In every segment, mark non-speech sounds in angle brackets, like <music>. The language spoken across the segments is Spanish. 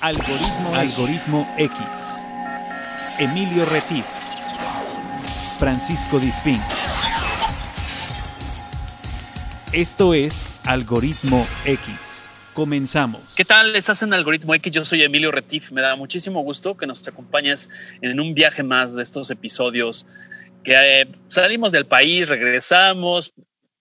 Algoritmo, Algoritmo X. Emilio Retif. Francisco Disfín. Esto es Algoritmo X. Comenzamos. ¿Qué tal? Estás en Algoritmo X. Yo soy Emilio Retif. Me da muchísimo gusto que nos acompañes en un viaje más de estos episodios que eh, salimos del país, regresamos,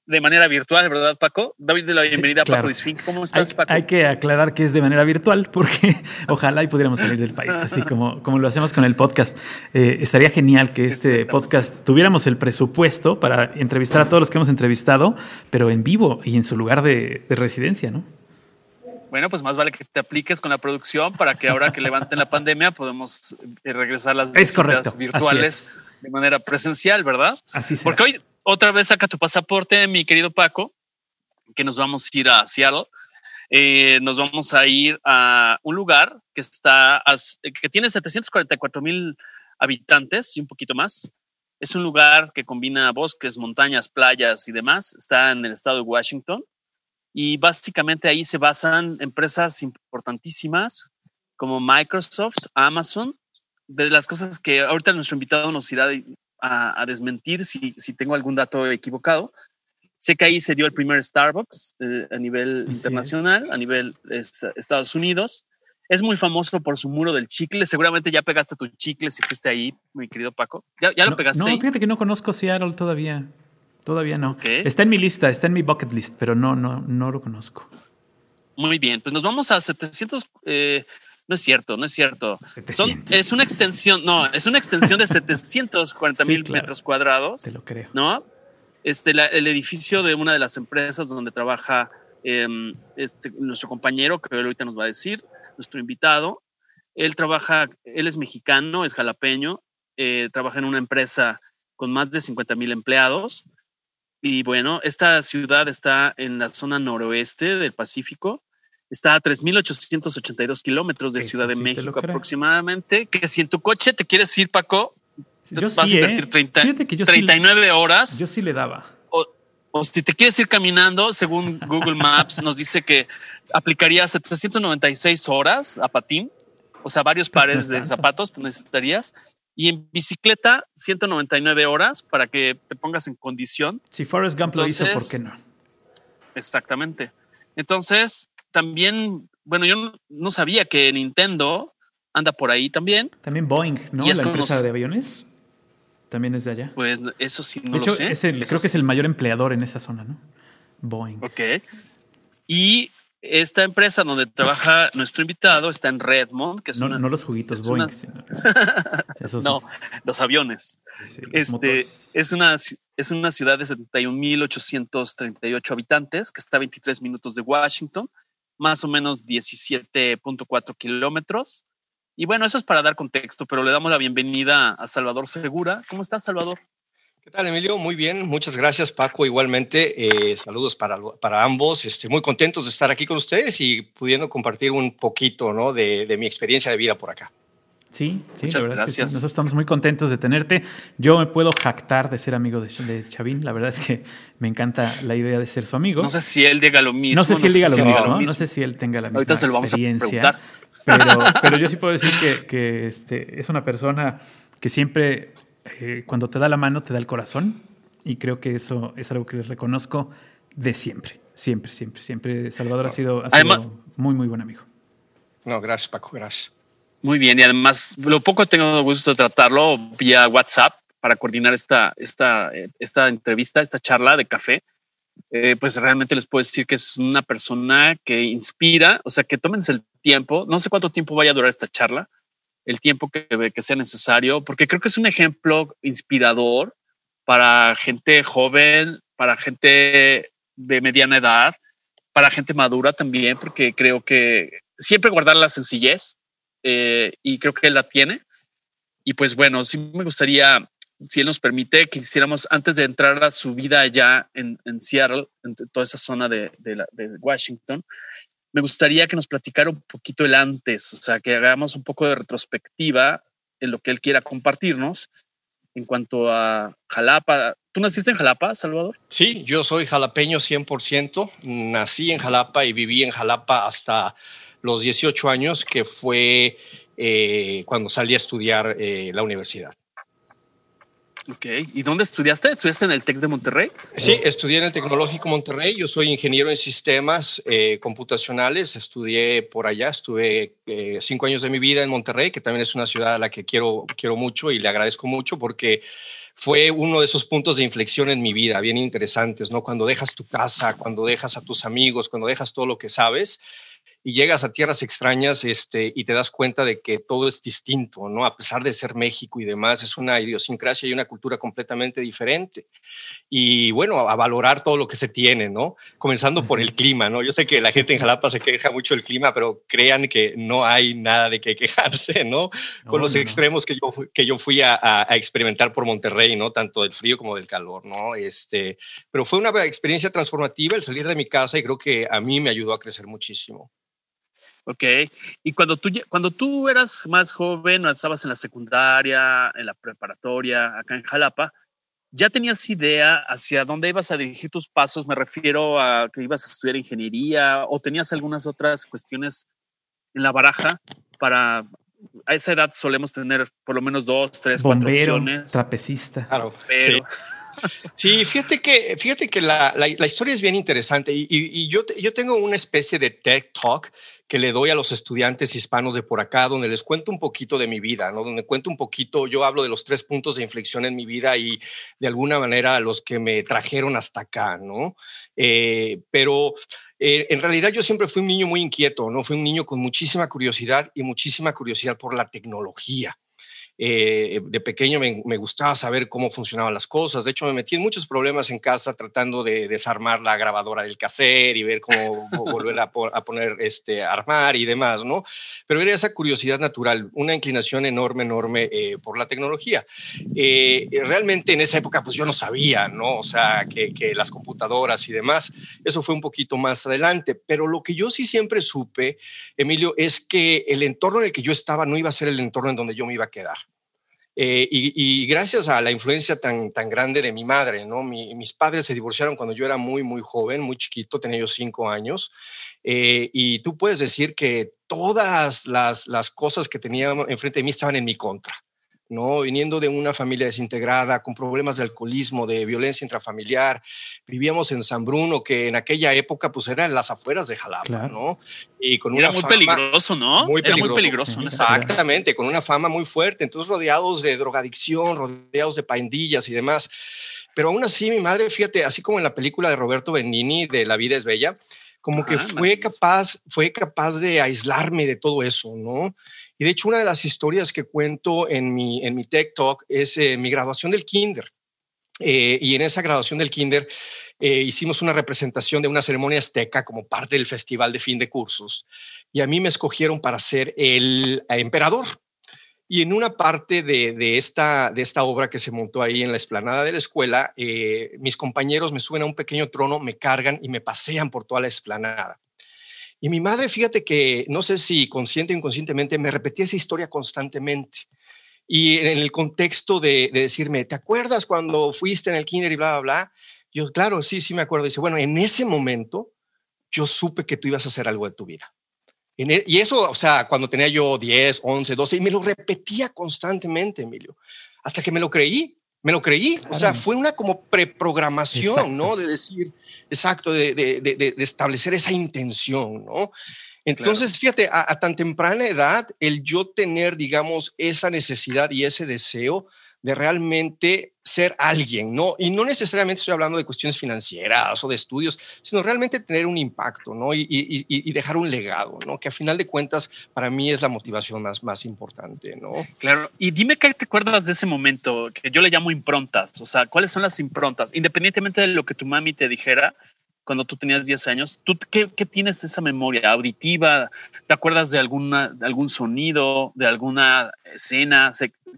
de manera virtual, ¿verdad, Paco? David de la bienvenida, Paco Disfink. ¿Cómo estás, Paco? Hay que aclarar que es de manera virtual porque <laughs> ojalá y pudiéramos salir del país, así como, como lo hacemos con el podcast. Eh, estaría genial que este podcast tuviéramos el presupuesto para entrevistar a todos los que hemos entrevistado, pero en vivo y en su lugar de, residencia, ¿no? Bueno, pues más vale que te apliques con la producción para que ahora que levanten la pandemia podemos eh, regresar a las es correcto. virtuales de manera presencial, ¿verdad? Así es. Porque hoy otra vez saca tu pasaporte, mi querido Paco, que nos vamos a ir a Seattle. Eh, nos vamos a ir a un lugar que está, que tiene 744 mil habitantes y un poquito más. Es un lugar que combina bosques, montañas, playas y demás. Está en el estado de Washington y básicamente ahí se basan empresas importantísimas como Microsoft, Amazon. De las cosas que ahorita nuestro invitado nos irá a, desmentir si, si, tengo algún dato equivocado. Sé que ahí se dio el primer Starbucks eh, a nivel internacional, a nivel Estados Unidos. Es muy famoso por su muro del chicle. Seguramente ya pegaste tu chicle si fuiste ahí, mi querido Paco. ¿Ya, ya lo pegaste? No, fíjate que no conozco Seattle todavía. Todavía no. Está en mi lista, está en mi bucket list, pero no, no, no lo conozco. Muy bien, pues nos vamos a 700, eh, no es cierto, no es cierto. es una extensión, no, es una extensión de <laughs> 740 mil metros cuadrados. Te lo creo. ¿No? Este, el edificio de una de las empresas donde trabaja em, este, nuestro compañero, que ahorita nos va a decir, nuestro invitado. Él trabaja, él es mexicano, es jalapeño, eh, trabaja en una empresa con más de 50 mil empleados. Y bueno, esta ciudad está en la zona noroeste del Pacífico está a 3.882 kilómetros de Ciudad de México aproximadamente, que si en tu coche te quieres ir, Paco, vas a invertir 30, 39 horas. Yo sí le daba. O, si te quieres ir caminando, según Google <laughs> Maps, nos dice que aplicaría 796 horas a patín, o sea, varios pues pares de zapatos te necesitarías. Y en bicicleta, 199 horas para que te pongas en condición. Si Forrest Gump lo hizo, ¿por qué no? Exactamente. Entonces, también, bueno, yo no sabía que Nintendo anda por ahí también. También Boeing, ¿no? La empresa de aviones. También es de allá. Pues eso sí no lo sé. creo que es el mayor empleador en esa zona, ¿no? Boeing. Ok. Y esta empresa donde trabaja nuestro invitado está en Redmond, que es no, una, no los juguitos Boeing. <laughs> no, los aviones. este, es, una, es una ciudad de 71.838 habitantes que está a 23 minutos de Washington más o menos 17.4 kilómetros. Y bueno, eso es para dar contexto, pero le damos la bienvenida a Salvador Segura. ¿Cómo estás, Salvador? ¿Qué tal, Emilio? Muy bien, muchas gracias, Paco. Igualmente, eh, saludos para, para ambos. Estoy muy contentos de estar aquí con ustedes y pudiendo compartir un poquito ¿no? de, de mi experiencia de vida por acá. Sí, sí, Muchas gracias. Nosotros estamos muy contentos de tenerte. Yo me puedo jactar de ser amigo de, Chavín. La verdad es que me encanta la idea de ser su amigo. No sé si él diga lo mismo. No sé si él diga, lo, mismo, no sé si él tenga la misma Ahorita se lo vamos experiencia. A pero, pero yo sí puedo decir que, que este, es una persona que siempre, eh, cuando te da la mano, te da el corazón. Y creo que eso es algo que les reconozco de siempre. Siempre, siempre, siempre. Salvador ha sido, ha sido muy, muy buen amigo. No, gracias, Paco, gracias. Muy bien, y además, lo poco tengo gusto de tratarlo vía WhatsApp para coordinar esta, esta, eh, esta entrevista, esta charla de café. Eh, pues realmente les puedo decir que es una persona que inspira, o sea, que tómense el tiempo, no sé cuánto tiempo vaya a durar esta charla, el tiempo que, que sea necesario, porque creo que es un ejemplo inspirador para gente joven, para gente de mediana edad, para gente madura también, porque creo que siempre guardar la sencillez, eh, y creo que él la tiene. Y pues bueno, sí me gustaría, si él nos permite, que hiciéramos antes de entrar a su vida allá en, en Seattle, en toda esa zona de, de, de, Washington, me gustaría que nos platicara un poquito el antes, o sea, que hagamos un poco de retrospectiva en lo que él quiera compartirnos en cuanto a Jalapa. ¿Tú naciste en Jalapa, Salvador? Sí, yo soy jalapeño 100%. Nací en Jalapa y viví en Jalapa hasta los 18 años, que fue eh, cuando salí a estudiar eh, la universidad. Ok, ¿y dónde estudiaste? ¿Estudiaste en el TEC de Monterrey? Sí, estudié en el Tecnológico Monterrey. Yo soy ingeniero en sistemas eh, computacionales. Estudié por allá, estuve cinco años de mi vida en Monterrey, que también es una ciudad a la que quiero, quiero mucho y le agradezco mucho porque fue uno de esos puntos de inflexión en mi vida, bien interesantes, ¿no? Cuando dejas tu casa, cuando dejas a tus amigos, cuando dejas todo lo que sabes y llegas a tierras extrañas este, y te das cuenta de que todo es distinto, ¿no? A pesar de ser México y demás, es una idiosincrasia y una cultura completamente diferente. Y bueno, a, valorar todo lo que se tiene, ¿no? Comenzando por el clima, ¿no? Yo sé que la gente en Jalapa se queja mucho del clima, pero crean que no hay nada de qué quejarse, ¿no? Con los extremos que yo, que yo fui a, a, experimentar por Monterrey, ¿no? Tanto del frío como del calor, ¿no? Este, pero fue una experiencia transformativa el salir de mi casa y creo que a mí me ayudó a crecer muchísimo. Ok. Y cuando tú, cuando tú eras más joven, estabas en la secundaria, en la preparatoria, acá en Jalapa, ¿ya tenías idea hacia dónde ibas a dirigir tus pasos? Me refiero a que ibas a estudiar ingeniería o tenías algunas otras cuestiones en la baraja para... A esa edad solemos tener por lo menos dos, tres, Bombero, cuatro opciones. trapecista. Claro, pero, Sí, fíjate que, fíjate que la, la, historia es bien interesante y, y, yo, yo tengo una especie de tech Talk que le doy a los estudiantes hispanos de por acá, donde les cuento un poquito de mi vida, ¿no? Donde cuento un poquito, yo hablo de los tres puntos de inflexión en mi vida y de alguna manera los que me trajeron hasta acá, ¿no? Eh, pero eh, en realidad yo siempre fui un niño muy inquieto, ¿no? Fui un niño con muchísima curiosidad y muchísima curiosidad por la tecnología. Eh, de pequeño me, gustaba saber cómo funcionaban las cosas. De hecho, me metí en muchos problemas en casa tratando de desarmar la grabadora del cassette y ver cómo volver a, poner, este, armar y demás, ¿no? Pero era esa curiosidad natural, una inclinación enorme, enorme eh, por la tecnología. Eh, realmente en esa época, pues yo no sabía, ¿no? O sea, que las computadoras y demás, eso fue un poquito más adelante. Pero lo que yo sí siempre supe, Emilio, es que el entorno en el que yo estaba no iba a ser el entorno en donde yo me iba a quedar. Eh, y, gracias a la influencia tan, tan grande de mi madre, ¿no? mis padres se divorciaron cuando yo era muy, muy joven, muy chiquito, tenía yo cinco años. Eh, y tú puedes decir que todas las, las cosas que tenía enfrente de mí estaban en mi contra. ¿No? Viniendo de una familia desintegrada, con problemas de alcoholismo, de violencia intrafamiliar. Vivíamos en San Bruno, que en aquella época pues era en las afueras de Jalapa, ¿no? Y con era muy peligroso, ¿no? Muy peligroso. muy peligroso. Exactamente, con una fama muy fuerte. Entonces rodeados de drogadicción, rodeados de pandillas y demás. Pero aún así mi madre, fíjate, así como en la película de Roberto Benini de La vida es bella, como que fue capaz, fue capaz de aislarme de todo eso, ¿no? Y de hecho, una de las historias que cuento en mi, en mi TED Talk es eh, mi graduación del kinder. Eh, y en esa graduación del kinder eh, hicimos una representación de una ceremonia azteca como parte del festival de fin de cursos. Y a mí me escogieron para ser el emperador. Y en una parte de, de, esta, de esta obra que se montó ahí en la explanada de la escuela, mis compañeros me suben a un pequeño trono, me cargan y me pasean por toda la explanada. Y mi madre, fíjate que no sé si consciente o inconscientemente, me repetía esa historia constantemente. Y en el contexto de, decirme, ¿te acuerdas cuando fuiste en el kinder y bla, bla, bla? Yo, claro, sí, sí me acuerdo. dice, bueno, en ese momento yo supe que tú ibas a hacer algo de tu vida. E, y eso, o sea, cuando tenía yo 10, 11, 12, y me lo repetía constantemente, Emilio, hasta que me lo creí. Me lo creí, o sea, fue una como preprogramación, ¿no? De decir, exacto, de, de, de, establecer esa intención, ¿no? Entonces, fíjate, a, tan temprana edad, el yo tener, digamos, esa necesidad y ese deseo de realmente ser alguien, ¿no? Y no necesariamente estoy hablando de cuestiones financieras o de estudios, sino realmente tener un impacto, ¿no? Y, y, dejar un legado, ¿no? Que a final de cuentas para mí es la motivación más, más importante, ¿no? Claro. Y dime qué te acuerdas de ese momento que yo le llamo improntas, o sea, ¿cuáles son las improntas? Independientemente de lo que tu mami te dijera, cuando tú tenías 10 años, ¿tú qué, qué, tienes esa memoria auditiva? ¿Te acuerdas de, alguna, de algún sonido, de alguna escena?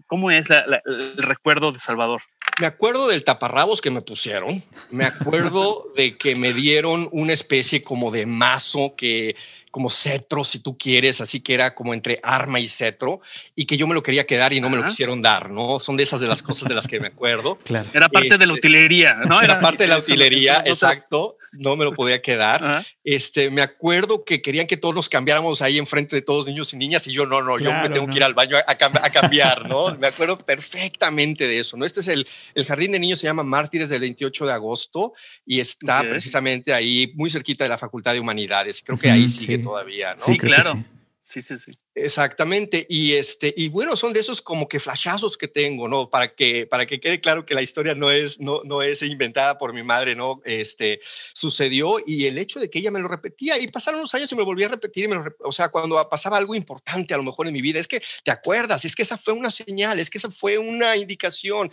¿Cómo es el recuerdo de Salvador? Me acuerdo del taparrabos que me pusieron. Me acuerdo <laughs> de que me dieron una especie como de mazo que, como cetro, si tú quieres, así que era como entre arma y cetro, y que yo me lo quería quedar y no me lo quisieron dar, ¿no? Son de esas de las cosas de las que me acuerdo. <laughs> Claro. Era parte de la este, utilería, ¿no? Era, parte de la utilería, exacto no me lo podía quedar. Este, me acuerdo que querían que todos nos cambiáramos ahí enfrente de todos niños y niñas y yo no, no, yo me tengo que ir al baño a, cambiar, ¿no? me acuerdo perfectamente de eso, ¿no? Este es el, el jardín de niños, se llama Mártires del 28 de agosto y está precisamente ahí muy cerquita de la Facultad de Humanidades. Creo que ahí sigue todavía, ¿no? Sí, claro. Sí, sí, sí. Exactamente. Y este, y bueno, son de esos como que flashazos que tengo, ¿no? Para que, para que quede claro que la historia no es, no, no es inventada por mi madre, ¿no? Este, sucedió y el hecho de que ella me lo repetía y pasaron los años y me volvía a repetir, o sea, cuando pasaba algo importante a lo mejor en mi vida, es que te acuerdas, es que esa fue una señal, es que esa fue una indicación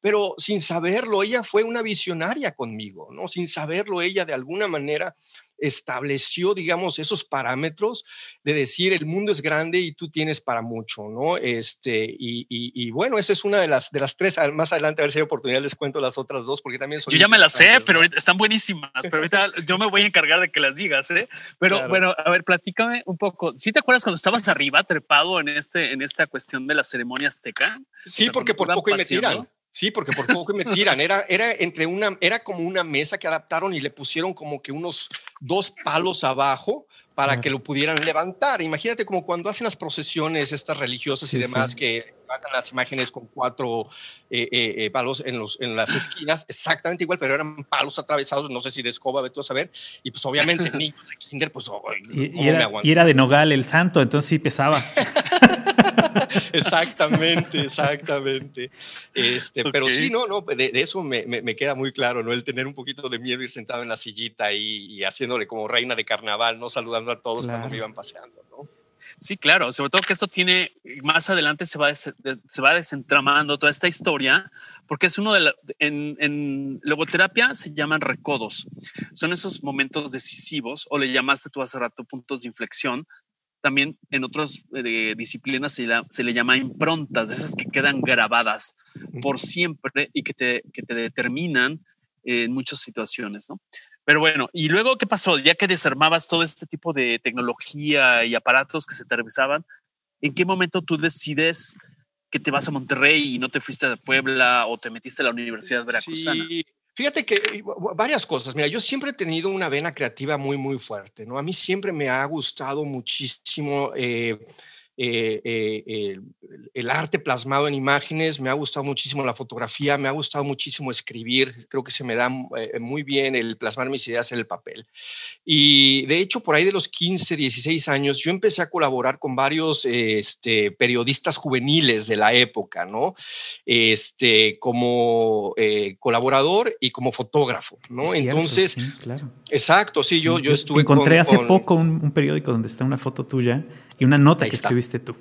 pero sin saberlo, ella fue una visionaria conmigo, ¿no? Sin saberlo, ella de alguna manera estableció, digamos, esos parámetros de decir el mundo es grande y tú tienes para mucho, ¿no? Este, y, bueno, esa es una de las, de las tres, más adelante a ver si hay oportunidad les cuento las otras dos, porque también son... Yo ya me las sé, pero están buenísimas, pero ahorita yo me voy a encargar de que las digas, ¿eh? Pero bueno, a ver, platícame un poco, ¿sí te acuerdas cuando estabas arriba, trepado en, este, en esta cuestión de la ceremonia azteca? Sí, porque por poco y me tiran. Sí, porque por poco me tiran. Era, era, entre una, era como una mesa que adaptaron y le pusieron como que unos dos palos abajo para que lo pudieran levantar. Imagínate como cuando hacen las procesiones estas religiosas y demás que levantan las imágenes con cuatro eh, eh, eh, palos en, los, en las esquinas, exactamente igual, pero eran palos atravesados, no sé si de escoba, ve tú a saber, y pues obviamente <laughs> niños de kinder, pues, y, era, y era de nogal el santo, entonces sí pesaba. <laughs> <laughs> exactamente, exactamente. Este, Pero sí, no, no, de, eso me, me, queda muy claro, ¿no? El tener un poquito de miedo, ir sentado en la sillita y, y haciéndole como reina de carnaval, ¿no? Saludando a todos cuando me iban paseando, ¿no? Sí, claro, sobre todo que esto tiene, más adelante se va, se va desentramando toda esta historia, porque es uno de la, en, en, logoterapia se llaman recodos, son esos momentos decisivos, o le llamaste tú hace rato puntos de inflexión, también en otras eh, disciplinas se, le llama improntas, esas que quedan grabadas por siempre y que te, que te determinan en muchas situaciones, ¿no? Pero bueno, ¿y luego qué pasó? Ya que desarmabas todo este tipo de tecnología y aparatos que se te revisaban, ¿en qué momento tú decides que te vas a Monterrey y no te fuiste a Puebla o te metiste a la Universidad Veracruzana? Sí, Fíjate que eh, varias cosas. Mira, yo siempre he tenido una vena creativa muy, muy fuerte, ¿no? A mí siempre me ha gustado muchísimo eh, eh, eh, el, arte plasmado en imágenes, me ha gustado muchísimo la fotografía, me ha gustado muchísimo escribir, creo que se me da eh, muy bien el plasmar mis ideas en el papel. Y de hecho, por ahí de los 15, 16 años, yo empecé a colaborar con varios este, periodistas juveniles de la época, ¿no? Este, como colaborador y como fotógrafo, ¿no? Entonces, claro. exacto, sí, yo, yo estuve... Encontré hace poco un periódico donde está una foto tuya y una nota que escribiste tú.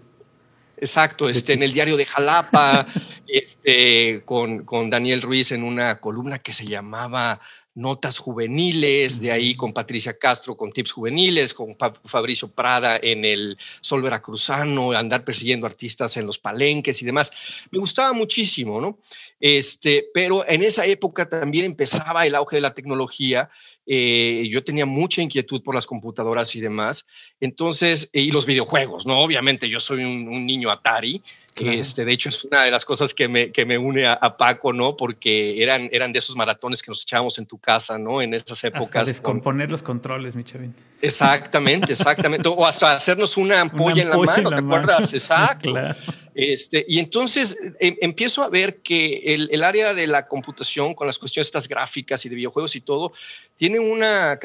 Exacto, este, en el diario de Jalapa, <laughs> este, con, con, Daniel Ruiz en una columna que se llamaba Notas Juveniles, de ahí con Patricia Castro con Tips Juveniles, con Fabricio Prada en el Sol Veracruzano, andar persiguiendo artistas en los palenques y demás. Me gustaba muchísimo, ¿no? Este, pero en esa época también empezaba el auge de la tecnología eh, yo tenía mucha inquietud por las computadoras y demás. Entonces, y los videojuegos, ¿no? Obviamente yo soy un, niño Atari. que Este, de hecho, es una de las cosas que me, que me une a, Paco, ¿no? Porque eran, eran de esos maratones que nos echábamos en tu casa, ¿no? En esas épocas. Hasta descomponer los controles, mi chavín. Exactamente, exactamente. o hasta hacernos una <laughs> ampolla, en la mano, ¿te acuerdas? <laughs> Exacto. claro. Este, y entonces em, empiezo a ver que el, el, área de la computación con las cuestiones estas gráficas y de videojuegos y todo, tiene una,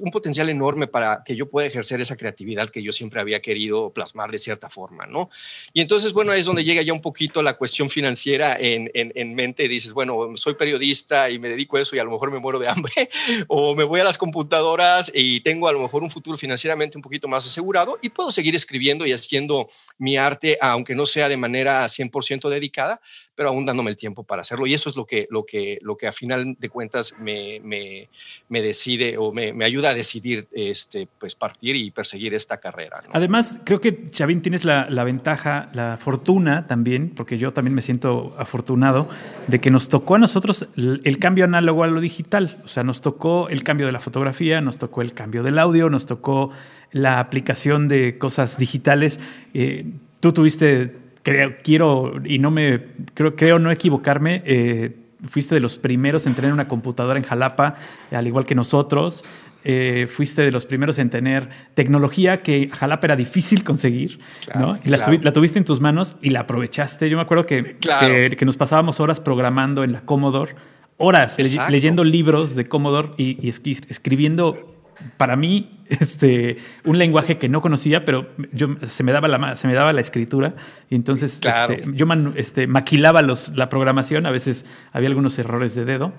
un potencial enorme para que yo pueda ejercer esa creatividad que yo siempre había querido plasmar de cierta forma, ¿no? Y entonces, bueno, es donde llega ya un poquito la cuestión financiera en, en, en mente. Dices, bueno, soy periodista y me dedico a eso y a lo mejor me muero de hambre, <laughs> o me voy a las computadoras y tengo a lo mejor un futuro financieramente un poquito más asegurado y puedo seguir escribiendo y haciendo mi arte, aunque no sea de manera 100% dedicada, pero aún dándome el tiempo para hacerlo. Y eso es lo que, lo que, lo que a final de cuentas me, me, me decide o me, me, ayuda a decidir este, pues, partir y perseguir esta carrera. Además, creo que, Chavín, tienes la, la ventaja, la fortuna también, porque yo también me siento afortunado, de que nos tocó a nosotros el, cambio análogo a lo digital. O sea, nos tocó el cambio de la fotografía, nos tocó el cambio del audio, nos tocó la aplicación de cosas digitales. Eh, tú tuviste, creo, quiero, y no me, creo, creo no equivocarme, eh, fuiste de los primeros en tener una computadora en Jalapa, al igual que nosotros. Eh, fuiste de los primeros en tener tecnología que Jalapa era difícil conseguir, ¿no? Y la, tuviste en tus manos y la aprovechaste. Yo me acuerdo que, que, nos pasábamos horas programando en la Commodore, horas leyendo libros de Commodore y, y escribiendo para mí este, un lenguaje que no conocía, pero yo, se, me daba la, se me daba la escritura y entonces este, yo este, maquilaba los, la programación, a veces había algunos errores de dedo,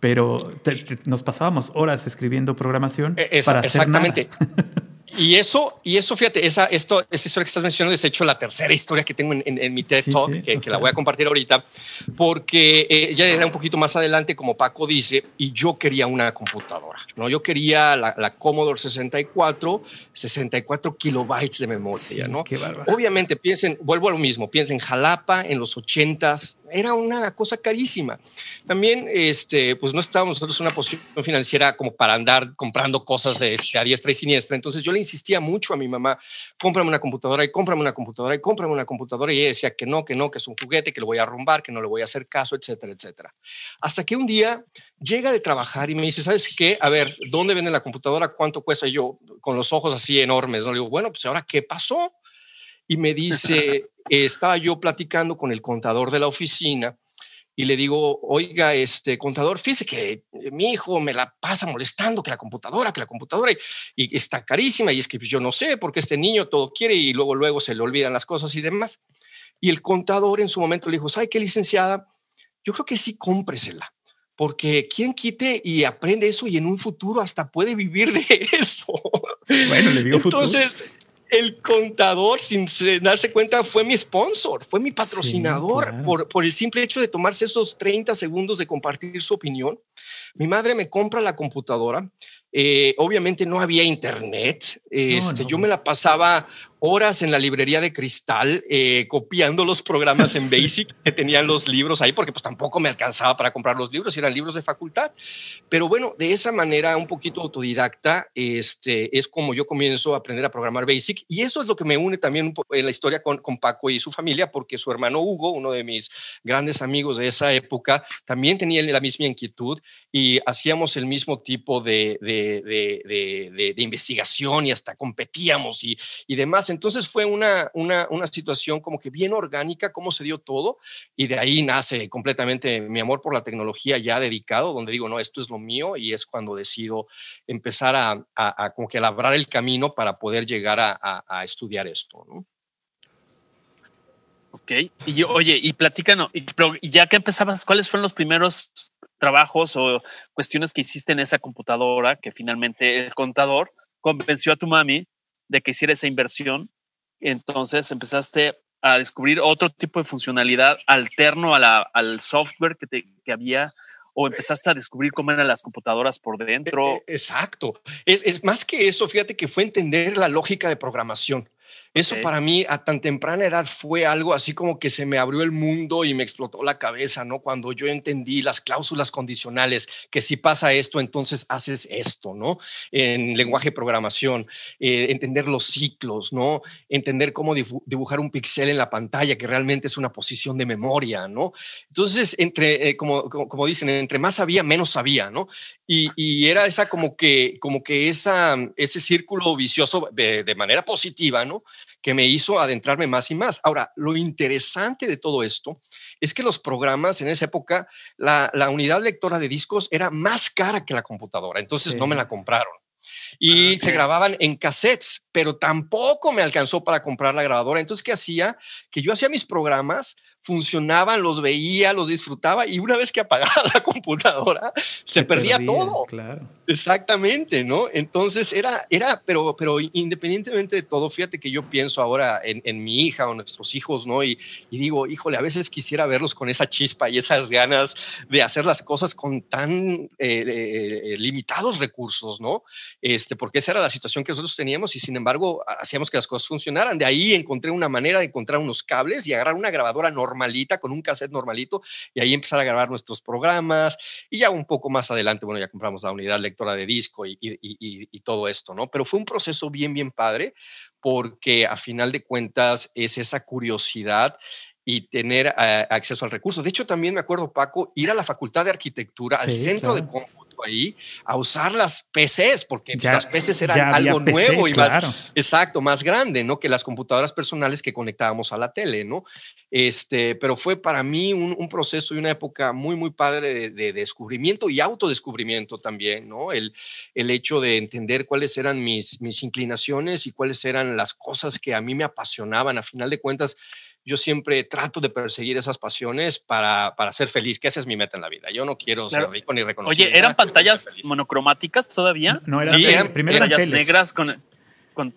pero nos pasábamos horas escribiendo programación. E, para exactamente. <laughs> Y eso, y eso, fíjate, esa, esto, esa historia que estás mencionando es hecho la tercera historia que tengo en, mi TED Talk, que, la voy a compartir ahorita, porque eh, ya era un poquito más adelante, como Paco dice, y yo quería una computadora, ¿no? Yo quería la, Commodore 64, 64 kilobytes de memoria, ¿no? Obviamente, piensen, vuelvo a lo mismo, piensen Jalapa en los 80s, era una cosa carísima. También, este, pues no estábamos nosotros en una posición financiera como para andar comprando cosas este, a diestra y siniestra. Entonces yo le insistía mucho a mi mamá, cómprame una computadora y cómprame una computadora y cómprame una computadora. Y ella decía que no, que no, que es un juguete, que lo voy a arrumbar, que no le voy a hacer caso, etcétera, etcétera. Hasta que un día llega de trabajar y me dice, ¿sabes qué? A ver, ¿dónde vende la computadora? ¿Cuánto cuesta? yo con los ojos así enormes, ¿no? Le digo, bueno, pues ahora, ¿qué pasó? Y me dice, <laughs> estaba yo platicando con el contador de la oficina y le digo, oiga, este contador, fíjese que eh, mi hijo me la pasa molestando, que la computadora, que la computadora, y, está carísima, y es que pues, yo no sé, porque este niño todo quiere y luego, luego se le olvidan las cosas y demás. Y el contador en su momento le dijo, ¿sabe qué, licenciada? Yo creo que sí, cómpresela, porque quien quite y aprende eso y en un futuro hasta puede vivir de <laughs> eso. Bueno, le digo Entonces, el contador, sin darse cuenta, fue mi sponsor, fue mi patrocinador por, por el simple hecho de tomarse esos 30 segundos de compartir su opinión. Mi madre me compra la computadora. Eh, obviamente no había internet. Este, Yo me la pasaba horas en la librería de cristal eh, copiando los programas en <laughs> Basic que tenían los libros ahí, porque pues tampoco me alcanzaba para comprar los libros, eran libros de facultad. Pero bueno, de esa manera un poquito autodidacta, este, es como yo comienzo a aprender a programar Basic y eso es lo que me une también en la historia con, con Paco y su familia, porque su hermano Hugo, uno de mis grandes amigos de esa época, también tenía la misma inquietud y hacíamos el mismo tipo de, de, de, investigación y hasta competíamos y, y demás. Entonces fue una, una, una, situación como que bien orgánica, cómo se dio todo, y de ahí nace completamente mi amor por la tecnología ya dedicado, donde digo, no, esto es lo mío, y es cuando decido empezar a, a, como que labrar el camino para poder llegar a, a estudiar esto, ¿no? Ok, y oye, y platícanos, y, y ya que empezabas, ¿cuáles fueron los primeros trabajos o cuestiones que hiciste en esa computadora que finalmente el contador convenció a tu mami de que hiciera esa inversión. Entonces empezaste a descubrir otro tipo de funcionalidad alterno a la, al software que, te, que había o empezaste a descubrir cómo eran las computadoras por dentro. E, e, exacto. Es, es, más que eso, fíjate que fue entender la lógica de programación. Eso para mí a tan temprana edad fue algo así como que se me abrió el mundo y me explotó la cabeza, ¿no? Cuando yo entendí las cláusulas condicionales, que si pasa esto, entonces haces esto, ¿no? En lenguaje de programación, eh, entender los ciclos, ¿no? Entender cómo dibujar un píxel en la pantalla, que realmente es una posición de memoria, ¿no? Entonces, entre, eh, como, como, dicen, entre más sabía, menos sabía, ¿no? Y, y, era esa como que, como que esa, ese círculo vicioso de, de manera positiva, ¿no? Que me hizo adentrarme más y más. Ahora, lo interesante de todo esto es que los programas en esa época, la, unidad lectora de discos era más cara que la computadora, entonces no me la compraron. Y ah, se grababan en cassettes, pero tampoco me alcanzó para comprar la grabadora. Entonces, ¿qué hacía? Que yo hacía mis programas funcionaban, los veía, los disfrutaba y una vez que apagaba <laughs> la computadora, se, perdía, todo. Claro. Exactamente, ¿no? Entonces era, era pero, pero independientemente de todo, fíjate que yo pienso ahora en, en mi hija o nuestros hijos, ¿no? Y, y, digo, híjole, a veces quisiera verlos con esa chispa y esas ganas de hacer las cosas con tan eh, eh, limitados recursos, ¿no? Este, porque esa era la situación que nosotros teníamos y sin embargo hacíamos que las cosas funcionaran. De ahí encontré una manera de encontrar unos cables y agarrar una grabadora normalita con un cassette normalito y ahí empezar a grabar nuestros programas y ya un poco más adelante, bueno, ya compramos la unidad lectora de disco y, y todo esto, ¿no? Pero fue un proceso bien, bien padre porque a final de cuentas es esa curiosidad y tener eh, acceso al recurso. De hecho, también me acuerdo, Paco, ir a la Facultad de Arquitectura, al centro de cómputo ahí, a usar las PCs, porque las PCs eran algo nuevo y más, exacto, más grande, ¿no? Que las computadoras personales que conectábamos a la tele, ¿no? Este, pero fue para mí un, proceso y una época muy, muy padre de, descubrimiento y autodescubrimiento también, ¿no? El, el hecho de entender cuáles eran mis, mis inclinaciones y cuáles eran las cosas que a mí me apasionaban. A final de cuentas, yo siempre trato de perseguir esas pasiones para, para, ser feliz, que esa es mi meta en la vida. Yo no quiero ser rico ni reconocido. Oye, ¿eran pantallas monocromáticas todavía? No, eran, sí, eran, primero negras con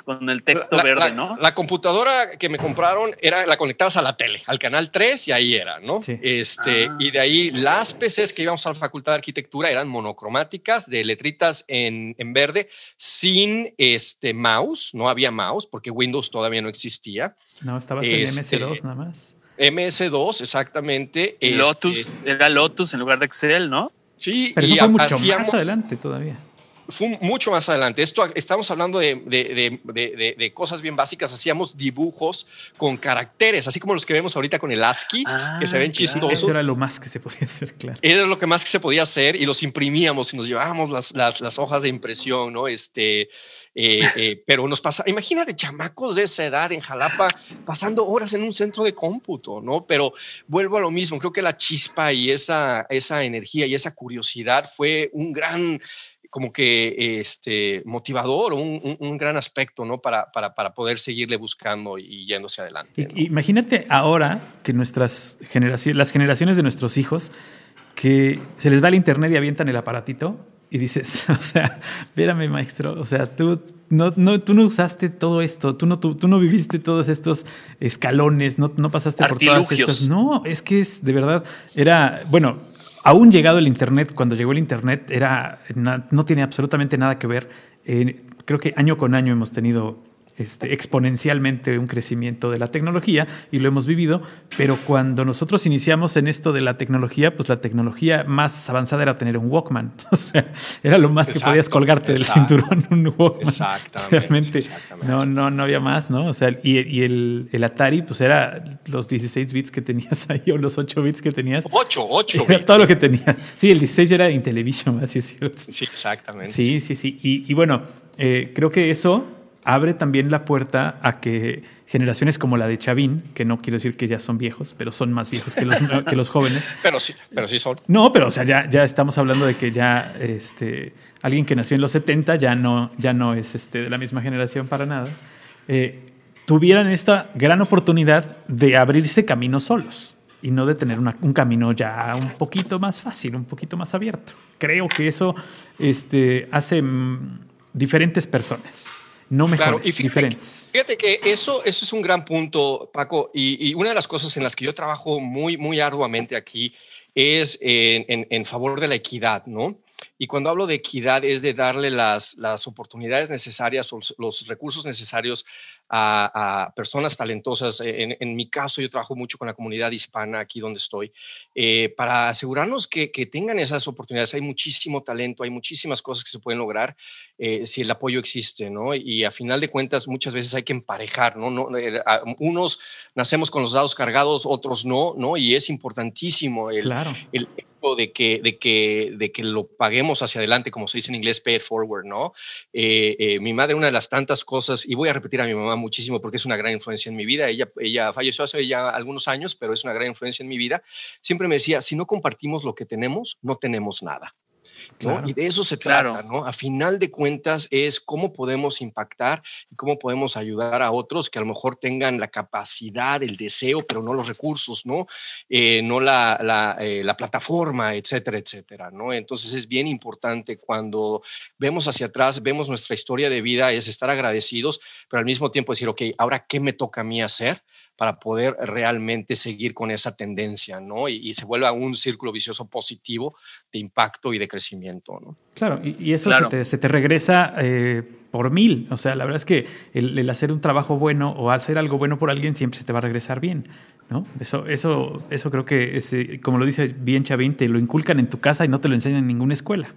con, el texto verde, ¿no? La computadora que me compraron era la conectabas a la tele, al canal 3 y ahí era, ¿no? Este, ah. Y de ahí las PCs que íbamos a la Facultad de Arquitectura eran monocromáticas, de letritas en, en verde, sin este mouse, no había mouse porque Windows todavía no existía. No, estaba en este, MS2 nada más. MS2, exactamente. Lotus, este era Lotus en lugar de Excel, ¿no? Sí, Pero y fue mucho más adelante todavía fue mucho más adelante. Esto estamos hablando de, de, de, de, cosas bien básicas. Hacíamos dibujos con caracteres, así como los que vemos ahorita con el ASCII, que se ven ah, chistosos. Eso era lo más que se podía hacer, claro. Era lo que más que se podía hacer y los imprimíamos y nos llevábamos las, las, las hojas de impresión, ¿no? Este, eh, <laughs> eh, pero nos pasa, imagínate chamacos de esa edad en Jalapa pasando horas en un centro de cómputo, ¿no? Pero vuelvo a lo mismo, creo que la chispa y esa, esa energía y esa curiosidad fue un gran como que este, motivador, un, un, gran aspecto, ¿no? Para, para, para, poder seguirle buscando y yéndose adelante. Imagínate ahora que nuestras generaciones, las generaciones de nuestros hijos, que se les va el internet y avientan el aparatito y dices, <laughs> o sea, espérame, maestro, o sea, tú no, no, tú no usaste todo esto, tú no, tú, tú no viviste todos estos escalones, no, no pasaste por todas estas. No, es que es de verdad, era, bueno, aún llegado el Internet, cuando llegó el Internet, era, no tiene absolutamente nada que ver. Eh, creo que año con año hemos tenido este, exponencialmente un crecimiento de la tecnología y lo hemos vivido, pero cuando nosotros iniciamos en esto de la tecnología, pues la tecnología más avanzada era tener un Walkman. <laughs> O sea, era lo más que podías colgarte del cinturón un Walkman. Exactamente. <laughs> Realmente no, no, no había más, ¿no? O sea, y, y el, el, Atari, pues era los 16 bits que tenías <laughs> ahí o los 8 bits que tenías. 8, 8 era todo lo que tenías. Sí, el 16 era Intellivision, así es cierto. Sí, exactamente. Sí, sí, sí. Y, y bueno, eh, creo que eso abre también la puerta a que generaciones como la de Chavín, que no quiero decir que ya son viejos, pero son más viejos que los, <laughs> que los jóvenes. Pero sí, pero sí son. No, pero o sea, ya, ya estamos hablando de que ya este, alguien que nació en los 70 ya no, ya no es este, de la misma generación para nada. Eh, tuvieran esta gran oportunidad de abrirse caminos solos y no de tener un camino ya un poquito más fácil, un poquito más abierto. Creo que eso este, hace mm, diferentes personas no mejores, y fíjate, diferentes. Fíjate que eso, eso es un gran punto, Paco, y, una de las cosas en las que yo trabajo muy, muy arduamente aquí es en, en favor de la equidad, ¿no? Y cuando hablo de equidad es de darle las, las oportunidades necesarias, los recursos necesarios a, personas talentosas. En, en, mi caso, yo trabajo mucho con la comunidad hispana aquí donde estoy, eh, para asegurarnos que, que, tengan esas oportunidades. Hay muchísimo talento, hay muchísimas cosas que se pueden lograr eh, si el apoyo existe, ¿no? Y a final de cuentas, muchas veces hay que emparejar, ¿no? no eh, unos nacemos con los dados cargados, otros no, ¿no? Y es importantísimo el, claro. el de que, de, que, de que lo paguemos hacia adelante, como se dice en inglés, pay it forward, ¿no? mi madre, una de las tantas cosas, y voy a repetir a mi mamá muchísimo porque es una gran influencia en mi vida. Ella, ella falleció hace ya algunos años, pero es una gran influencia en mi vida. Siempre me decía, si no compartimos lo que tenemos, no tenemos nada. Y de eso se trata, ¿no? A final de cuentas es cómo podemos impactar y cómo podemos ayudar a otros que a lo mejor tengan la capacidad, el deseo, pero no los recursos, ¿no? Eh, no la, la, eh, la, plataforma, etcétera, etcétera, ¿no? Entonces es bien importante cuando vemos hacia atrás, vemos nuestra historia de vida, es estar agradecidos, pero al mismo tiempo decir, ok, ahora, ¿qué me toca a mí hacer? Para poder realmente seguir con esa tendencia, ¿no? Y, se vuelva un círculo vicioso positivo de impacto y de crecimiento, ¿no? Claro, y, eso Se, te, regresa eh, por mil. O sea, la verdad es que el, hacer un trabajo bueno o hacer algo bueno por alguien siempre se te va a regresar bien, ¿no? Eso, eso, eso creo que, es, eh, como lo dice bien Chavín, te lo inculcan en tu casa y no te lo enseñan en ninguna escuela.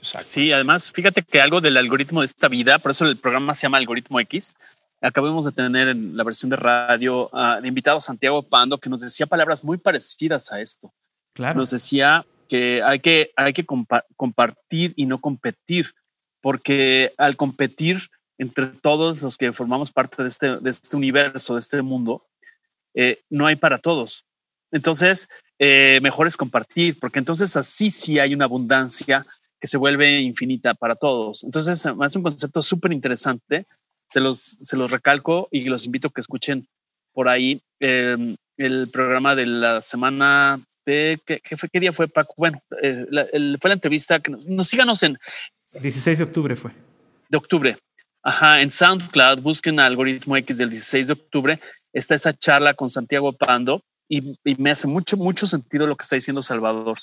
Sí, además, fíjate que algo del algoritmo de esta vida, por eso el programa se llama Algoritmo X, acabamos de tener en la versión de radio de invitado a Santiago Pando que nos decía palabras muy parecidas a esto. Claro. Nos decía que hay que, hay que compartir y no competir, porque al competir entre todos los que formamos parte de este, de este universo, de este mundo, eh, no hay para todos. Entonces, eh, mejor es compartir, porque entonces así sí hay una abundancia que se vuelve infinita para todos. Entonces, es un concepto súper interesante se los, se los recalco y los invito a que escuchen por ahí em, el programa de la semana de ¿qué, fue, qué día fue Paco? Bueno, eh, fue la entrevista que nos, nos, síganos en 16 de octubre fue. De octubre. Ajá, en SoundCloud busquen Algoritmo X del 16 de octubre. Está esa charla con Santiago Pando y, me hace mucho, mucho sentido lo que está diciendo Salvador.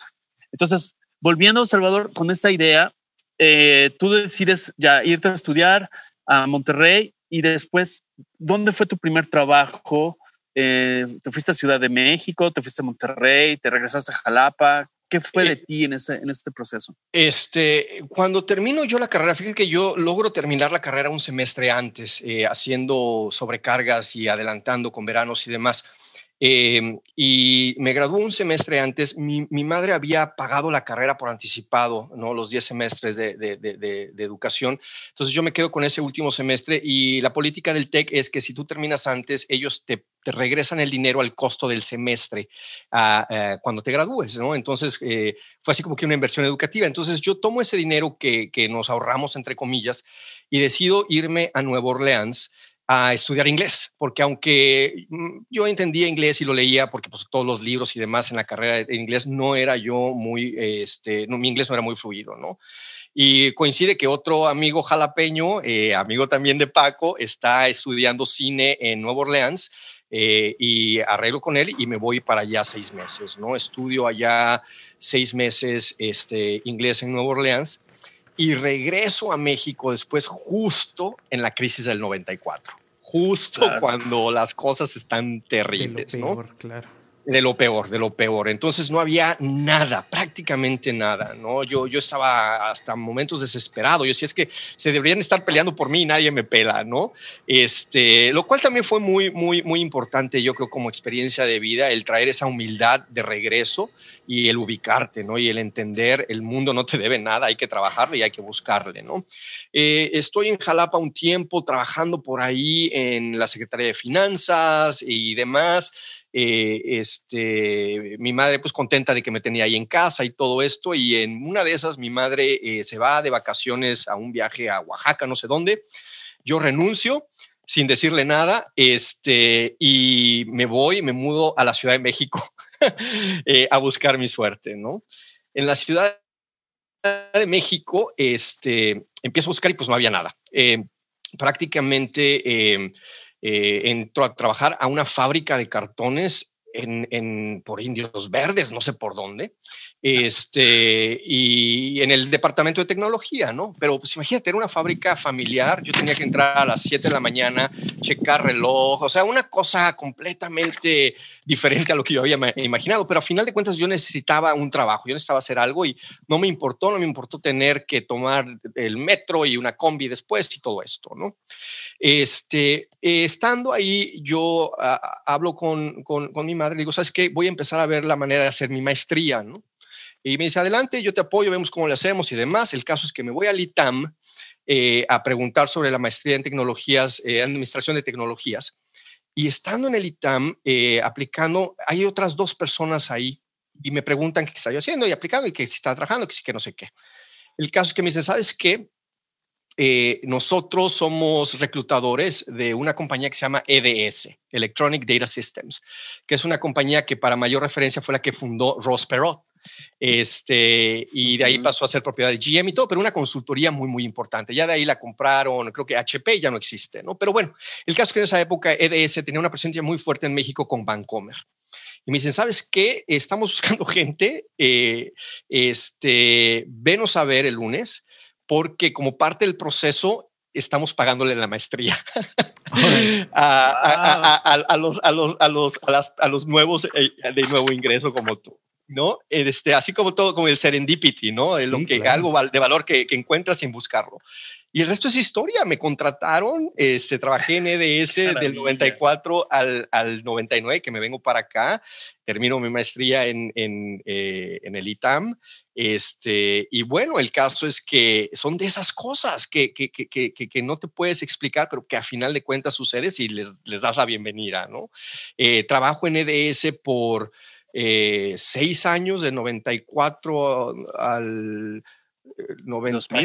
Entonces, volviendo, Salvador, con esta idea, eh, tú decides ya irte a estudiar, a Monterrey y después, ¿dónde fue tu primer trabajo? Eh, ¿Te fuiste a Ciudad de México? ¿Te fuiste a Monterrey? ¿Te regresaste a Jalapa? ¿Qué fue de eh, ti en, ese, en este proceso? Este, cuando termino yo la carrera, fíjate que yo logro terminar la carrera un semestre antes, eh, haciendo sobrecargas y adelantando con veranos y demás. Em, y me graduó un semestre antes. Mi, madre había pagado la carrera por anticipado, ¿no? los 10 semestres de, educación. Entonces yo me quedo con ese último semestre y la política del TEC es que si tú terminas antes, ellos te, te regresan el dinero al costo del semestre ah, eh, cuando te gradúes. ¿no? Entonces eh, fue así como que una inversión educativa. Entonces yo tomo ese dinero que, que nos ahorramos, entre comillas, y decido irme a Nueva Orleans a estudiar inglés, porque aunque mm, yo entendía inglés y lo leía, porque pues, todos los libros y demás en la carrera de inglés no era yo muy, este, no, mi inglés no era muy fluido, ¿no? Y coincide que otro amigo jalapeño, eh, amigo también de Paco, está estudiando cine en Nueva Orleans eh, y arreglo con él y me voy para allá seis meses, ¿no? Estudio allá seis meses este, inglés en Nueva Orleans y regreso a México después justo en la crisis del 94, justo cuando las cosas están terribles, ¿no? Claro de lo peor, de lo peor. Entonces no había nada, prácticamente nada, ¿no? Yo, yo estaba hasta momentos desesperado. Yo decía, es que se deberían estar peleando por mí y nadie me pela, ¿no? Este, lo cual también fue muy, muy, muy importante, yo creo, como experiencia de vida, el traer esa humildad de regreso y el ubicarte, ¿no? Y el entender, el mundo no te debe nada, hay que trabajarle y hay que buscarle, ¿no? Eh, estoy en Jalapa un tiempo trabajando por ahí en la Secretaría de Finanzas y demás. Eh, este, mi madre pues contenta de que me tenía ahí en casa y todo esto, y en una de esas mi madre eh, se va de vacaciones a un viaje a Oaxaca, no sé dónde, yo renuncio sin decirle nada, este, y me voy, me mudo a la Ciudad de México <laughs> eh, a buscar mi suerte, ¿no? En la Ciudad de México, este, empiezo a buscar y pues no había nada. prácticamente em, eh, entró a trabajar a una fábrica de cartones en, por Indios Verdes, no sé por dónde, este, y en el departamento de tecnología, ¿no? Pero pues imagínate, era una fábrica familiar, yo tenía que entrar a las 7 de la mañana, checar reloj, o sea, una cosa completamente diferente a lo que yo había imaginado, pero a final de cuentas yo necesitaba un trabajo, yo necesitaba hacer algo y no me importó, no me importó tener que tomar el metro y una combi después y todo esto, ¿no? Este, estando ahí, yo ah, hablo con, con, con mi madre, le digo, ¿sabes qué? Voy a empezar a ver la manera de hacer mi maestría, ¿no? Y me dice, adelante, yo te apoyo, vemos cómo le hacemos y demás. El caso es que me voy al ITAM eh, a preguntar sobre la maestría en tecnologías, eh, administración de tecnologías. Y estando en el ITAM, eh, aplicando, hay otras dos personas ahí y me preguntan qué estaba haciendo y aplicando y que si estaba trabajando, que sí, que no sé qué. El caso es que me dicen, ¿sabes qué? Eh, nosotros somos reclutadores de una compañía que se llama EDS, Electronic Data Systems, que es una compañía que para mayor referencia fue la que fundó Ross Perot. Este, y de ahí pasó a ser propiedad de GM y todo, pero una consultoría muy, muy importante. Ya de ahí la compraron, creo que HP ya no existe, ¿no? Pero bueno, el caso es que en esa época EDS tenía una presencia muy fuerte en México con Bancomer. Y me dicen, ¿sabes qué? Estamos <laughs> buscando gente, eh, este, venos a ver el lunes porque como parte del proceso estamos pagándole la maestría a, los, nuevos eh, de nuevo ingreso como tú. ¿no? Este, así como todo, como el serendipity, ¿no? lo que, Algo de valor que, que, encuentras sin buscarlo. Y el resto es historia. Me contrataron, este, trabajé en EDS <laughs> del 94 al, al 99, que me vengo para acá. Termino mi maestría en, en, eh, en, el ITAM. Este, y bueno, el caso es que son de esas cosas que, que, que, que, no te puedes explicar, pero que a final de cuentas sucedes y les, les das la bienvenida, ¿no? Eh, trabajo en EDS por eh, seis años, de 94 al 90.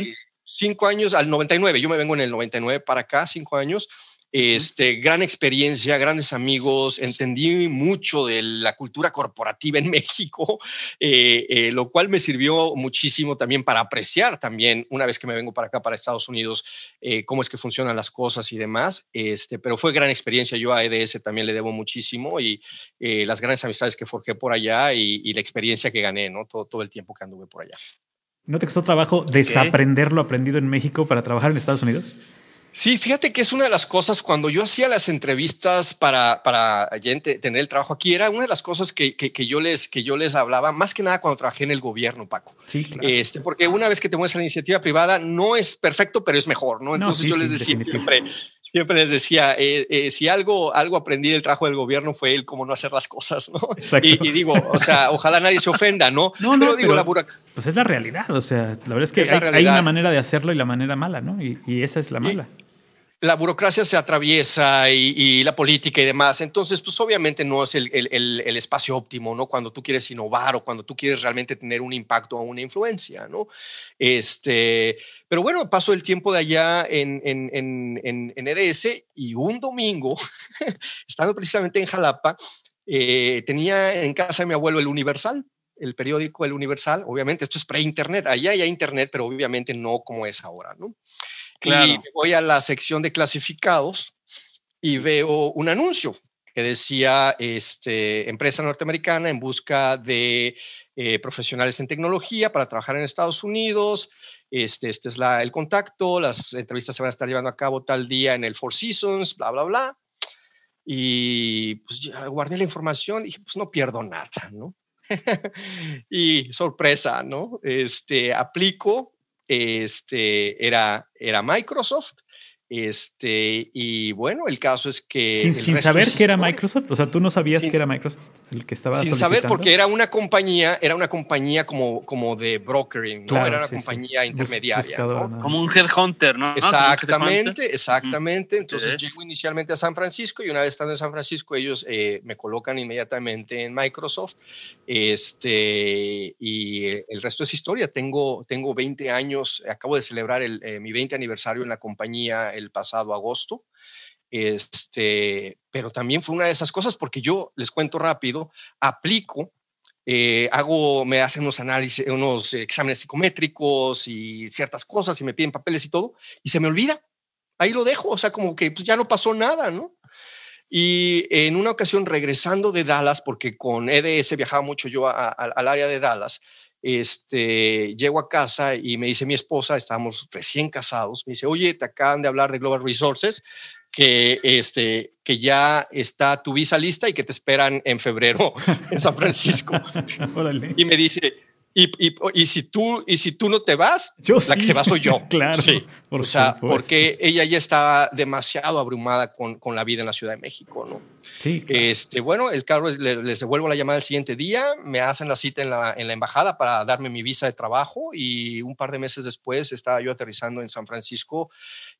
Cinco años al 99, yo me vengo en el 99 para acá, cinco años. Este, gran experiencia, grandes amigos, entendí mucho de la cultura corporativa en <laughs> México, eh, eh, lo cual me sirvió muchísimo también para apreciar también, una vez que me vengo para acá, para Estados Unidos, eh, cómo es que funcionan las cosas y demás. Este, pero fue gran experiencia, yo a EDS también le debo muchísimo y las grandes amistades que forjé por allá y, la experiencia que gané, ¿no? Todo, todo el tiempo que anduve por allá. ¿No te costó trabajo desaprender lo aprendido en México para trabajar en Estados Unidos? Sí, fíjate que es una de las cosas cuando yo hacía las entrevistas para, para tener el trabajo aquí, era una de las cosas que, que, yo les, que yo les hablaba, más que nada cuando trabajé en el gobierno, Paco. Sí, claro. Este, porque una vez que te mueves a la iniciativa privada, no es perfecto, pero es mejor, ¿no? Entonces yo les decía siempre, siempre les decía, eh, eh, si algo, algo aprendí del trabajo del gobierno fue el cómo no hacer las cosas, ¿no? Y, y, digo, o sea, ojalá nadie se ofenda, ¿no? <laughs> No, no, pero digo, la Pues es la realidad, o sea, la verdad es que hay, una manera de hacerlo y la manera mala, ¿no? Y, y esa es la mala la burocracia se atraviesa y, la política y demás. Entonces, pues obviamente no es el, el, espacio óptimo, ¿no? Cuando tú quieres innovar o cuando tú quieres realmente tener un impacto o una influencia, ¿no? Este, pero bueno, paso el tiempo de allá en, en, en, en EDS y un domingo, <laughs> estando precisamente en Jalapa, eh, tenía en casa de mi abuelo el Universal el periódico El Universal, obviamente esto es pre-internet, allá hay internet, pero obviamente no como es ahora, ¿no? Y voy a la sección de clasificados y veo un anuncio que decía este, empresa norteamericana en busca de eh, profesionales en tecnología para trabajar en Estados Unidos. Este, este es la, el contacto, las entrevistas se van a estar llevando a cabo tal día en el Four Seasons, bla, bla, bla. Y pues ya guardé la información y dije, pues no pierdo nada, ¿no? <laughs> y sorpresa, ¿no? Este, aplico, este, era, era Microsoft este, y bueno, el caso es que... Sin, saber que era Microsoft, o sea, tú no sabías que era Microsoft el que estaba Sin saber porque era una compañía, era una compañía como, como de brokering, ¿no? era una compañía intermediaria. Como un headhunter, ¿no? Exactamente, exactamente. Entonces llego inicialmente a San Francisco y una vez estando en San Francisco ellos eh, me colocan inmediatamente en Microsoft este, y el resto es historia. Tengo, tengo 20 años, acabo de celebrar el, eh, mi 20 aniversario en la compañía el pasado agosto. Este, pero también fue una de esas cosas porque yo les cuento rápido, aplico, eh, hago, me hacen unos análisis, unos exámenes psicométricos y ciertas cosas y me piden papeles y todo, y se me olvida. Ahí lo dejo, o sea, como que pues, ya no pasó nada, ¿no? Y en una ocasión regresando de Dallas, porque con EDS viajaba mucho yo al área de Dallas, este, llego a casa y me dice mi esposa, estábamos recién casados, me dice, oye, te acaban de hablar de Global Resources, que, este, que ya está tu visa lista y que te esperan en febrero en San Francisco. <laughs> y me dice, y, y, y, si tú, y si tú no te vas, la que se va soy yo. <laughs> claro. Sí. o sea, porque ella ya estaba demasiado abrumada con, con, la vida en la Ciudad de México, ¿no? Sí. Este, bueno, el carro, les, devuelvo la llamada el siguiente día, me hacen la cita en la, en la embajada para darme mi visa de trabajo y un par de meses después estaba yo aterrizando en San Francisco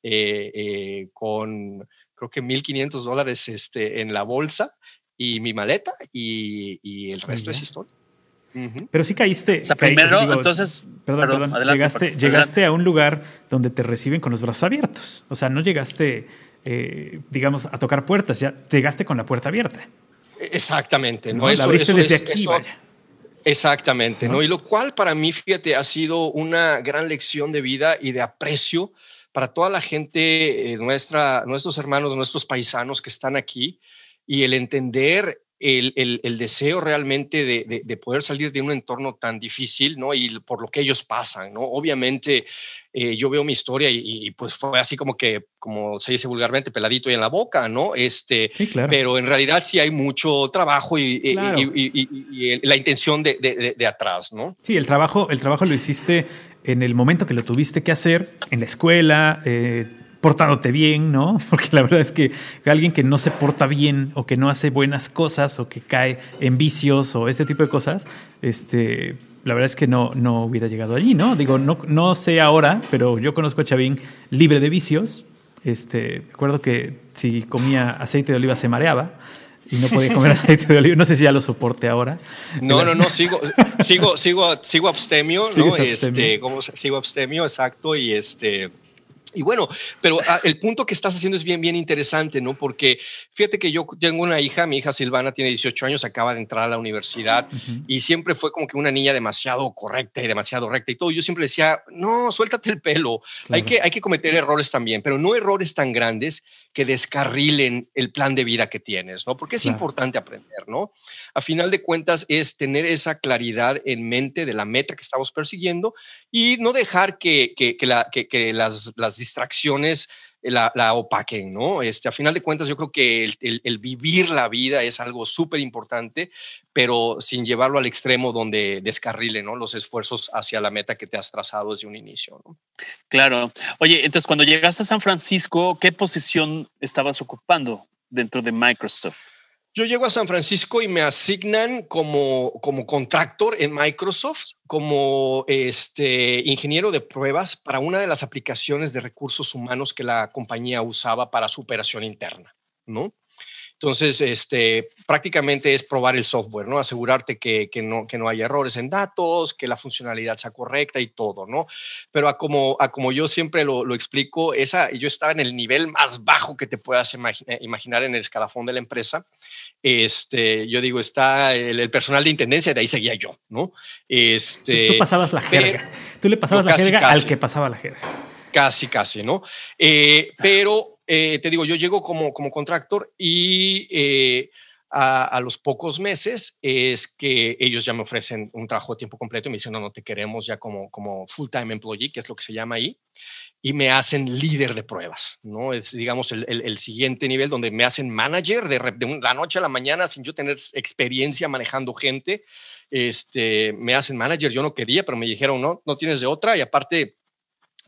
eh, eh, con creo que 1.500 dólares este, en la bolsa y mi maleta y, y el resto es historia. Pero sí caíste. O sea, primero, entonces. Perdón, perdón. llegaste, llegaste a un lugar donde te reciben con los brazos abiertos. O sea, no llegaste, eh, digamos, a tocar puertas, ya llegaste con la puerta abierta. Exactamente. ¿no? Eso, la abriste desde aquí, vaya. Exactamente, ¿no? Y lo cual para mí, fíjate, ha sido una gran lección de vida y de aprecio para toda la gente, eh, nuestra, nuestros hermanos, nuestros paisanos que están aquí y el entender el, deseo realmente de, poder salir de un entorno tan difícil, ¿no? Y por lo que ellos pasan, ¿no? Obviamente eh, yo veo mi historia y, pues fue así como que, como se dice vulgarmente, peladito y en la boca, ¿no? Este, Pero en realidad sí hay mucho trabajo y, la intención de, atrás, ¿no? Sí, el trabajo, el trabajo lo hiciste en el momento que lo tuviste que hacer, en la escuela, eh, portándote bien, ¿no? <laughs> Porque la verdad es que alguien que no se porta bien o que no hace buenas cosas o que cae en vicios o este tipo de cosas, este, la verdad es que no, no hubiera llegado allí, ¿no? Digo, no, no sé ahora, pero yo conozco a Chavín libre de vicios. Este, recuerdo que si comía aceite de oliva se mareaba y no podía comer <laughs> aceite de oliva. No sé si ya lo soporte ahora. No, no, no, sigo, sigo, sigo, sigo abstemio, <laughs> ¿no? Este, ¿cómo, sigo abstemio, exacto, y este y bueno, pero ah, el punto que estás haciendo es bien, bien interesante, ¿no? Porque fíjate que yo tengo una hija, mi hija Silvana tiene 18 años, acaba de entrar a la universidad y siempre fue como que una niña demasiado correcta y demasiado recta y todo. Yo siempre decía, no, suéltate el pelo, hay, que, hay que cometer errores también, pero no errores tan grandes que descarrilen el plan de vida que tienes, ¿no? Porque es importante aprender, ¿no? A final de cuentas es tener esa claridad en mente de la meta que estamos persiguiendo y no dejar que, que, la, que, las, las distracciones la, la, opaquen, ¿no? Este, a final de cuentas, yo creo que el, vivir la vida es algo súper importante, pero sin llevarlo al extremo donde descarrile, ¿no? Los esfuerzos hacia la meta que te has trazado desde un inicio, ¿no? Claro. Oye, entonces, cuando llegaste a San Francisco, ¿qué posición estabas ocupando dentro de Microsoft? Yo llego a San Francisco y me asignan como, como contractor en Microsoft, como este, ingeniero de pruebas para una de las aplicaciones de recursos humanos que la compañía usaba para su operación interna, ¿no? Entonces, este, prácticamente es probar el software, ¿no? Asegurarte que, que, no, que no haya errores en datos, que la funcionalidad sea correcta y todo, ¿no? Pero a como, a como yo siempre lo, lo explico, esa, yo estaba en el nivel más bajo que te puedas eh, imaginar en el escalafón de la empresa. Este, yo digo, está el, personal de intendencia, de ahí seguía yo, ¿no? Este, tú, pasabas la jerga. Tú le pasabas la jerga al que pasaba la jerga. Casi, casi, ¿no? Eh, pero eh, te digo, yo llego como, como contractor y eh, a, los pocos meses es que ellos ya me ofrecen un trabajo de tiempo completo y me dicen, no, no te queremos ya como, como full-time employee, que es lo que se llama ahí, y me hacen líder de pruebas, ¿no? Es, digamos, el, el, siguiente nivel donde me hacen manager de, de, la noche a la mañana sin yo tener experiencia manejando gente. Este, me hacen manager, yo no quería, pero me dijeron, no, no tienes de otra y aparte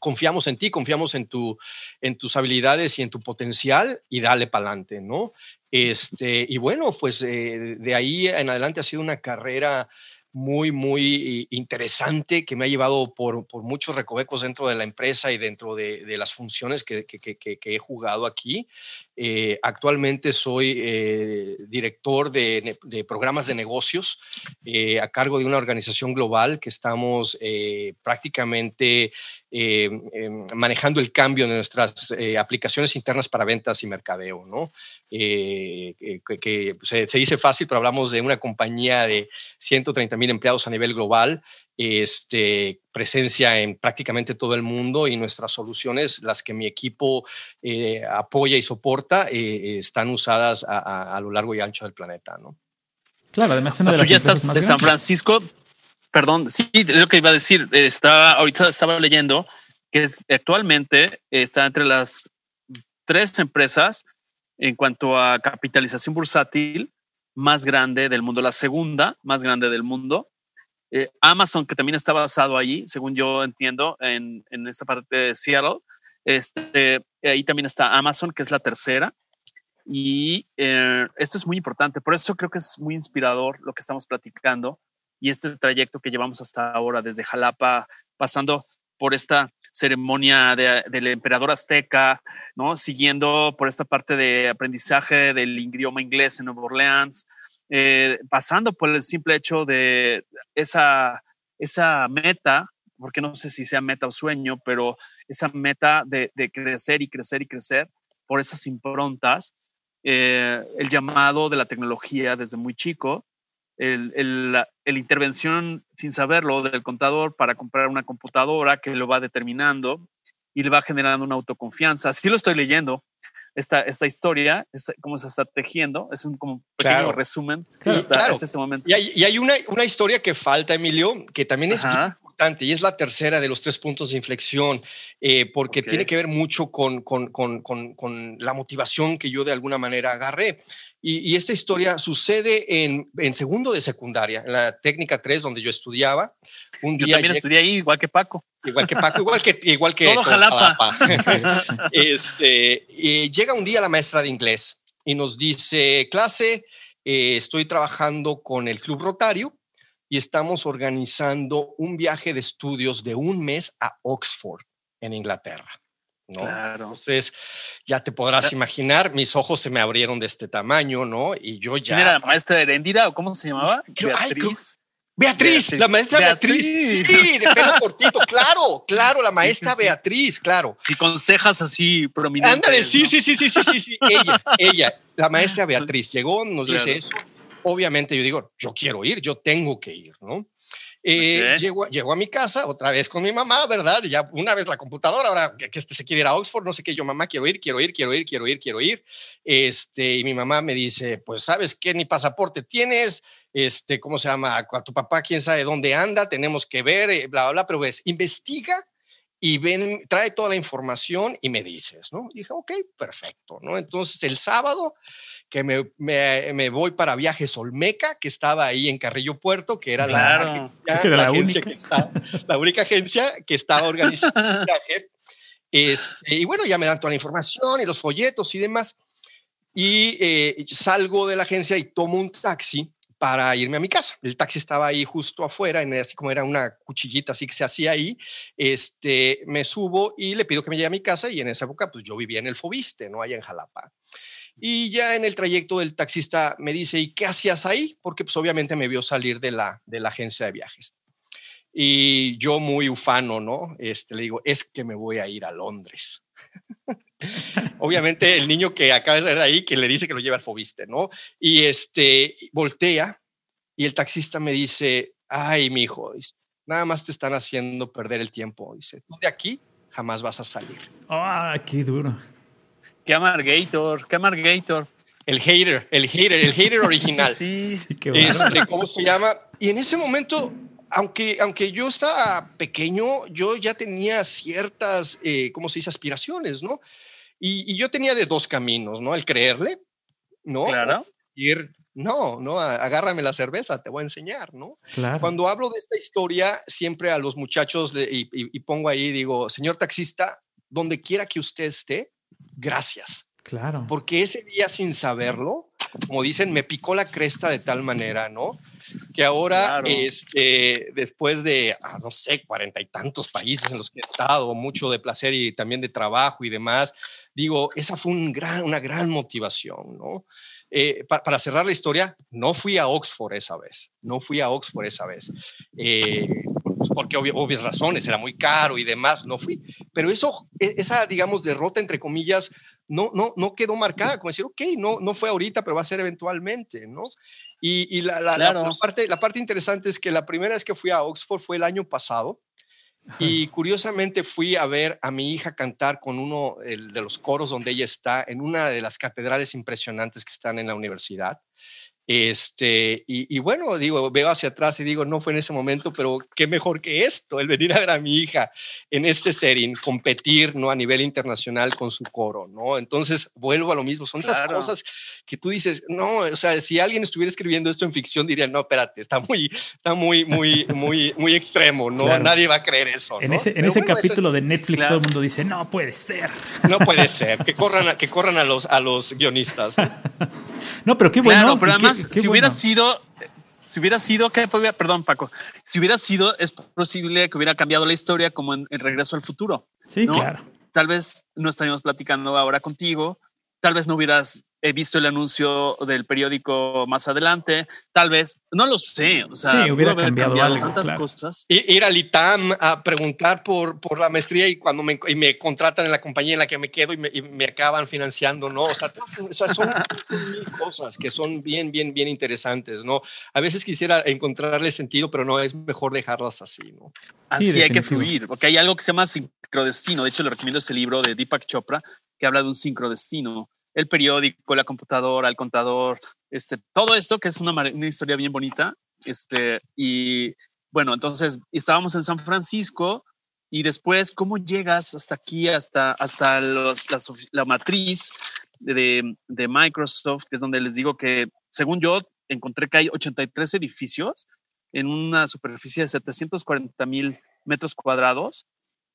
confiamos en ti, confiamos en, tu, en tus habilidades y en tu potencial y dale para adelante, ¿no? Este, y bueno, pues eh, de ahí en adelante ha sido una carrera muy, muy interesante que me ha llevado por, por muchos recovecos dentro de la empresa y dentro de, de las funciones que, que, he jugado aquí. Eh, actualmente soy eh, director de, programas de negocios eh, a cargo de una organización global que estamos prácticamente em, manejando el cambio de nuestras aplicaciones internas para ventas y mercadeo, ¿no? que, se, se, dice fácil, pero hablamos de una compañía de 130 mil empleados a nivel global este, presencia en prácticamente todo el mundo y nuestras soluciones, las que mi equipo eh, apoya y soporta, eh, están usadas a, lo largo y ancho del planeta, ¿no? Claro, además una de las tú ya estás de San Francisco, perdón, sí, es lo que iba a decir, estaba, ahorita estaba leyendo que actualmente está entre las tres empresas en cuanto a capitalización bursátil más grande del mundo, la segunda más grande del mundo, eh, Amazon, que también está basado ahí, según yo entiendo, en, en esta parte de Seattle. Este, ahí también está Amazon, que es la tercera. Y eh, esto es muy importante. Por eso creo que es muy inspirador lo que estamos platicando y este trayecto que llevamos hasta ahora, desde Jalapa, pasando por esta ceremonia del emperador azteca, ¿no? Siguiendo por esta parte de aprendizaje del idioma inglés en Nueva Orleans, eh, pasando por el simple hecho de esa, esa meta, porque no sé si sea meta o sueño, pero esa meta de, crecer y crecer y crecer por esas improntas, eh, el llamado de la tecnología desde muy chico, el, el, intervención sin saberlo del contador para comprar una computadora que lo va determinando y le va generando una autoconfianza. Así lo estoy leyendo, esta, esta historia, cómo se está tejiendo. Es un como pequeño resumen hasta, este momento. Y hay, y hay una, una, historia que falta, Emilio, que también es importante y es la tercera de los tres puntos de inflexión, eh, porque tiene que ver mucho con, con, con, con, la motivación que yo de alguna manera agarré. Y, y esta historia sucede en, en, segundo de secundaria, en la técnica 3, donde yo estudiaba. Un yo también estudié ahí, igual que Paco. Igual que Paco, igual que igual que todo Jalapa. <laughs> este, y llega un día la maestra de inglés y nos dice, clase, eh, estoy trabajando con el Club Rotario y estamos organizando un viaje de estudios de un mes a Oxford, en Inglaterra. ¿no? Claro. Entonces, ya te podrás imaginar, mis ojos se me abrieron de este tamaño, ¿no? Y yo ya... ¿Quién era la maestra de Erendira o cómo se llamaba? Beatriz. Beatriz, la maestra Beatriz. Sí, de pelo <laughs> cortito, claro, claro, la maestra Beatriz, claro. Si consejas así prominentes. Ándale, sí, sí, sí, sí, sí, sí, sí, ella, ella, la maestra <laughs> Beatriz llegó, nos dice eso. Obviamente yo digo, yo quiero ir, yo tengo que ir, ¿no? Eh, llegó, a mi casa otra vez con mi mamá, ¿verdad? Ya una vez la computadora, ahora que, este se quiere ir a Oxford, no sé qué, yo mamá quiero ir, quiero ir, quiero ir, quiero ir, quiero ir. Este, y mi mamá me dice, pues sabes qué, ni pasaporte tienes, este, ¿cómo se llama? A tu papá, quién sabe dónde anda, tenemos que ver, eh, bla, bla, bla, pero ves, investiga y ven, trae toda la información y me dices, ¿no? dije, ok, perfecto, ¿no? Entonces el sábado que me, me, voy para Viajes Olmeca, que estaba ahí en Carrillo Puerto, que era la, la, agencia que la única agencia que estaba organizando el <laughs> viaje. Este, y bueno, ya me dan toda la información y los folletos y demás. Y eh, salgo de la agencia y tomo un taxi para irme a mi casa. El taxi estaba ahí justo afuera, en, así como era una cuchillita así que se hacía ahí. Este, me subo y le pido que me lleve a mi casa y en esa época pues yo vivía en el Fobiste, ¿no? Allá en Jalapa. Y ya en el trayecto del taxista me dice, ¿y qué hacías ahí? Porque pues obviamente me vio salir de la, de la agencia de viajes. Y yo muy ufano, ¿no? Este, le digo, es que me voy a ir a Londres. <laughs> Obviamente el niño que acaba de salir de ahí, que le dice que lo lleva al Fobiste, ¿no? Y este, voltea y el taxista me dice, ay, mi hijo, nada más te están haciendo perder el tiempo. Dice, tú de aquí jamás vas a salir. Ah, qué duro. Qué amargator, qué amargator. El hater, el hater, el hater <laughs> original. sí, sí. qué este, ¿Cómo se llama? Y en ese momento aunque, aunque yo estaba pequeño, yo ya tenía ciertas, eh, ¿cómo se dice?, aspiraciones, ¿no? Y, yo tenía de dos caminos, ¿no? El creerle, ¿no? Claro. Ir, no, no, agárrame la cerveza, te voy a enseñar, ¿no? Claro. Cuando hablo de esta historia, siempre a los muchachos y, y pongo ahí, digo, señor taxista, donde quiera que usted esté, gracias. Claro. Porque ese día sin saberlo, como dicen, me picó la cresta de tal manera, ¿no? Que ahora, este, después de, ah, no sé, cuarenta y tantos países en los que he estado, mucho de placer y también de trabajo y demás, digo, esa fue un gran, una gran motivación, ¿no? Eh, para cerrar la historia, no fui a Oxford esa vez, no fui a Oxford esa vez. Eh, porque obvias razones, era muy caro y demás, no fui. Pero eso, e, esa, digamos, derrota, entre comillas, no, no, no quedó marcada, como decir, ok, no, no fue ahorita, pero va a ser eventualmente, ¿no? Y, la, la, parte, la parte interesante es que la primera vez que fui a Oxford fue el año pasado. Y curiosamente fui a ver a mi hija cantar con uno de los coros donde ella está en una de las catedrales impresionantes que están en la universidad. Este, y, bueno, digo, veo hacia atrás y digo, no fue en ese momento, pero qué mejor que esto, el venir a ver a mi hija en este setting, competir, ¿no? A nivel internacional con su coro, ¿no? Entonces, vuelvo a lo mismo, son esas cosas que tú dices, no, o sea, si alguien estuviera escribiendo esto en ficción, diría, no, espérate, está muy, está muy, muy, muy, muy extremo, ¿no? Nadie va a creer eso. En ese, en ese capítulo de Netflix todo el mundo dice, no puede ser. No puede ser, que corran a, que corran a los, a los guionistas. no, <laughs> pero qué bueno. pero además, si hubiera sido, si hubiera sido, que perdón, Paco, si hubiera sido, es posible que hubiera cambiado la historia como en, el Regreso al Futuro. Sí, claro. Tal vez no estaríamos platicando ahora contigo, tal vez no hubieras he visto el anuncio del periódico más adelante, tal vez, no lo sé, o sea, sí, hubiera cambiado, tantas cosas. Ir al ITAM a preguntar por, por la maestría y cuando me, y me contratan en la compañía en la que me quedo y me, y me acaban financiando, ¿no? O sea, o sea son cosas que son bien, bien, bien interesantes, ¿no? A veces quisiera encontrarle sentido, pero no, es mejor dejarlas así, ¿no? Así hay que fluir, porque hay algo que se llama sincrodestino, de hecho le recomiendo ese libro de Deepak Chopra, que habla de un sincrodestino el periódico, la computadora, el contador, este, todo esto que es una, una historia bien bonita. Este, y bueno, entonces estábamos en San Francisco y después, ¿cómo llegas hasta aquí, hasta, hasta los, la, matriz de, de, Microsoft, que es donde les digo que, según yo, encontré que hay 83 edificios en una superficie de 740 mil metros cuadrados,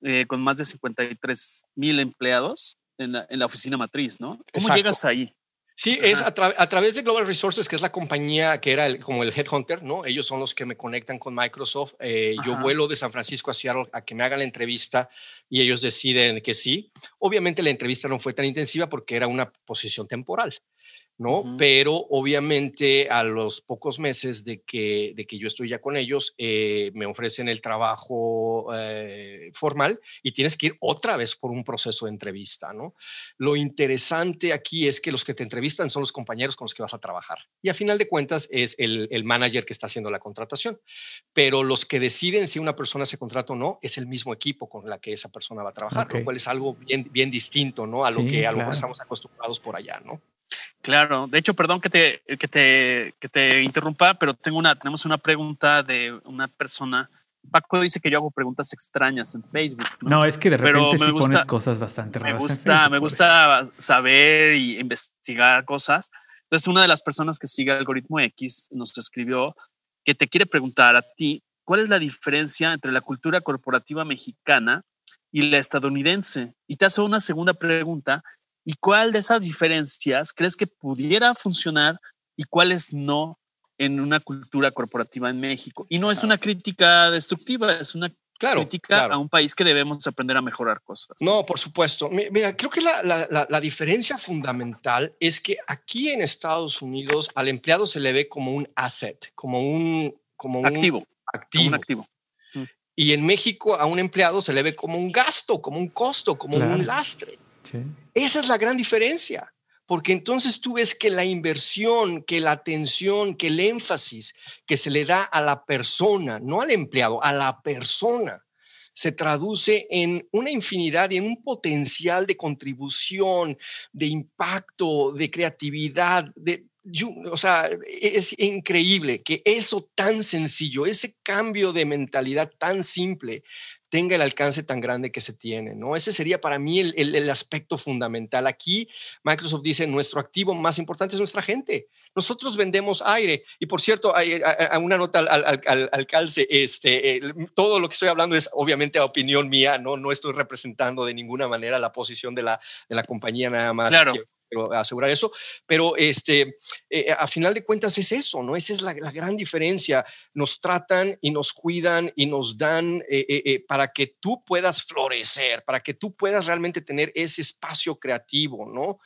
eh, con más de 53 mil empleados en la, oficina matriz, ¿no? ¿Cómo llegas ahí? Sí, es a, través de Global Resources, que es la compañía que era como el Headhunter, ¿no? Ellos son los que me conectan con Microsoft. Eh, yo vuelo de San Francisco a Seattle a que me hagan la entrevista y ellos deciden que sí. Obviamente la entrevista no fue tan intensiva porque era una posición temporal. ¿No? Pero obviamente a los pocos meses de que, de que yo estoy ya con ellos, eh, me ofrecen el trabajo eh, formal y tienes que ir otra vez por un proceso de entrevista, ¿no? Lo interesante aquí es que los que te entrevistan son los compañeros con los que vas a trabajar y a final de cuentas es el, el manager que está haciendo la contratación, pero los que deciden si una persona se contrata o no es el mismo equipo con la que esa persona va a trabajar, lo cual es algo bien, bien distinto, ¿no? A lo que a lo que estamos acostumbrados por allá, ¿no? Claro, de hecho, perdón que te, que te, que te interrumpa, pero tengo una, tenemos una pregunta de una persona. Paco dice que yo hago preguntas extrañas en Facebook. No, es que de repente sí pones cosas bastante raras. Me gusta, me gusta saber y investigar cosas. Entonces, una de las personas que sigue Algoritmo X nos escribió que te quiere preguntar a ti cuál es la diferencia entre la cultura corporativa mexicana y la estadounidense. Y te hace una segunda pregunta ¿Y cuál de esas diferencias crees que pudiera funcionar y cuáles no en una cultura corporativa en México? Y no es una crítica destructiva, es una crítica a un país que debemos aprender a mejorar cosas. No, por supuesto. Mira, creo que la, diferencia fundamental es que aquí en Estados Unidos al empleado se le ve como un asset, como un, como activo. activo. un activo. Mm. Y en México a un empleado se le ve como un gasto, como un costo, como un lastre. Esa es la gran diferencia, porque entonces tú ves que la inversión, que la atención, que el énfasis que se le da a la persona, no al empleado, a la persona, se traduce en una infinidad y en un potencial de contribución, de impacto, de creatividad, de, o sea, es increíble que eso tan sencillo, ese cambio de mentalidad tan simple, tenga el alcance tan grande que se tiene, ¿no? Ese sería para mí el, aspecto fundamental. Aquí Microsoft dice, nuestro activo más importante es nuestra gente. Nosotros vendemos aire. Y por cierto, hay, una nota al, calce, este, todo lo que estoy hablando es obviamente a opinión mía, ¿no? No estoy representando de ninguna manera la posición de la, de la compañía nada más. Claro asegurar eso, pero este, eh, a final de cuentas es eso, ¿no? Esa es la, gran diferencia. Nos tratan y nos cuidan y nos dan eh, eh, para que tú puedas florecer, para que tú puedas realmente tener ese espacio creativo, ¿no?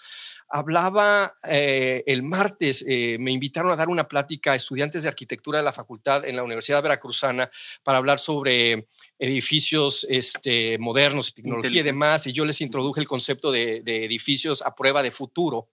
Hablaba el martes, me invitaron a dar una plática a estudiantes de arquitectura de la facultad en la Universidad Veracruzana para hablar sobre edificios este, modernos y tecnología y demás, y yo les introduje el concepto de, edificios a prueba de futuro,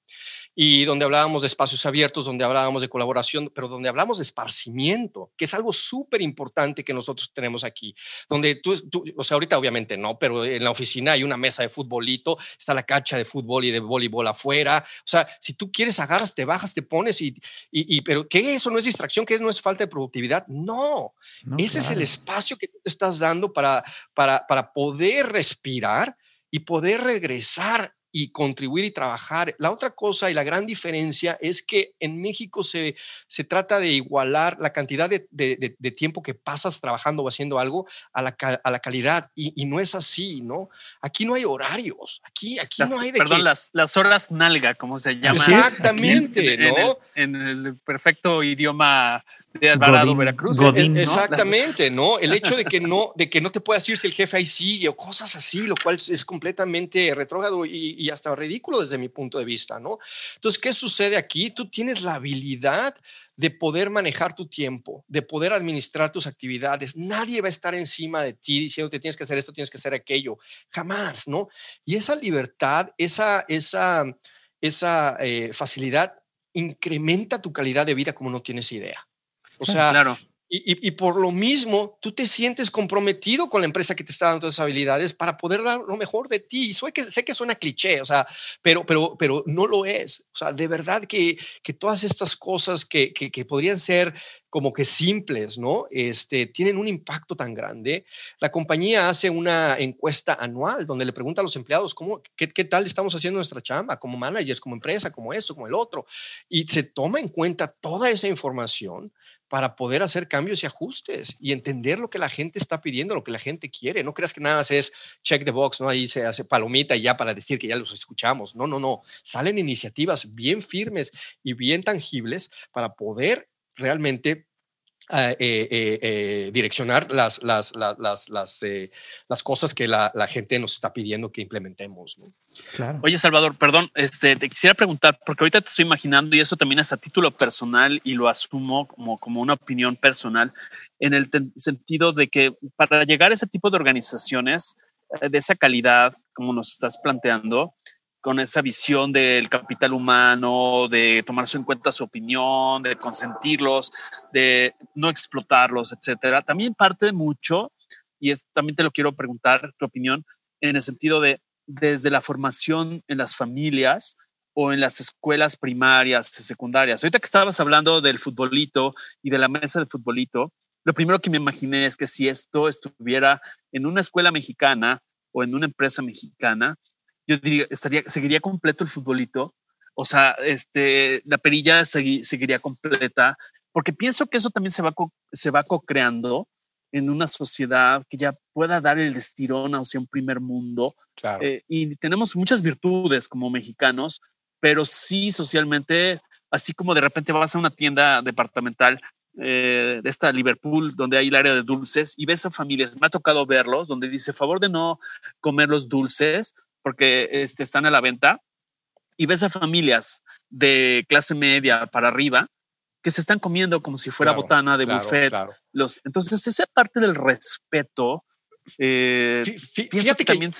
y donde hablábamos de espacios abiertos, donde hablábamos de colaboración, pero donde hablamos de esparcimiento, que es algo súper importante que nosotros tenemos aquí, donde tú, o sea, ahorita obviamente no, pero en la oficina hay una mesa de futbolito, está la cancha de fútbol y de voleibol afuera, o sea, si tú quieres agarras, te bajas, te pones y, y, pero ¿qué eso no es distracción? ¿Qué no es falta de productividad? No, ese es el espacio que tú te estás dando para, para, para poder respirar y poder regresar y contribuir y trabajar. La otra cosa y la gran diferencia es que en México se, se trata de igualar la cantidad de, de, tiempo que pasas trabajando o haciendo algo a la, a la calidad y, no es así, ¿no? Aquí no hay horarios, aquí, aquí no hay de Perdón, las, las horas nalga, como se llama. Exactamente, ¿no? En el, perfecto idioma de Alvarado, Veracruz. Exactamente, ¿no? El hecho de que no, de que no te puedas ir si el jefe ahí sigue o cosas así, lo cual es completamente retrógrado y, y, hasta ridículo desde mi punto de vista, ¿no? Entonces, ¿qué sucede aquí? Tú tienes la habilidad de poder manejar tu tiempo, de poder administrar tus actividades. Nadie va a estar encima de ti diciendo que tienes que hacer esto, tienes que hacer aquello. Jamás, ¿no? Y esa libertad, esa, esa, esa eh, facilidad incrementa tu calidad de vida como no tienes idea. O sea, claro. Y, por lo mismo, tú te sientes comprometido con la empresa que te está dando esas habilidades para poder dar lo mejor de ti. Sé que, sé que suena cliché, o sea, pero, pero, pero no lo es. O sea, de verdad que, que todas estas cosas que, que, podrían ser como que simples, ¿no? Este, tienen un impacto tan grande. La compañía hace una encuesta anual donde le pregunta a los empleados cómo, qué, qué tal estamos haciendo nuestra chamba, como managers, como empresa, como esto, como el otro. Y se toma en cuenta toda esa información para poder hacer cambios y ajustes y entender lo que la gente está pidiendo, lo que la gente quiere. No creas que nada más es check the box, ¿no? Ahí se hace palomita y ya para decir que ya los escuchamos. No, no, no. Salen iniciativas bien firmes y bien tangibles para poder realmente eh, eh, eh, direccionar las, las, las, las, las cosas que la, la, gente nos está pidiendo que implementemos. ¿no? Claro. Oye, Salvador, perdón, este, te quisiera preguntar, porque ahorita te estoy imaginando, y eso también es a título personal y lo asumo como, como una opinión personal, en el sentido de que para llegar a ese tipo de organizaciones de esa calidad, como nos estás planteando, con esa visión del capital humano, de tomarse en cuenta su opinión, de consentirlos, de no explotarlos, etcétera. También parte mucho, y es, también te lo quiero preguntar, tu opinión, en el sentido de desde la formación en las familias o en las escuelas primarias y secundarias. Ahorita que estabas hablando del futbolito y de la mesa del futbolito, lo primero que me imaginé es que si esto estuviera en una escuela mexicana o en una empresa mexicana, yo diría, estaría, seguiría completo el futbolito. O sea, este, la perilla seguiría completa, porque pienso que eso también se va, se va co-creando en una sociedad que ya pueda dar el estirón hacia un primer mundo. Eh, y tenemos muchas virtudes como mexicanos, pero sí socialmente, así como de repente vas a una tienda departamental eh, de esta Liverpool, donde hay el área de dulces, y ves a familias, me ha tocado verlos, donde dice, favor de no comer los dulces, porque este, están a la venta y ves a familias de clase media para arriba que se están comiendo como si fuera botana de buffet. Los, entonces, esa parte del respeto, eh, fíjate que, también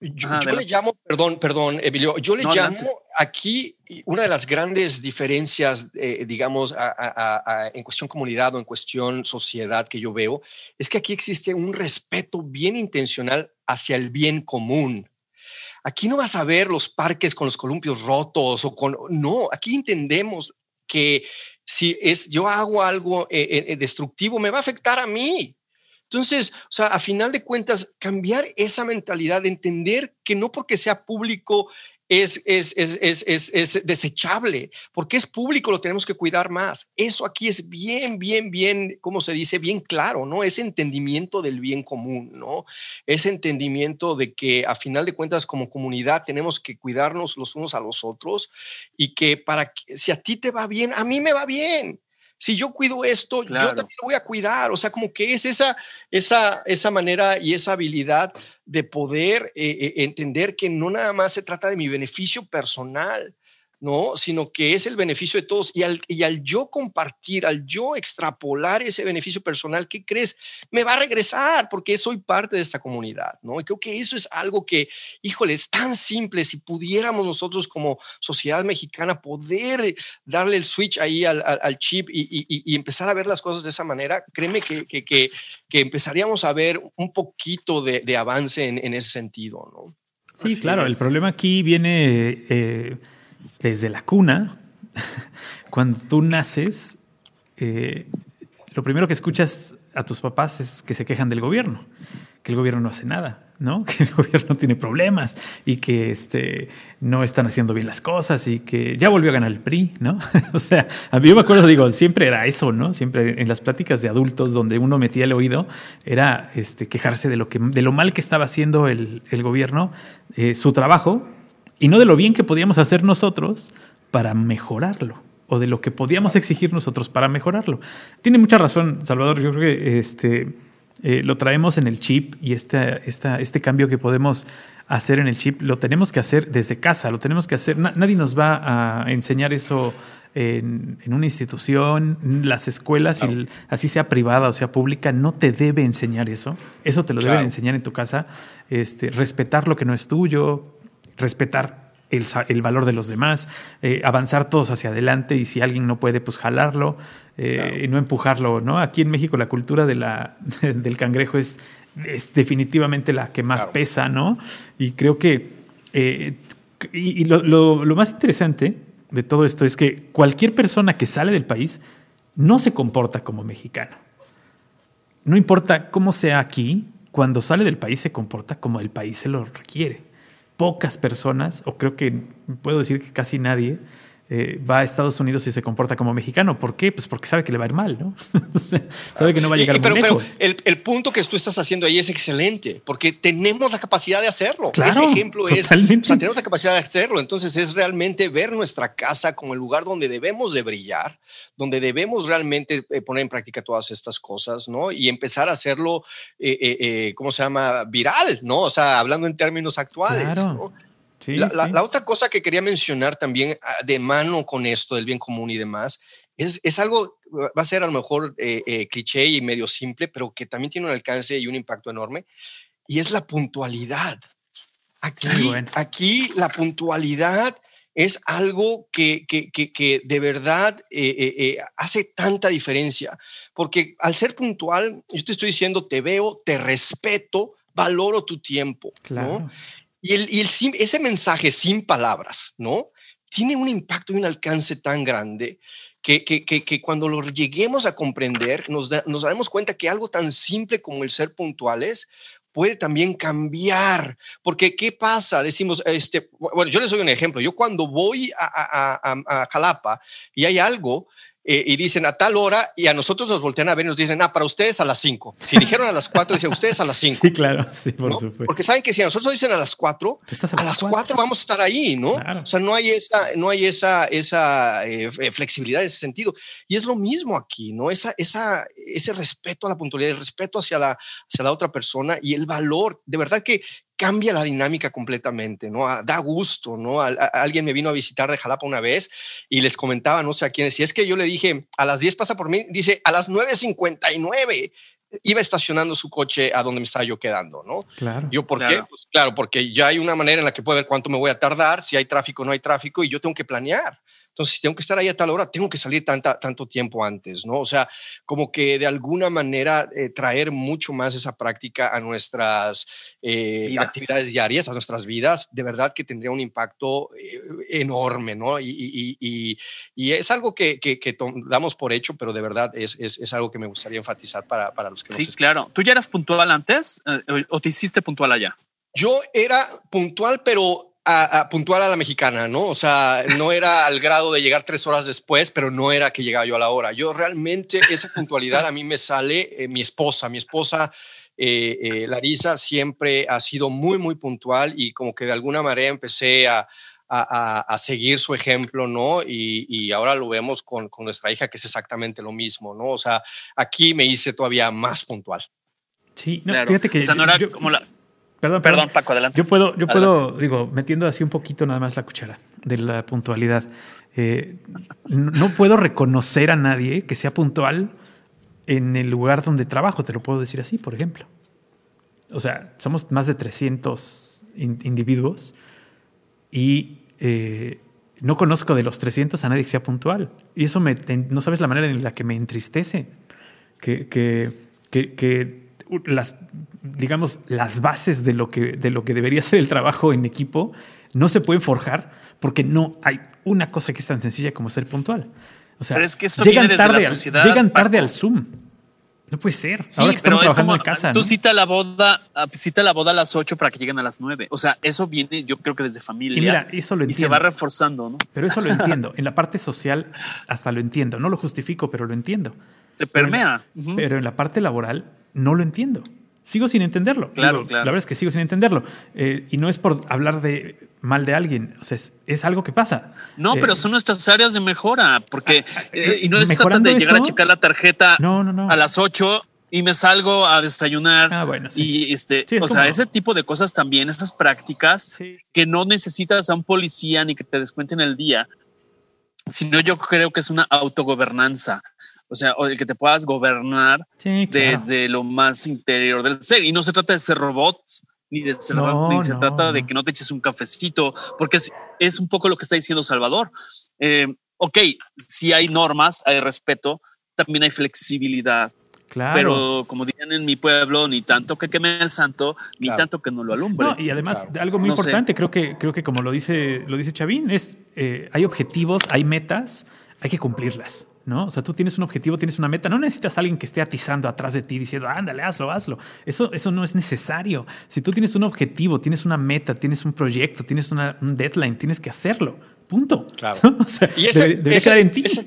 Yo, le llamo, perdón, perdón, Emilio, yo le llamo aquí una de las grandes diferencias, eh, digamos, en cuestión comunidad o en cuestión sociedad que yo veo, es que aquí existe un respeto bien intencional hacia el bien común. Aquí no vas a ver los parques con los columpios rotos o con... No, aquí entendemos que si es, yo hago algo eh, eh, destructivo, me va a afectar a mí. Entonces, o sea, a final de cuentas, cambiar esa mentalidad de entender que no porque sea público es, es, es, es, desechable, porque es público, lo tenemos que cuidar más. Eso aquí es bien, bien, bien, como se dice, bien claro, ¿no? Ese entendimiento del bien común, ¿no? Ese entendimiento de que a final de cuentas como comunidad tenemos que cuidarnos los unos a los otros y que para que, si a ti te va bien, a mí me va bien si yo cuido esto, yo también lo voy a cuidar. O sea, como que es esa, esa, esa manera y esa habilidad de poder eh, eh, entender que no nada más se trata de mi beneficio personal, ¿no? Sino que es el beneficio de todos. Y al, y al yo compartir, al yo extrapolar ese beneficio personal, ¿qué crees? Me va a regresar porque soy parte de esta comunidad, ¿no? Y creo que eso es algo que, híjole, es tan simple. Si pudiéramos nosotros como sociedad mexicana poder darle el switch ahí al, al, chip y, y, y, empezar a ver las cosas de esa manera, créeme que, que, que, que empezaríamos a ver un poquito de, de avance en, en, ese sentido, ¿no? Sí, claro, el problema aquí viene... Eh, desde la cuna, <laughs> cuando tú naces, eh, lo primero que escuchas a tus papás es que se quejan del gobierno, que el gobierno no hace nada, ¿no? <laughs> Que el gobierno tiene problemas y que este, no están haciendo bien las cosas y que ya volvió a ganar el PRI, ¿no? <laughs> o sea, a mí me acuerdo, digo, siempre era eso, ¿no? Siempre en las pláticas de adultos donde uno metía el oído era este, quejarse de lo, que, de lo mal que estaba haciendo el, gobierno, eh, su trabajo, y no de lo bien que podíamos hacer nosotros para mejorarlo. o de lo que podíamos exigir nosotros para mejorarlo. Tiene mucha razón, Salvador. Yo creo que este, eh, lo traemos en el chip y este, este cambio que podemos hacer en el chip lo tenemos que hacer desde casa, lo tenemos que hacer. nadie nos va a enseñar eso en, una institución, las escuelas, así sea privada o sea pública, no te debe enseñar eso. Eso te lo deben enseñar en tu casa. Este, respetar lo que no es tuyo, respetar el, valor de los demás, eh, avanzar todos hacia adelante y si alguien no puede, pues jalarlo eh, y no empujarlo. ¿no? Aquí en México la cultura de la, <laughs> del cangrejo es, es definitivamente la que más pesa, ¿no? Y creo que... Eh, y, lo, lo más interesante de todo esto es que cualquier persona que sale del país no se comporta como mexicano. No importa cómo sea aquí, cuando sale del país se comporta como el país se lo requiere. Pocas personas, o creo que puedo decir que casi nadie, eh, va a Estados Unidos y se comporta como mexicano. ¿Por qué? Pues porque sabe que le va a ir mal, ¿no? <laughs> sabe que no va a llegar pero, muy lejos. Pero el, punto que tú estás haciendo ahí es excelente, porque tenemos la capacidad de hacerlo. Ese ejemplo es, tenemos la capacidad de hacerlo. Entonces es realmente ver nuestra casa como el lugar donde debemos de brillar, donde debemos realmente eh, poner en práctica todas estas cosas, ¿no? Y empezar a hacerlo, eh, ¿cómo se llama? Viral, ¿no? O sea, hablando en términos actuales, ¿no? La, otra cosa que quería mencionar también ah, de mano con esto del bien común y demás, es, es algo, va a ser a lo mejor eh, eh, cliché y medio simple, pero que también tiene un alcance y un impacto enorme, y es la puntualidad. Aquí, aquí la puntualidad es algo que, que, que, de verdad eh, hace tanta diferencia, porque al ser puntual, yo te estoy diciendo, te veo, te respeto, valoro tu tiempo. Claro. Y, el, ese mensaje sin palabras, ¿no? Tiene un impacto y un alcance tan grande que, que, que, cuando lo lleguemos a comprender, nos, nos daremos cuenta que algo tan simple como el ser puntuales puede también cambiar. Porque, ¿qué pasa? Decimos, este, bueno, yo les doy un ejemplo. Yo cuando voy a, a, a, a Jalapa y hay algo, eh, y dicen a tal hora y a nosotros nos voltean a ver y nos dicen, ah, para ustedes a las 5. Si dijeron a las 4, dicen ustedes a las 5. Sí, claro, sí, por supuesto. Porque saben que si a nosotros dicen a las 4, a, las 4 vamos a estar ahí, ¿no? O sea, no hay esa, no hay esa, esa eh, flexibilidad en ese sentido. Y es lo mismo aquí, ¿no? Esa, esa, ese respeto a la puntualidad, el respeto hacia la, hacia la otra persona y el valor. De verdad que, cambia la dinámica completamente, ¿no? Ah, da gusto, ¿no? alguien me vino a visitar de Jalapa una vez y les comentaba, no sé a quién, si es que yo le dije, a las 10 pasa por mí, dice, a las 9.59 iba estacionando su coche a donde me estaba yo quedando, ¿no? Claro. Yo, ¿por qué? Pues claro, porque ya hay una manera en la que puedo ver cuánto me voy a tardar, si hay tráfico o no hay tráfico, y yo tengo que planear. Entonces, si tengo que estar ahí a tal hora, tengo que salir tanta, tanto tiempo antes, ¿no? O sea, como que de alguna manera eh, traer mucho más esa práctica a nuestras eh, actividades diarias, a nuestras vidas, de verdad que tendría un impacto eh, enorme, ¿no? Y, y, y, es algo que, que, damos por hecho, pero de verdad es, es, es algo que me gustaría enfatizar para, para los que Sí, claro. ¿Tú ya eras puntual antes o te hiciste puntual allá? Yo era puntual, pero a, puntual a la mexicana, ¿no? O sea, no era <laughs> al grado de llegar tres horas después, pero no era que llegaba yo a la hora. Yo realmente esa puntualidad a mí me sale eh, mi esposa, mi esposa. Eh, eh, Larisa siempre ha sido muy, muy puntual y como que de alguna manera empecé a, a, seguir su ejemplo, ¿no? Y, ahora lo vemos con, con, nuestra hija, que es exactamente lo mismo, ¿no? O sea, aquí me hice todavía más puntual. Sí, fíjate que... O sea, no era como la, Perdón, perdón, Paco, adelante. Yo puedo, yo puedo, digo, metiendo así un poquito nada más la cuchara de la puntualidad. Eh, no puedo reconocer a nadie que sea puntual en el lugar donde trabajo, te lo puedo decir así, por ejemplo. O sea, somos más de 300 individuos y eh, no conozco de los 300 a nadie que sea puntual. Y eso me, no sabes la manera en la que me entristece. Que, que, que, que las, digamos, las bases de lo, que, de lo que debería ser el trabajo en equipo no se pueden forjar porque no hay una cosa que es tan sencilla como ser puntual. O sea, llegan, tarde, al, llegan tarde al Zoom. No puede ser. Ahora que estamos trabajando en casa. Tú cita la boda, ah, cita la boda a las 8 para que lleguen a las 9. O sea, eso viene, yo creo que desde familia. Y mira, eso lo entiendo. Y se va reforzando, ¿no? Pero eso lo <laughs> entiendo. en la parte social hasta lo entiendo. No lo justifico, pero lo entiendo. Se permea. pero en la parte laboral no lo entiendo. Sigo sin entenderlo. Claro, claro. La verdad es que sigo sin entenderlo. Eh, y no es por hablar de mal de alguien. O sea, es, algo que pasa. No, pero eh, son nuestras áreas de mejora, porque ah, ah, eh, y no es trata de llegar a checar la tarjeta a las 8 y me salgo a desayunar. Ah, bueno, Y este, o sea, ese tipo de cosas también, esas prácticas que no necesitas a un policía ni que te descuenten el día, sino yo creo que es una autogobernanza. O sea, o el que te puedas gobernar desde lo más interior del ser. Y no se trata de ser robots, ni, de ser ni se trata de que no te eches un cafecito, porque es, es un poco lo que está diciendo Salvador. Eh, ok, si hay normas, hay respeto, también hay flexibilidad. Claro. Pero como dirían en mi pueblo, ni tanto que queme el santo, ni tanto que no lo alumbre. y además, algo muy importante, creo que, creo que como lo dice, lo dice Chavín, es eh, hay objetivos, hay metas, hay que cumplirlas. ¿No? O sea, tú tienes un objetivo, tienes una meta, no necesitas a alguien que esté atizando atrás de ti diciendo, ándale, hazlo, hazlo. Eso, eso no es necesario. Si tú tienes un objetivo, tienes una meta, tienes un proyecto, tienes una, un deadline, tienes que hacerlo. Punto. Claro. <laughs> o sea, y ese, debe, quedar en ti. Ese,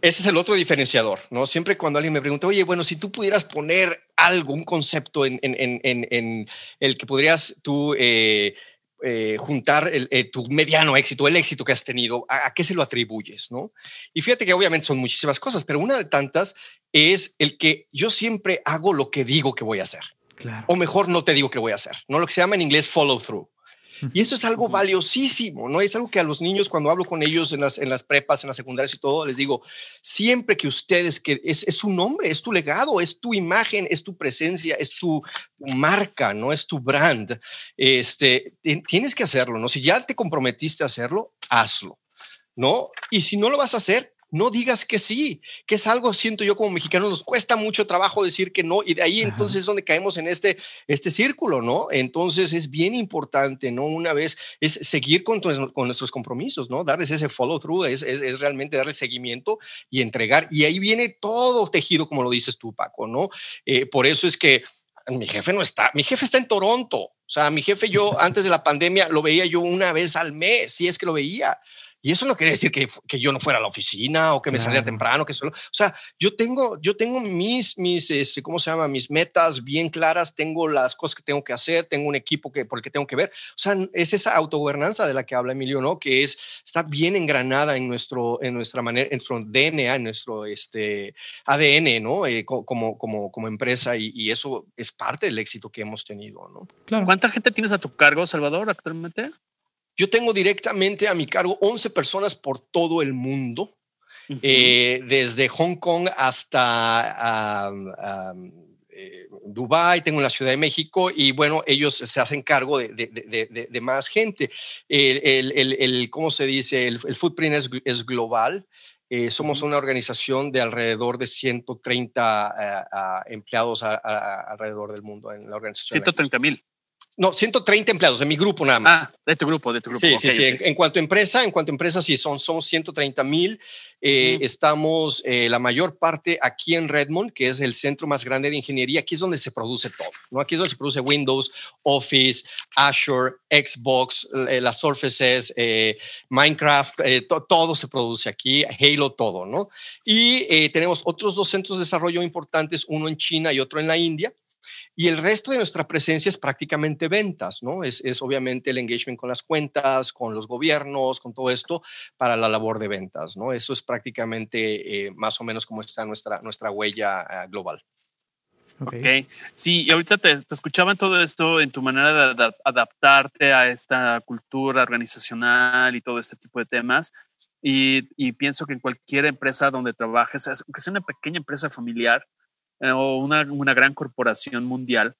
es el otro diferenciador, ¿no? Siempre cuando alguien me pregunta, oye, bueno, si tú pudieras poner algo, un concepto en, en, en, en el que podrías tú eh, eh, juntar eh, tu mediano éxito, el éxito que has tenido, a, qué se lo atribuyes, ¿no? Y fíjate que obviamente son muchísimas cosas, pero una de tantas es el que yo siempre hago lo que digo que voy a hacer. O mejor no te digo que voy a hacer, ¿no? Lo que se llama en inglés follow through. Y eso es algo valiosísimo, ¿no? Es algo que a los niños, cuando hablo con ellos en las, en las prepas, en las secundarias y todo, les digo, siempre que ustedes, que es, es su nombre, es tu legado, es tu imagen, es tu presencia, es tu, marca, ¿no? Es tu brand. Este, tienes que hacerlo, ¿no? Si ya te comprometiste a hacerlo, hazlo, ¿no? Y si no lo vas a hacer, no digas que sí, que es algo, siento yo como mexicano, nos cuesta mucho trabajo decir que no, y de ahí entonces es donde caemos en este, este círculo, ¿no? Entonces es bien importante, ¿no? Una vez es seguir con, con nuestros compromisos, ¿no? Darles ese follow through, es, es, realmente darle seguimiento y entregar, y ahí viene todo tejido, como lo dices tú, Paco, ¿no? Eh, por eso es que mi jefe no está, mi jefe está en Toronto, o sea, mi jefe yo <laughs> antes de la pandemia lo veía yo una vez al mes, si es que lo veía. Y eso no quiere decir que, que yo no fuera a la oficina o que me saliera temprano, que solo, o sea, yo tengo, yo tengo mis, mis, este, ¿cómo se llama? Mis metas bien claras, tengo las cosas que tengo que hacer, tengo un equipo que, por el que tengo que ver. O sea, es esa autogobernanza de la que habla Emilio, ¿no? Que es, está bien engranada en nuestro, en nuestra manera, en nuestro DNA, en nuestro este, ADN, ¿no? Eh, como, como, como empresa y, y, eso es parte del éxito que hemos tenido, ¿no? Claro. ¿Cuánta gente tienes a tu cargo, Salvador, actualmente? Yo tengo directamente a mi cargo 11 personas por todo el mundo, eh, desde Hong Kong hasta eh, Dubai, tengo en la Ciudad de México y bueno, ellos se hacen cargo de, más gente. El, ¿cómo se dice? El, footprint es, global. Eh, somos una organización de alrededor de 130 empleados alrededor del mundo en la organización. 130 mil. No, 130 empleados de mi grupo nada más. Ah, de tu grupo, de tu grupo. Sí, sí, sí. En, cuanto a empresa, en cuanto a empresa, sí, son, somos 130 mil. Eh, estamos eh, la mayor parte aquí en Redmond, que es el centro más grande de ingeniería. Aquí es donde se produce todo, ¿no? Aquí es donde se produce Windows, Office, Azure, Xbox, eh, las Surfaces, Minecraft, todo se produce aquí, Halo, todo, ¿no? Y tenemos otros dos centros de desarrollo importantes, uno en China y otro en la India. Y el resto de nuestra presencia es prácticamente ventas, ¿no? Es, obviamente el engagement con las cuentas, con los gobiernos, con todo esto para la labor de ventas, ¿no? Eso es prácticamente eh, más o menos como está nuestra, nuestra huella ah, global. ok, sí, y ahorita te, escuchaba en todo esto, en tu manera de adaptarte a esta cultura organizacional y todo este tipo de temas. Y, y pienso que en cualquier empresa donde trabajes, aunque sea una pequeña empresa familiar, eh, o una, una, gran corporación mundial,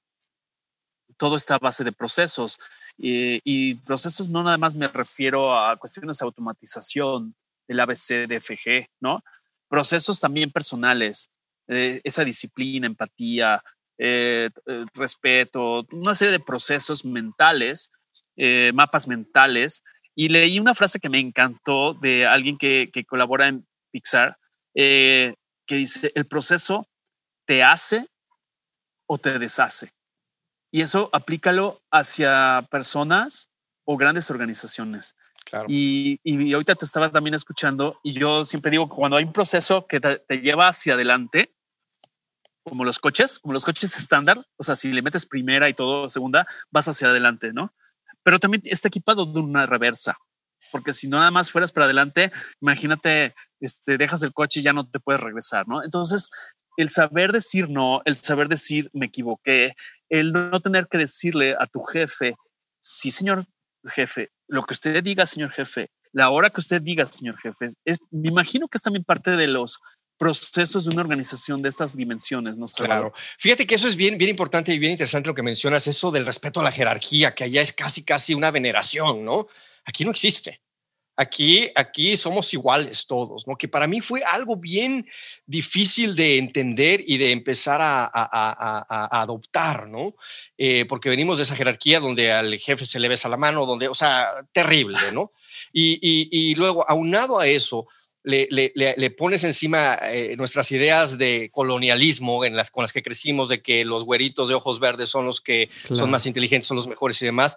todo está a base de procesos. y procesos no nada más me refiero a cuestiones de automatización, del ABC, de FG, ¿no? Procesos también personales, eh, esa disciplina, empatía, eh, respeto, una serie de procesos mentales, mapas mentales. Y leí una frase que me encantó de alguien que, que colabora en Pixar, que dice, el proceso te hace o te deshace. Y eso aplícalo hacia personas o grandes organizaciones. Y, y, ahorita te estaba también escuchando y yo siempre digo que cuando hay un proceso que te, lleva hacia adelante, como los coches, como los coches estándar, o sea, si le metes primera y todo segunda, vas hacia adelante, ¿no? pero también está equipado de una reversa, porque si no nada más fueras para adelante, imagínate, este, dejas el coche y ya no te puedes regresar, ¿no? Entonces, el saber decir no, el saber decir me equivoqué, el no tener que decirle a tu jefe, sí, señor jefe, lo que usted diga, señor jefe, la hora que usted diga, señor jefe, es, me imagino que es también parte de los procesos de una organización de estas dimensiones, ¿no? Claro. Fíjate que eso es bien, bien importante y bien interesante lo que mencionas, eso del respeto a la jerarquía, que allá es casi, casi una veneración, ¿no? Aquí no existe. Aquí, aquí somos iguales todos, ¿no? Que para mí fue algo bien difícil de entender y de empezar a, adoptar, ¿no? Eh, porque venimos de esa jerarquía donde al jefe se le besa la mano, donde, o sea, terrible, ¿no? Y, y, luego, aunado a eso, le, le, pones encima eh, nuestras ideas de colonialismo en las, con las que crecimos, de que los güeritos de ojos verdes son los que son más inteligentes, son los mejores y demás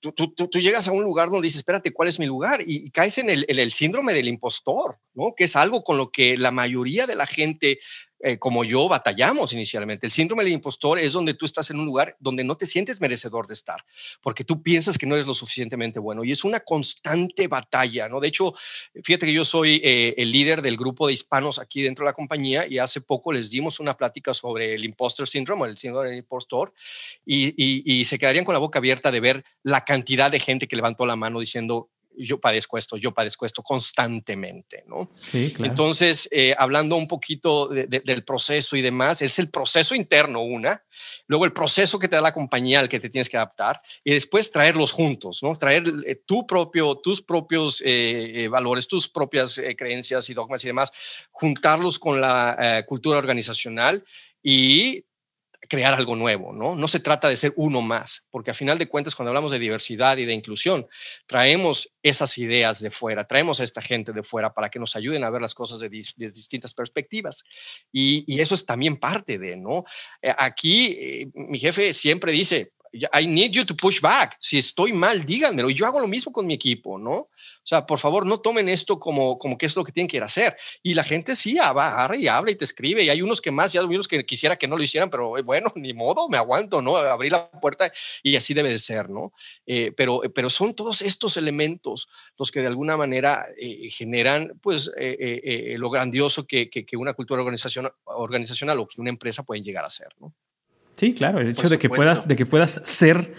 tú, tú, tú, llegas a un lugar donde dices, espérate, ¿cuál es mi lugar? Y, caes en el, el, síndrome del impostor, ¿no? Que es algo con lo que la mayoría de la gente eh, como yo batallamos inicialmente. El síndrome del impostor es donde tú estás en un lugar donde no te sientes merecedor de estar, porque tú piensas que no eres lo suficientemente bueno y es una constante batalla, ¿no? De hecho, fíjate que yo soy eh, el líder del grupo de hispanos aquí dentro de la compañía y hace poco les dimos una plática sobre el impostor síndrome, el síndrome del impostor, y, y se quedarían con la boca abierta de ver la cantidad de gente que levantó la mano diciendo, yo padezco esto, yo padezco esto constantemente, ¿no? Sí, claro. Entonces, eh, hablando un poquito del proceso y demás, es el proceso interno, una, luego el proceso que te da la compañía al que te tienes que adaptar y después traerlos juntos, ¿no? Traer eh, tu propio, tus propios eh, valores, tus propias creencias y dogmas y demás, juntarlos con la cultura organizacional y crear algo nuevo, ¿no? No se trata de ser uno más, porque a final de cuentas cuando hablamos de diversidad y de inclusión, traemos esas ideas de fuera, traemos a esta gente de fuera para que nos ayuden a ver las cosas de, distintas perspectivas. Y, eso es también parte de, ¿no? Eh, aquí eh, mi jefe siempre dice, I need you to push back. Si estoy mal, díganmelo. Y yo hago lo mismo con mi equipo, ¿no? O sea, por favor, no tomen esto como, como que es lo que tienen que ir a hacer. Y la gente sí va, y habla y te escribe. Y hay unos que más, y hay unos que quisiera que no lo hicieran, pero eh, bueno, ni modo, me aguanto, ¿no? Abrir la puerta y así debe de ser, ¿no? Eh, pero, pero son todos estos elementos los que de alguna manera eh, generan, pues, lo grandioso que, que, que, una cultura organizacional, organizacional o que una empresa pueden llegar a ser, ¿no? Sí, claro, el hecho de que, puedas, de que puedas ser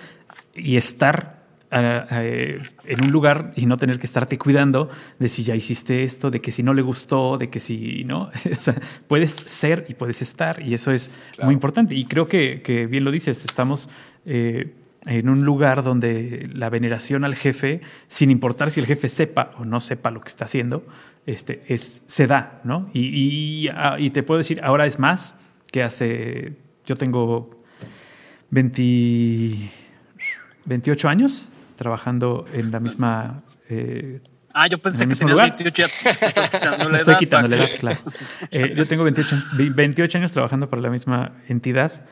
y estar ah, ah, en un lugar y no tener que estarte cuidando de si ya hiciste esto, de que si no le gustó, de que si no. <laughs> o sea, puedes ser y puedes estar y eso es muy importante. Y creo que, bien lo dices, estamos eh, en un lugar donde la veneración al jefe, sin importar si el jefe sepa o no sepa lo que está haciendo, este, es, se da, ¿no? Y, y ah, te puedo decir, ahora es más que hace yo tengo 28 años trabajando en la misma... Eh, ah, yo pensé que tenías 28, ya estás <laughs> quitando la Estoy quitando la edad, claro. <laughs> Eh, yo tengo 28 años, 28 años trabajando para la misma entidad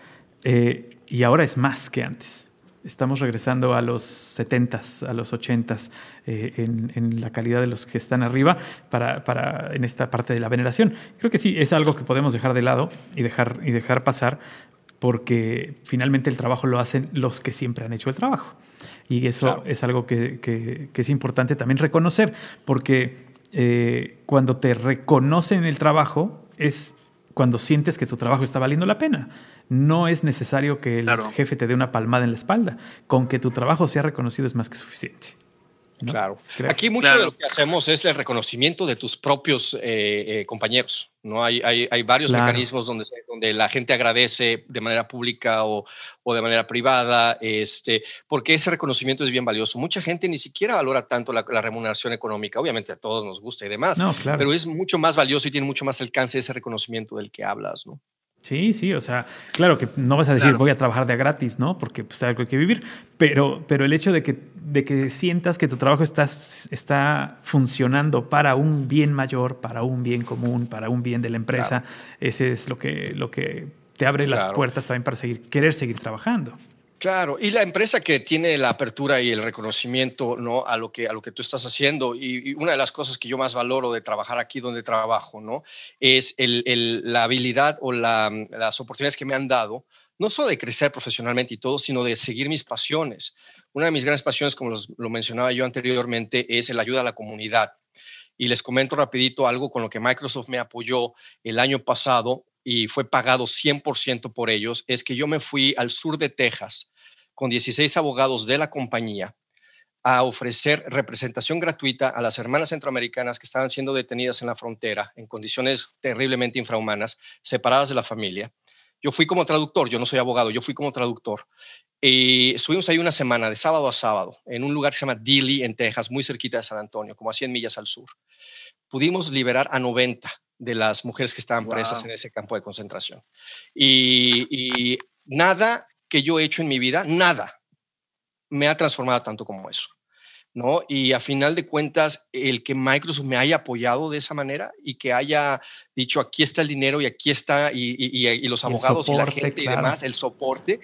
eh, y ahora es más que antes. Estamos regresando a los 70s, a los 80s en, en, la calidad de los que están arriba para, para, en esta parte de la veneración. Creo que sí, es algo que podemos dejar de lado y dejar, y dejar pasar porque finalmente el trabajo lo hacen los que siempre han hecho el trabajo. Y eso es algo que, es importante también reconocer, porque eh, cuando te reconocen el trabajo es cuando sientes que tu trabajo está valiendo la pena. No es necesario que el jefe te dé una palmada en la espalda. Con que tu trabajo sea reconocido es más que suficiente. Claro. Aquí mucho de lo que hacemos es el reconocimiento de tus propios eh, eh, compañeros. ¿no? Hay, hay, hay varios mecanismos donde, donde la gente agradece de manera pública o, o, de manera privada, este, porque ese reconocimiento es bien valioso. Mucha gente ni siquiera valora tanto la, remuneración económica. Obviamente a todos nos gusta y demás, pero es mucho más valioso y tiene mucho más alcance ese reconocimiento del que hablas. ¿no? Sí, sí, o sea, claro que no vas a decir voy a trabajar de gratis, ¿no? Porque pues hay algo que vivir, pero, pero el hecho de que, de que sientas que tu trabajo está, está funcionando para un bien mayor, para un bien común, para un bien de la empresa, ese es lo que, lo que te abre las puertas también para seguir, querer seguir trabajando. Claro, y la empresa que tiene la apertura y el reconocimiento ¿no? a, lo que, a lo que tú estás haciendo, y, una de las cosas que yo más valoro de trabajar aquí donde trabajo, ¿no? es el, la habilidad o la, las oportunidades que me han dado, no solo de crecer profesionalmente y todo, sino de seguir mis pasiones. una de mis grandes pasiones, como lo mencionaba yo anteriormente, es el ayuda a la comunidad. Y les comento rapidito algo con lo que Microsoft me apoyó el año pasado y fue pagado 100% por ellos, es que yo me fui al sur de Texas con 16 abogados de la compañía a ofrecer representación gratuita a las hermanas centroamericanas que estaban siendo detenidas en la frontera en condiciones terriblemente infrahumanas, separadas de la familia. Yo fui como traductor, yo no soy abogado, yo fui como traductor. Y estuvimos ahí una semana, de sábado a sábado, en un lugar que se llama Dilley, en Texas, muy cerquita de San Antonio, como a 100 millas al sur. Pudimos liberar a 90 de las mujeres que estaban presas en ese campo de concentración. Y, y nada que yo he hecho en mi vida, nada, me ha transformado tanto como eso. ¿no? Y a final de cuentas, el que Microsoft me haya apoyado de esa manera y que haya dicho aquí está el dinero y aquí está, y, los abogados y la gente y demás, el soporte,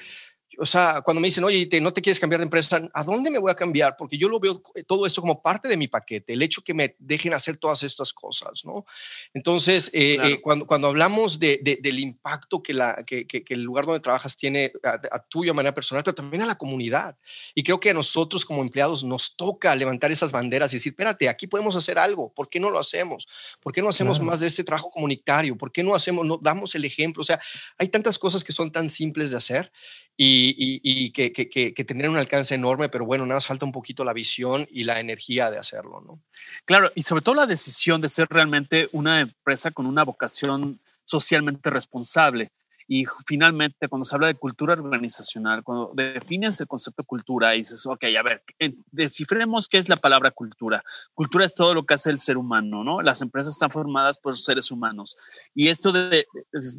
o sea, cuando me dicen, oye, te, no te quieres cambiar de empresa, ¿a dónde me voy a cambiar? Porque yo lo veo eh, todo esto como parte de mi paquete, el hecho que me dejen hacer todas estas cosas, ¿no? Entonces, eh, eh, cuando, cuando hablamos de, del impacto que, la, que, que, el lugar donde trabajas tiene a, a tuyo de manera personal, pero también a la comunidad. Y creo que a nosotros como empleados nos toca levantar esas banderas y decir, espérate, aquí podemos hacer algo, ¿por qué no lo hacemos? ¿Por qué no hacemos más de este trabajo comunitario? ¿Por qué no hacemos, no damos el ejemplo? O sea, hay tantas cosas que son tan simples de hacer y, que, que, un alcance enorme, pero bueno, nada más falta un poquito la visión y la energía de hacerlo, ¿no? Claro, y sobre todo la decisión de ser realmente una empresa con una vocación socialmente responsable. Y finalmente, cuando se habla de cultura organizacional, cuando defines el concepto de cultura dices, ok, a ver, descifremos qué es la palabra cultura. Cultura es todo lo que hace el ser humano, ¿no? Las empresas están formadas por seres humanos. Y esto de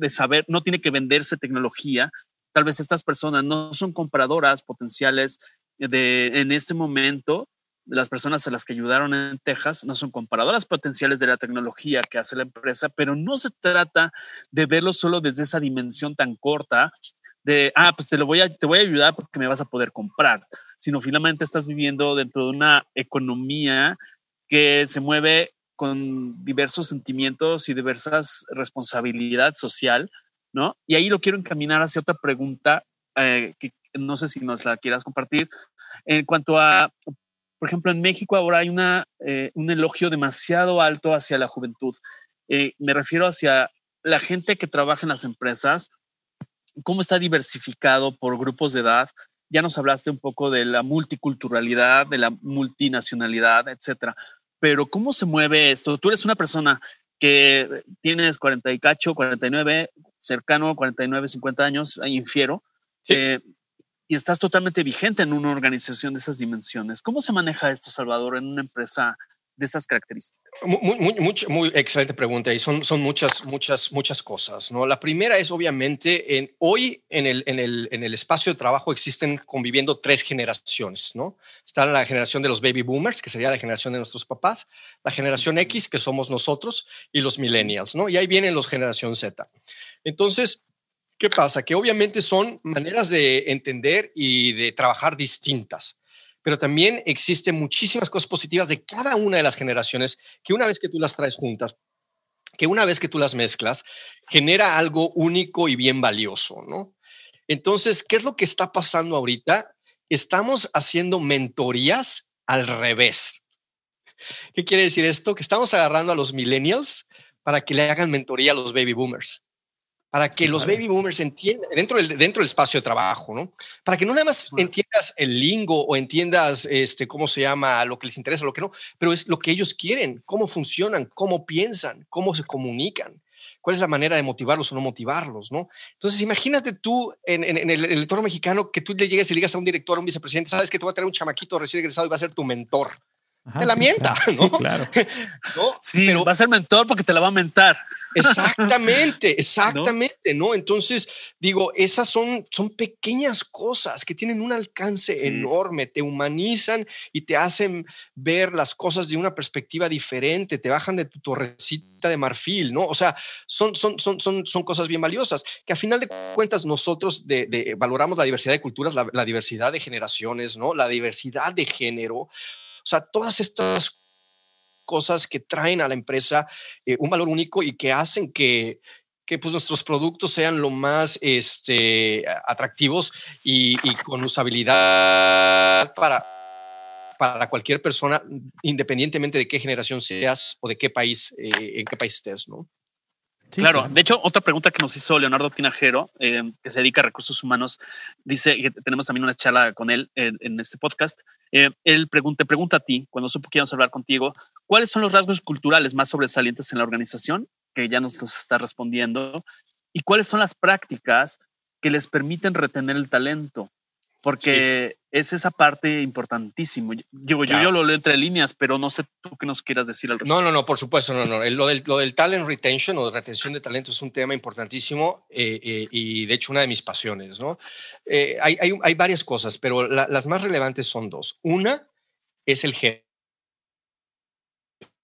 saber, no tiene que venderse tecnología, Tal vez estas personas no son compradoras potenciales de, en este momento, las personas a las que ayudaron en Texas no son comparadoras potenciales de la tecnología que hace la empresa, pero no se trata de verlo solo desde esa dimensión tan corta de, ah, pues te lo voy a, te voy a ayudar porque me vas a poder comprar, sino finalmente estás viviendo dentro de una economía que se mueve con diversos sentimientos y diversas responsabilidad social ¿no? Y ahí lo quiero encaminar hacia otra pregunta eh, que no sé si nos la quieras compartir. En cuanto a, por ejemplo, en México ahora hay una, eh, un elogio demasiado alto hacia la juventud. Eh, me refiero hacia la gente que trabaja en las empresas, cómo está diversificado por grupos de edad. Ya nos hablaste un poco de la multiculturalidad, de la multinacionalidad, etcétera. Pero ¿cómo se mueve esto? Tú eres una persona que tienes 40 y cacho, 49, cercano a 49, 50 años, infiero, eh, y estás totalmente vigente en una organización de esas dimensiones. ¿Cómo se maneja esto, Salvador, en una empresa de estas características? Muy, muy, muy, excelente pregunta y son, son muchas, muchas, muchas cosas. ¿no? La primera es obviamente, en, hoy en el, en, el, en el espacio de trabajo existen conviviendo tres generaciones. ¿no? Está la generación de los baby boomers, que sería la generación de nuestros papás, la generación X, que somos nosotros, y los millennials. ¿no? Y ahí vienen los generación Z. Entonces, ¿qué pasa? Que obviamente son maneras de entender y de trabajar distintas pero también existen muchísimas cosas positivas de cada una de las generaciones que una vez que tú las traes juntas, que una vez que tú las mezclas, genera algo único y bien valioso, ¿no? Entonces, ¿qué es lo que está pasando ahorita? Estamos haciendo mentorías al revés. ¿Qué quiere decir esto? Que estamos agarrando a los millennials para que le hagan mentoría a los baby boomers para que los baby boomers entiendan, dentro del, dentro del espacio de trabajo, ¿no? Para que no nada más entiendas el lingo o entiendas este, cómo se llama, lo que les interesa, lo que no, pero es lo que ellos quieren, cómo funcionan, cómo piensan, cómo se comunican, cuál es la manera de motivarlos o no motivarlos, ¿no? Entonces, imagínate tú en, en, el, entorno mexicano que tú le llegues y le digas a un director, a un vicepresidente, sabes que te va a traer un chamaquito recién egresado y va a ser tu mentor te la mienta, ¿no? claro. <laughs> Sí, pero va a ser mentor porque te la va a mentar. Exactamente, <laughs> exactamente, ¿no? Entonces, digo, esas son, son pequeñas cosas que tienen un alcance enorme, te humanizan y te hacen ver las cosas de una perspectiva diferente, te bajan de tu torrecita de marfil, ¿no? O sea, son, son, son, son, son cosas bien valiosas, que a final de cuentas nosotros de, valoramos la diversidad de culturas, la, la diversidad de generaciones, ¿no? La diversidad de género sea, todas estas cosas que traen a la empresa eh, un valor único y que hacen que, que pues nuestros productos sean lo más este, atractivos y, con usabilidad para, para cualquier persona, independientemente de qué generación seas o de qué país, eh, en qué país estés, ¿no? Claro. De hecho, otra pregunta que nos hizo Leonardo Tinajero, eh, que se dedica a recursos humanos, dice que tenemos también una charla con él en, este podcast. Eh, él pregunta, te pregunta a ti, cuando supo que íbamos a hablar contigo, ¿cuáles son los rasgos culturales más sobresalientes en la organización? Que ya nos, nos está respondiendo. ¿Y cuáles son las prácticas que les permiten retener el talento? Porque es esa parte importantísimo. Digo, yo, yo lo leo entre líneas, pero no sé tú qué nos quieras decir al respecto. No, no, no, por supuesto, no, no. Lo del, lo del talent retention o de retención de talento es un tema importantísimo eh, eh, y de hecho una de mis pasiones, ¿no? Eh, hay, hay, hay, varias cosas, pero las más relevantes son dos. Una es el gerente,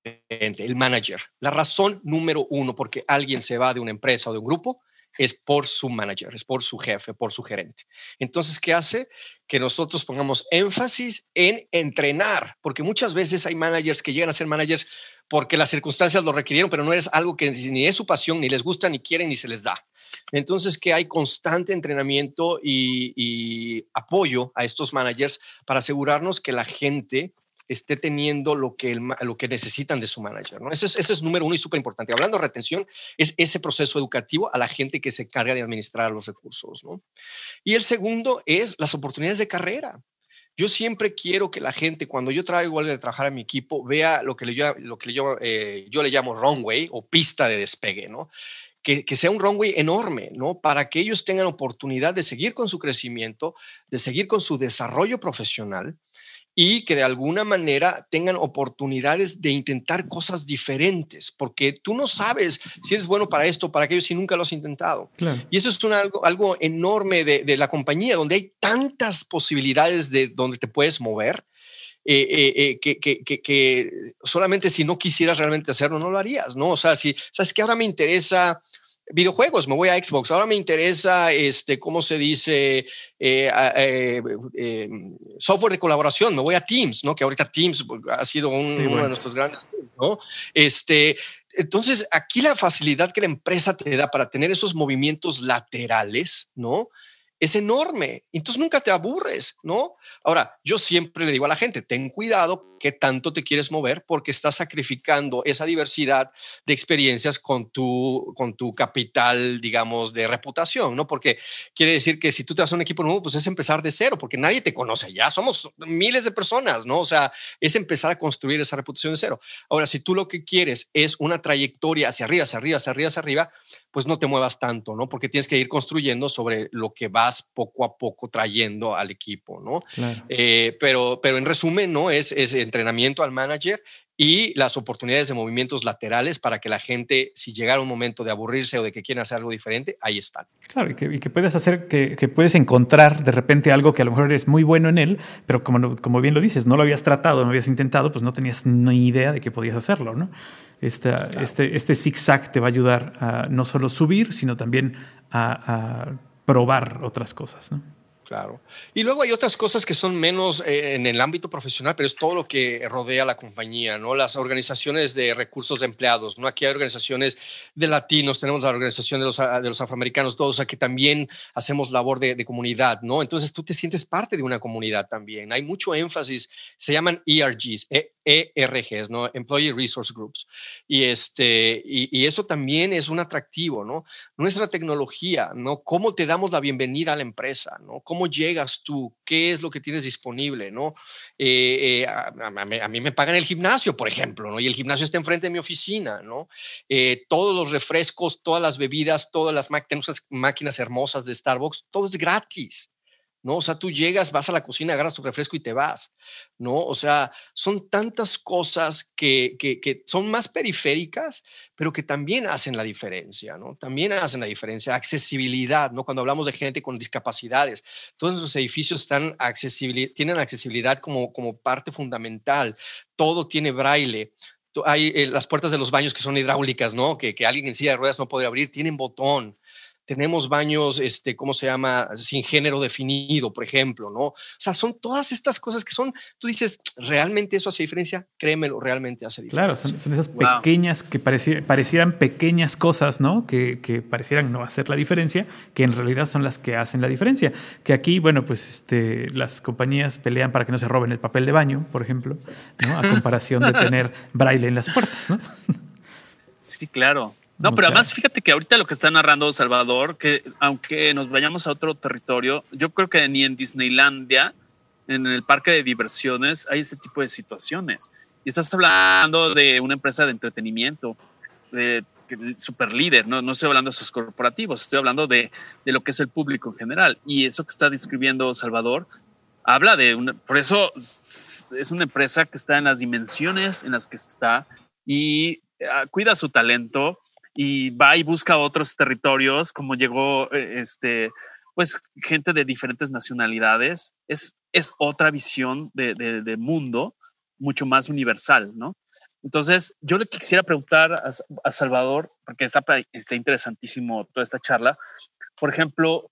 el manager. La razón número uno porque alguien se va de una empresa o de un grupo es por su manager, es por su jefe, por su gerente. Entonces, ¿qué hace? Que nosotros pongamos énfasis en entrenar, porque muchas veces hay managers que llegan a ser managers porque las circunstancias lo requirieron, pero no es algo que ni es su pasión, ni les gusta, ni quieren, ni se les da. Entonces, que hay constante entrenamiento y, y apoyo a estos managers para asegurarnos que la gente esté teniendo lo que, lo que necesitan de su manager. ¿no? Ese, es, ese es número uno y súper importante. Hablando de retención, es ese proceso educativo a la gente que se encarga de administrar los recursos. ¿no? Y el segundo es las oportunidades de carrera. Yo siempre quiero que la gente, cuando yo traigo algo de trabajar a mi equipo, vea lo que, le, lo que yo, eh, yo le llamo runway o pista de despegue, ¿no? Que, que, sea un runway enorme, ¿no? Para que ellos tengan oportunidad de seguir con su crecimiento, de seguir con su desarrollo profesional y que de alguna manera tengan oportunidades de intentar cosas diferentes, porque tú no sabes si eres bueno para esto, para aquello, si nunca lo has intentado. Y eso es algo, algo enorme de, la compañía, donde hay tantas posibilidades de donde te puedes mover. Eh, eh, eh, que, que, que, solamente si no quisieras realmente hacerlo, no lo harías, ¿no? O sea, si sabes que ahora me interesa videojuegos, me voy a Xbox. Ahora me interesa, este, ¿cómo se dice? Eh, eh, eh, software de colaboración, me voy a Teams, ¿no? Que ahorita Teams pues, ha sido uno de nuestros grandes, ¿no? Este, entonces, aquí la facilidad que la empresa te da para tener esos movimientos laterales, ¿no? Es enorme. Entonces nunca te aburres, ¿no? Ahora, yo siempre le digo a la gente, ten cuidado qué tanto te quieres mover porque estás sacrificando esa diversidad de experiencias con tu, con tu capital, digamos, de reputación, ¿no? Porque quiere decir que si tú te vas a un equipo nuevo, pues es empezar de cero, porque nadie te conoce ya, somos miles de personas, ¿no? O sea, es empezar a construir esa reputación de cero. Ahora, si tú lo que quieres es una trayectoria hacia arriba, hacia arriba, hacia arriba, hacia arriba, pues no te muevas tanto, ¿no? Porque tienes que ir construyendo sobre lo que vas poco a poco trayendo al equipo, ¿no? Eh, pero, pero en resumen, ¿no? Es, es entrenamiento al manager y las oportunidades de movimientos laterales para que la gente, si llegara un momento de aburrirse o de que quiera hacer algo diferente, ahí están. Claro, y que, puedes hacer, que, que, puedes encontrar de repente algo que a lo mejor eres muy bueno en él, pero como, como bien lo dices, no lo habías tratado, no habías intentado, pues no tenías ni idea de que podías hacerlo, ¿no? Esta, Este, este zigzag te va a ayudar a no solo subir, sino también a, a probar otras cosas, ¿no? Claro. Y luego hay otras cosas que son menos eh, en el ámbito profesional, pero es todo lo que rodea la compañía, ¿no? Las organizaciones de recursos de empleados, ¿no? Aquí hay organizaciones de latinos, tenemos la organización de los, de los afroamericanos, todos, aquí también hacemos labor de, comunidad, ¿no? Entonces tú te sientes parte de una comunidad también. Hay mucho énfasis, se llaman ERGs, ERGs, ¿no? Employee Resource Groups. Y, este, y, y eso también es un atractivo, ¿no? Nuestra tecnología, ¿no? ¿Cómo te damos la bienvenida a la empresa, ¿no? ¿Cómo llegas tú? ¿Qué es lo que tienes disponible? ¿no? Eh, eh, a, mí me pagan el gimnasio, por ejemplo, ¿no? y el gimnasio está enfrente de mi oficina. ¿no? Eh, todos los refrescos, todas las bebidas, todas las máquinas hermosas de Starbucks, todo es gratis. ¿No? O sea, tú llegas, vas a la cocina, agarras tu refresco y te vas, ¿no? O sea, son tantas cosas que, que, son más periféricas, pero que también hacen la diferencia, ¿no? También hacen la diferencia. Accesibilidad, ¿no? Cuando hablamos de gente con discapacidades, todos los edificios están tienen accesibilidad como, como parte fundamental. Todo tiene braille, hay eh, las puertas de los baños que son hidráulicas, ¿no? Que, que, alguien en silla de ruedas no puede abrir, tienen botón. Tenemos baños, este, ¿cómo se llama? Sin género definido, por ejemplo, ¿no? O sea, son todas estas cosas que son, tú dices, ¿realmente eso hace diferencia? Créemelo, realmente hace diferencia. Claro, son, esas pequeñas que parecieran pequeñas cosas, ¿no? Que, que, parecieran no hacer la diferencia, que en realidad son las que hacen la diferencia. Que aquí, bueno, pues este, las compañías pelean para que no se roben el papel de baño, por ejemplo, ¿no? A comparación de tener <laughs> braille en las puertas, ¿no? Sí, claro. No, pero además fíjate que ahorita lo que está narrando Salvador, que aunque nos vayamos a otro territorio, yo creo que ni en Disneylandia, en el parque de diversiones, hay este tipo de situaciones. Y estás hablando de una empresa de entretenimiento, de, super líder, ¿no? no estoy hablando de esos corporativos, estoy hablando de, de, lo que es el público en general. Y eso que está describiendo Salvador habla de una, por eso es una empresa que está en las dimensiones en las que está y ah, cuida su talento y va y busca otros territorios, como llegó eh, este, pues gente de diferentes nacionalidades. Es, es otra visión de, de, mundo mucho más universal, ¿no? Entonces, yo le quisiera preguntar a, Salvador, porque está, está interesantísimo toda esta charla. Por ejemplo,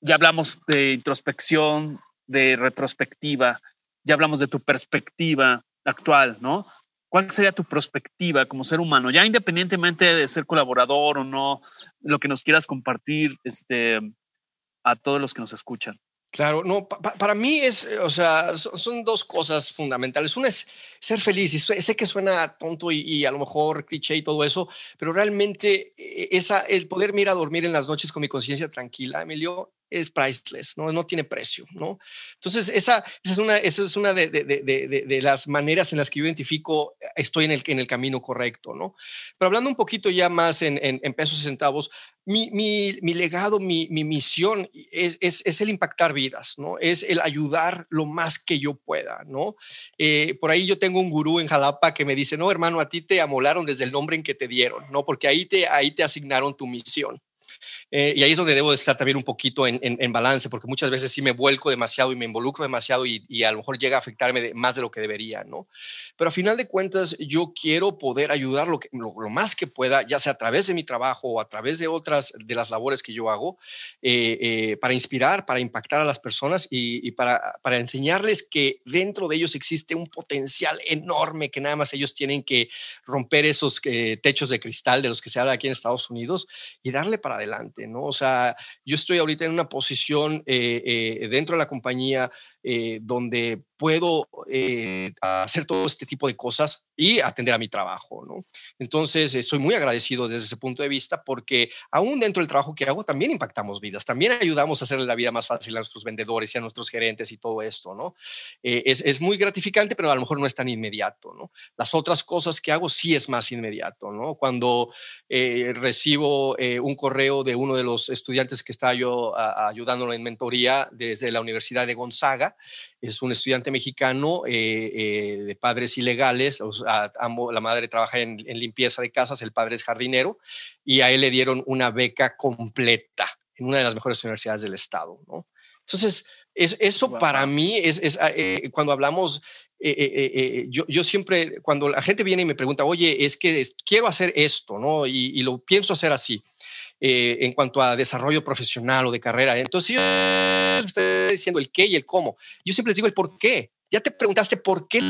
ya hablamos de introspección, de retrospectiva, ya hablamos de tu perspectiva actual, ¿no? ¿Cuál sería tu perspectiva como ser humano? Ya independientemente de ser colaborador o no, lo que nos quieras compartir este, a todos los que nos escuchan. Claro, no, para mí es, o sea, son, dos cosas fundamentales. Una es ser feliz, y sé que suena tonto y, a lo mejor cliché y todo eso, pero realmente eh, esa, el poder ir a dormir en las noches con mi conciencia tranquila, Emilio, es priceless, ¿no? no tiene precio. ¿no? Entonces, esa, esa es una, esa es una de, de, de, de, las maneras en las que yo identifico estoy en el, en el camino correcto. ¿no? Pero hablando un poquito ya más en, en, pesos y centavos, mi, mi, mi legado, mi, mi misión es, es, es, el impactar vidas, ¿no? es el ayudar lo más que yo pueda. ¿no? Eh, por ahí yo tengo un gurú en Jalapa que me dice, no, hermano, a ti te amolaron desde el nombre en que te dieron, ¿no? porque ahí te, ahí te asignaron tu misión. Eh, y ahí es donde debo de estar también un poquito en, en, balance, porque muchas veces sí me vuelco demasiado y me involucro demasiado y, y a lo mejor llega a afectarme más de lo que debería, ¿no? Pero a final de cuentas, yo quiero poder ayudar lo, que, lo, más que pueda, ya sea a través de mi trabajo o a través de otras de las labores que yo hago, eh, eh, para inspirar, para impactar a las personas y, y, para, para enseñarles que dentro de ellos existe un potencial enorme que nada más ellos tienen que romper esos techos de cristal de los que se habla aquí en Estados Unidos y darle para adelante ¿no? O sea, yo estoy ahorita en una posición eh, eh, dentro de la compañía eh, donde puedo eh, hacer todo este tipo de cosas y atender a mi trabajo, ¿no? Entonces, estoy muy agradecido desde ese punto de vista porque aún dentro del trabajo que hago también impactamos vidas, también ayudamos a hacerle la vida más fácil a nuestros vendedores y a nuestros gerentes y todo esto, ¿no? Eh, es, es, muy gratificante, pero a lo mejor no es tan inmediato, ¿no? Las otras cosas que hago sí es más inmediato, ¿no? Cuando recibo un correo de uno de los estudiantes que está yo ayudándolo en mentoría desde la Universidad de Gonzaga, es un estudiante mexicano eh, eh, de padres ilegales, la madre trabaja en, limpieza de casas, el padre es jardinero, y a él le dieron una beca completa en una de las mejores universidades del estado. ¿no? Entonces, es, eso para mí es, ah, eh, cuando hablamos, yo, yo, siempre, cuando la gente viene y me pregunta, oye, es que quiero hacer esto, ¿no? Y, y, lo pienso hacer así. Eh, en cuanto a desarrollo profesional o de carrera. Entonces, yo estoy diciendo el qué y el cómo. Yo siempre les digo el por qué. Ya te preguntaste por qué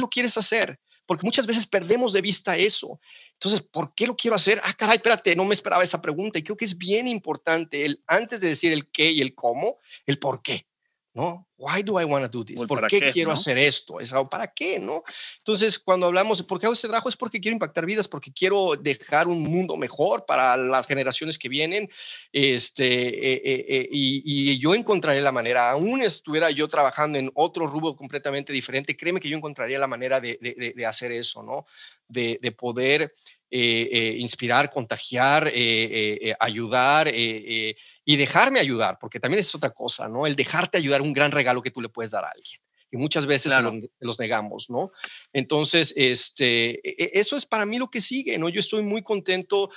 lo quieres hacer, porque muchas veces perdemos de vista eso. Entonces, ¿por qué lo quiero hacer? Ah, caray, espérate, no me esperaba esa pregunta y creo que es bien importante el antes de decir el qué y el cómo, el por qué. ¿no? Why do I want to do this? ¿Por qué, quiero hacer esto? ¿Es para qué? ¿no? Entonces, cuando hablamos de por qué hago este trabajo, es porque quiero impactar vidas, porque quiero dejar un mundo mejor para las generaciones que vienen. Este, eh, eh, eh, y, y, yo encontraré la manera, aún estuviera yo trabajando en otro rubro completamente diferente, créeme que yo encontraría la manera de, de, de hacer eso, ¿no? De, de poder eh, eh, inspirar, contagiar, eh, ayudar y dejarme ayudar, porque también es otra cosa, ¿no? El dejarte ayudar, un gran regalo que tú le puedes dar a alguien. y muchas veces los, negamos, ¿no? Entonces, este, e, e, eso es para mí lo que sigue, ¿no? Yo estoy muy contento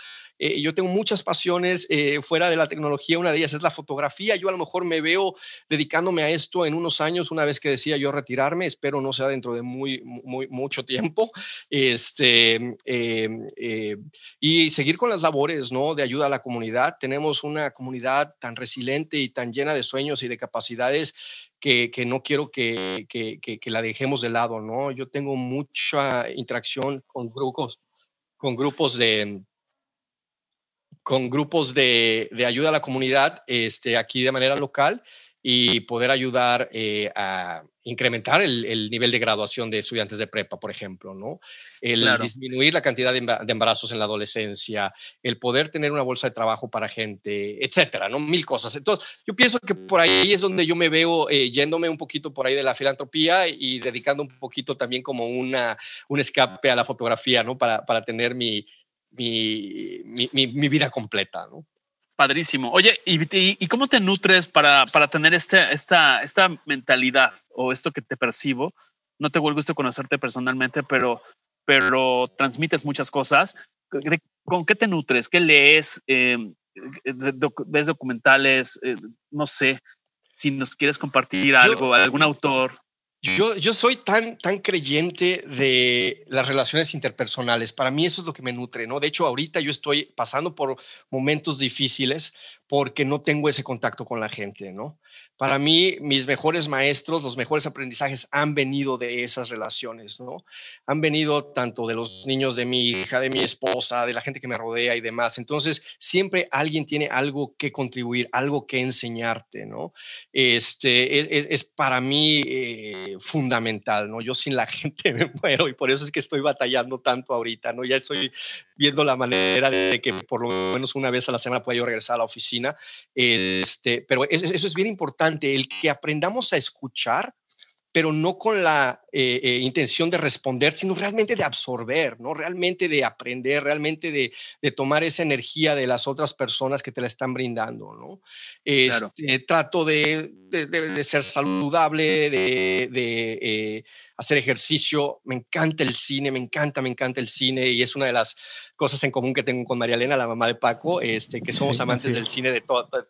eh, yo tengo muchas pasiones eh, fuera de la tecnología, una de ellas es la fotografía. Yo a lo mejor me veo dedicándome a esto en unos años, una vez que decía yo retirarme, espero no sea dentro de muy, muy mucho tiempo, este, eh, y seguir con las labores ¿no? de ayuda a la comunidad. Tenemos una comunidad tan resiliente y tan llena de sueños y de capacidades que, que, no quiero que, que, que, la dejemos de lado, ¿no? Yo tengo mucha interacción con grupos, con grupos de, con grupos de, ayuda a la comunidad este, aquí de manera local y poder ayudar eh, a incrementar el, nivel de graduación de estudiantes de prepa, por ejemplo, ¿no? El disminuir la cantidad de embarazos en la adolescencia, el poder tener una bolsa de trabajo para gente, etcétera, ¿no? Mil cosas. Entonces, yo pienso que por ahí es donde yo me veo eh, yéndome un poquito por ahí de la filantropía y dedicando un poquito también como una, un escape a la fotografía, ¿no? Para, para tener mi, mi, mi, vida completa, ¿no? Padrísimo. Oye, ¿y, cómo te nutres para, para tener este, esta, esta mentalidad o esto que te percibo? No te vuelvo a conocerte personalmente, pero, pero transmites muchas cosas. ¿Con qué te nutres? ¿Qué lees? Eh, ¿Ves documentales? Eh, no sé, si nos quieres compartir algo, algún autor. Yo, soy tan, tan creyente de las relaciones interpersonales. Para mí eso es lo que me nutre, ¿no? De hecho, ahorita yo estoy pasando por momentos difíciles porque no tengo ese contacto con la gente, ¿no? Para mí, mis mejores maestros, los mejores aprendizajes han venido de esas relaciones, ¿no? Han venido tanto de los niños de mi hija, de mi esposa, de la gente que me rodea y demás. Entonces, siempre alguien tiene algo que contribuir, algo que enseñarte, ¿no? Este, es, para mí eh, fundamental, ¿no? Yo sin la <laughs> gente me muero y por eso es que estoy batallando tanto ahorita, ¿no? Ya estoy viendo la manera de que por lo menos una vez a la semana pueda yo regresar a la oficina, este, pero eso es bien importante el que aprendamos a escuchar, pero no con la eh, eh, intención de responder, sino realmente de absorber, ¿no? Realmente de aprender, realmente de, tomar esa energía de las otras personas que te la están brindando, ¿no? Este, trato de, ser saludable, de, eh, hacer ejercicio. Me encanta el cine, me encanta, me encanta el cine y es una de las cosas en común que tengo con María Elena, la mamá de Paco, este, que somos amantes del cine de,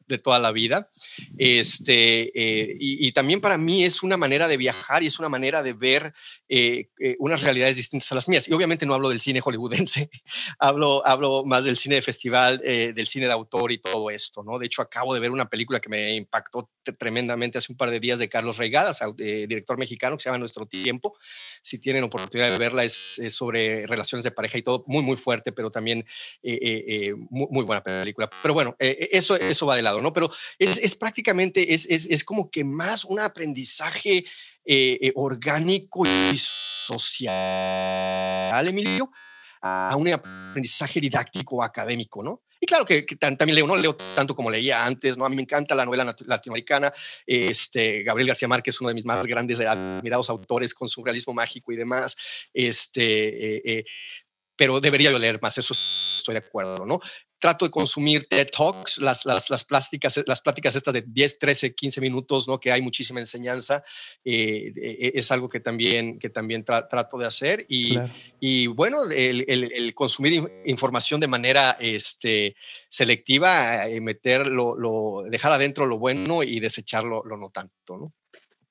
de toda la vida. Este, eh, y, también para mí es una manera de viajar y es una manera de ver eh, eh, unas realidades distintas a las mías. Y obviamente no hablo del cine hollywoodense, <laughs> hablo, hablo más del cine de festival, del cine de autor y todo esto, ¿no? De hecho, acabo de ver una película que me impactó tremendamente hace un par de días de Carlos Reigadas, director mexicano, que se llama Nuestro Tiempo. Si tienen oportunidad de verla, es, es sobre relaciones de pareja y todo, muy, muy fuerte, pero también eh, eh, eh, muy, buena película. Pero bueno, eso, eso va de lado, ¿no? Pero es, es prácticamente, es, es, es, como que más un aprendizaje orgánico y social, Emilio, a un aprendizaje didáctico académico, ¿no? Y claro que, también leo, no leo tanto como leía antes, ¿no? A mí me encanta la novela latinoamericana. Este, Gabriel García Márquez, uno de mis más grandes admirados autores con su realismo mágico y demás. Este, pero debería yo leer más, eso estoy de acuerdo, ¿no? Trato de consumir TED Talks, las, las, las, plásticas, las pláticas estas de 10, 13, 15 minutos, ¿no? Que hay muchísima enseñanza. Eh, eh, es algo que también, que también trato de hacer. Y, y bueno, el, el, consumir información de manera este, selectiva, eh, meter lo, dejar adentro lo bueno y desecharlo lo no tanto, ¿no?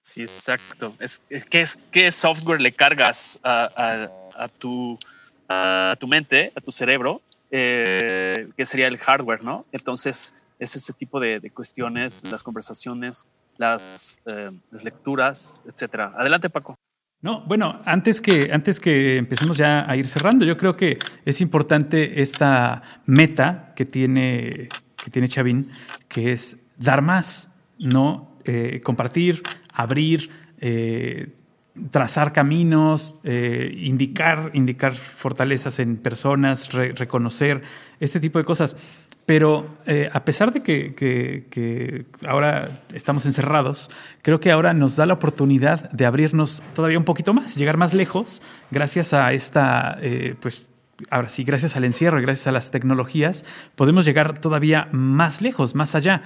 Sí, exacto. Es, ¿qué, es, ¿Qué software le cargas a, a, a tu a tu mente, a tu cerebro, eh, que sería el hardware, ¿no? Entonces, es ese tipo de, cuestiones, las conversaciones, las, eh, las, lecturas, etcétera. Adelante, Paco. No, bueno, antes que, antes que empecemos ya a ir cerrando, yo creo que es importante esta meta que tiene, que tiene Chavín, que es dar más, ¿no? Eh, compartir, abrir, trazar caminos, eh, indicar, indicar fortalezas en personas, reconocer este tipo de cosas. Pero eh, a pesar de que, ahora estamos encerrados, creo que ahora nos da la oportunidad de abrirnos todavía un poquito más, llegar más lejos, gracias a esta, eh, pues ahora sí, gracias al encierro y gracias a las tecnologías, podemos llegar todavía más lejos, más allá.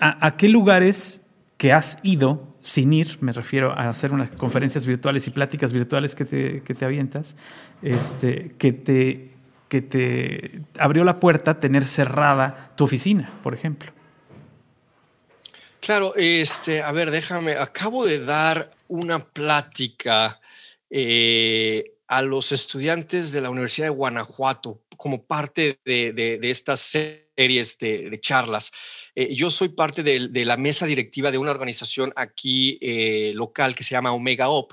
¿a, ¿A qué lugares que has ido sin ir, me refiero a hacer unas conferencias virtuales y pláticas virtuales que te, que te avientas, este, que, te, que te abrió la puerta tener cerrada tu oficina, por ejemplo. Claro, este, a ver, déjame, acabo de dar una plática eh, a los estudiantes de la Universidad de Guanajuato como parte de, estas series de, charlas. Eh, yo soy parte de, la mesa directiva de una organización aquí eh, local que se llama Omega Op.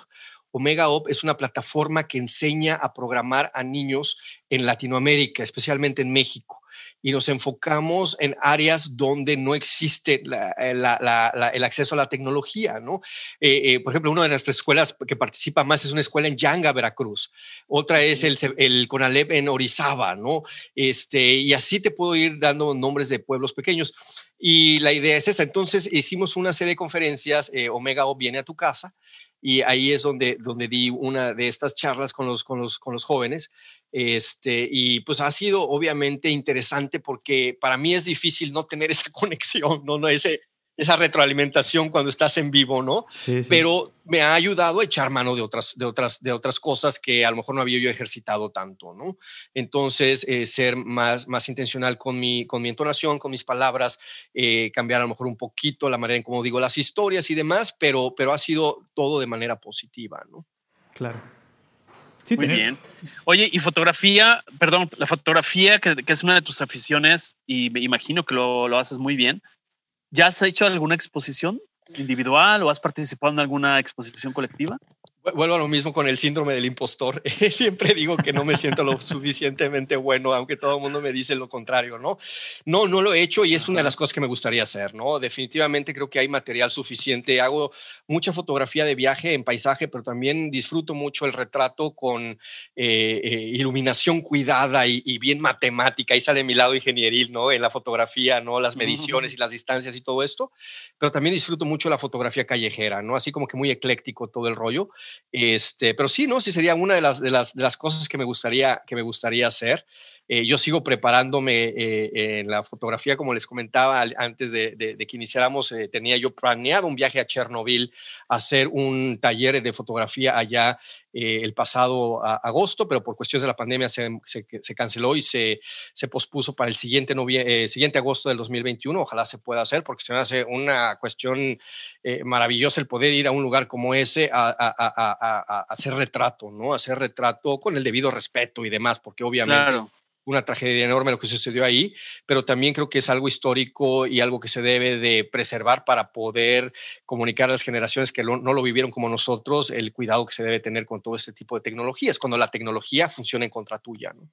Omega Op es una plataforma que enseña a programar a niños en Latinoamérica, especialmente en México y nos enfocamos en áreas donde no existe eh, el acceso a la tecnología, ¿no? Eh, eh, por ejemplo, una de nuestras escuelas que participa más es una escuela en Yanga, Veracruz. Otra es el, el CONALEP en Orizaba, ¿no? Este, y así te puedo ir dando nombres de pueblos pequeños. Y la idea es esa. Entonces hicimos una serie de conferencias, Omega O viene a tu casa, y ahí es donde, donde di una de estas charlas con los, con los, con los jóvenes. Este, y pues ha sido obviamente interesante porque para mí es difícil no tener esa <laughs> conexión, no, no ese, esa retroalimentación cuando estás en vivo, ¿no? Pero me ha ayudado a echar mano de otras, de, otras, de otras cosas que a lo mejor no había yo ejercitado tanto, ¿no? Entonces, eh, ser más, más intencional con mi, con mi entonación, con mis palabras, eh, cambiar a lo mejor un poquito la manera en cómo digo las historias y demás, pero, pero ha sido todo de manera positiva, ¿no? Claro. Sí, Muy bien. Oye, y fotografía, perdón, la fotografía, que, que, es una de tus aficiones, y me imagino que lo, lo haces muy bien. ¿Ya has hecho alguna exposición individual o has participado en alguna exposición colectiva? Vuelvo a lo mismo con el síndrome del impostor. <laughs> Siempre digo que no me siento lo suficientemente bueno, aunque todo el mundo me dice lo contrario, ¿no? No, no lo he hecho y es una de las cosas que me gustaría hacer, ¿no? Definitivamente creo que hay material suficiente. Hago mucha fotografía de viaje en paisaje, pero también disfruto mucho el retrato con eh, eh, iluminación cuidada y, bien matemática. Ahí sale mi lado ingenieril, ¿no? En la fotografía, ¿no? Las mediciones y las distancias y todo esto. Pero también disfruto mucho la fotografía callejera, ¿no? Así como que muy ecléctico todo el rollo. Este, pero sí, ¿no? Sí sería una de las, de las, de las cosas que me gustaría, que me gustaría hacer. Eh, yo sigo preparándome eh, en la fotografía, como les comentaba antes de, que iniciáramos, eh, tenía yo planeado un viaje a Chernobyl, hacer un taller de fotografía allá el pasado agosto, pero por cuestiones de la pandemia se, canceló y se, pospuso para el siguiente, siguiente agosto del 2021. Ojalá se pueda hacer porque se me hace una cuestión maravillosa el poder ir a un lugar como ese a, a, hacer retrato, ¿no? Hacer retrato con el debido respeto y demás, porque obviamente una tragedia enorme lo que sucedió ahí, pero también creo que es algo histórico y algo que se debe de preservar para poder comunicar a las generaciones que no lo vivieron como nosotros el cuidado que se debe tener con todo este tipo de tecnologías, cuando la tecnología funciona en contra tuya. ¿no?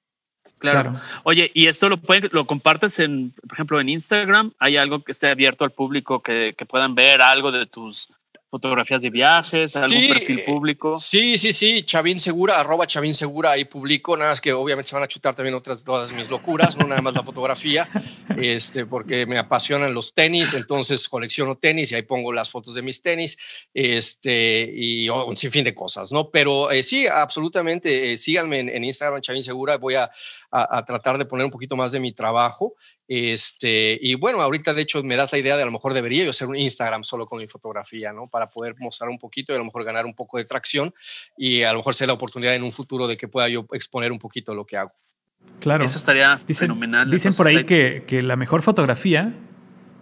Claro. Oye, y esto lo, lo compartes en, por ejemplo, en Instagram. ¿Hay algo que esté abierto al público que, que puedan ver algo de tus fotografías de viajes, algún perfil eh, público. Sí, sí, sí, Chavín Segura, arroba Chavín Segura, ahí publico, nada más que obviamente se van a chutar también otras todas mis locuras, no nada más la fotografía, <laughs> este, porque me apasionan los tenis, entonces colecciono tenis y ahí pongo las fotos de mis tenis, este, y un sinfín de cosas, ¿no? Pero eh, sí, absolutamente, eh, síganme en, Instagram, Chavín Segura, voy a, a, tratar de poner un poquito más de mi trabajo. Este, y bueno, ahorita de hecho me das la idea de a lo mejor debería yo hacer un Instagram solo con mi fotografía, ¿no? Para poder mostrar un poquito y a lo mejor ganar un poco de tracción y a lo mejor sea la oportunidad en un futuro de que pueda yo exponer un poquito lo que hago. Claro. Eso estaría fenomenal. Dicen por ahí que, que, la mejor fotografía,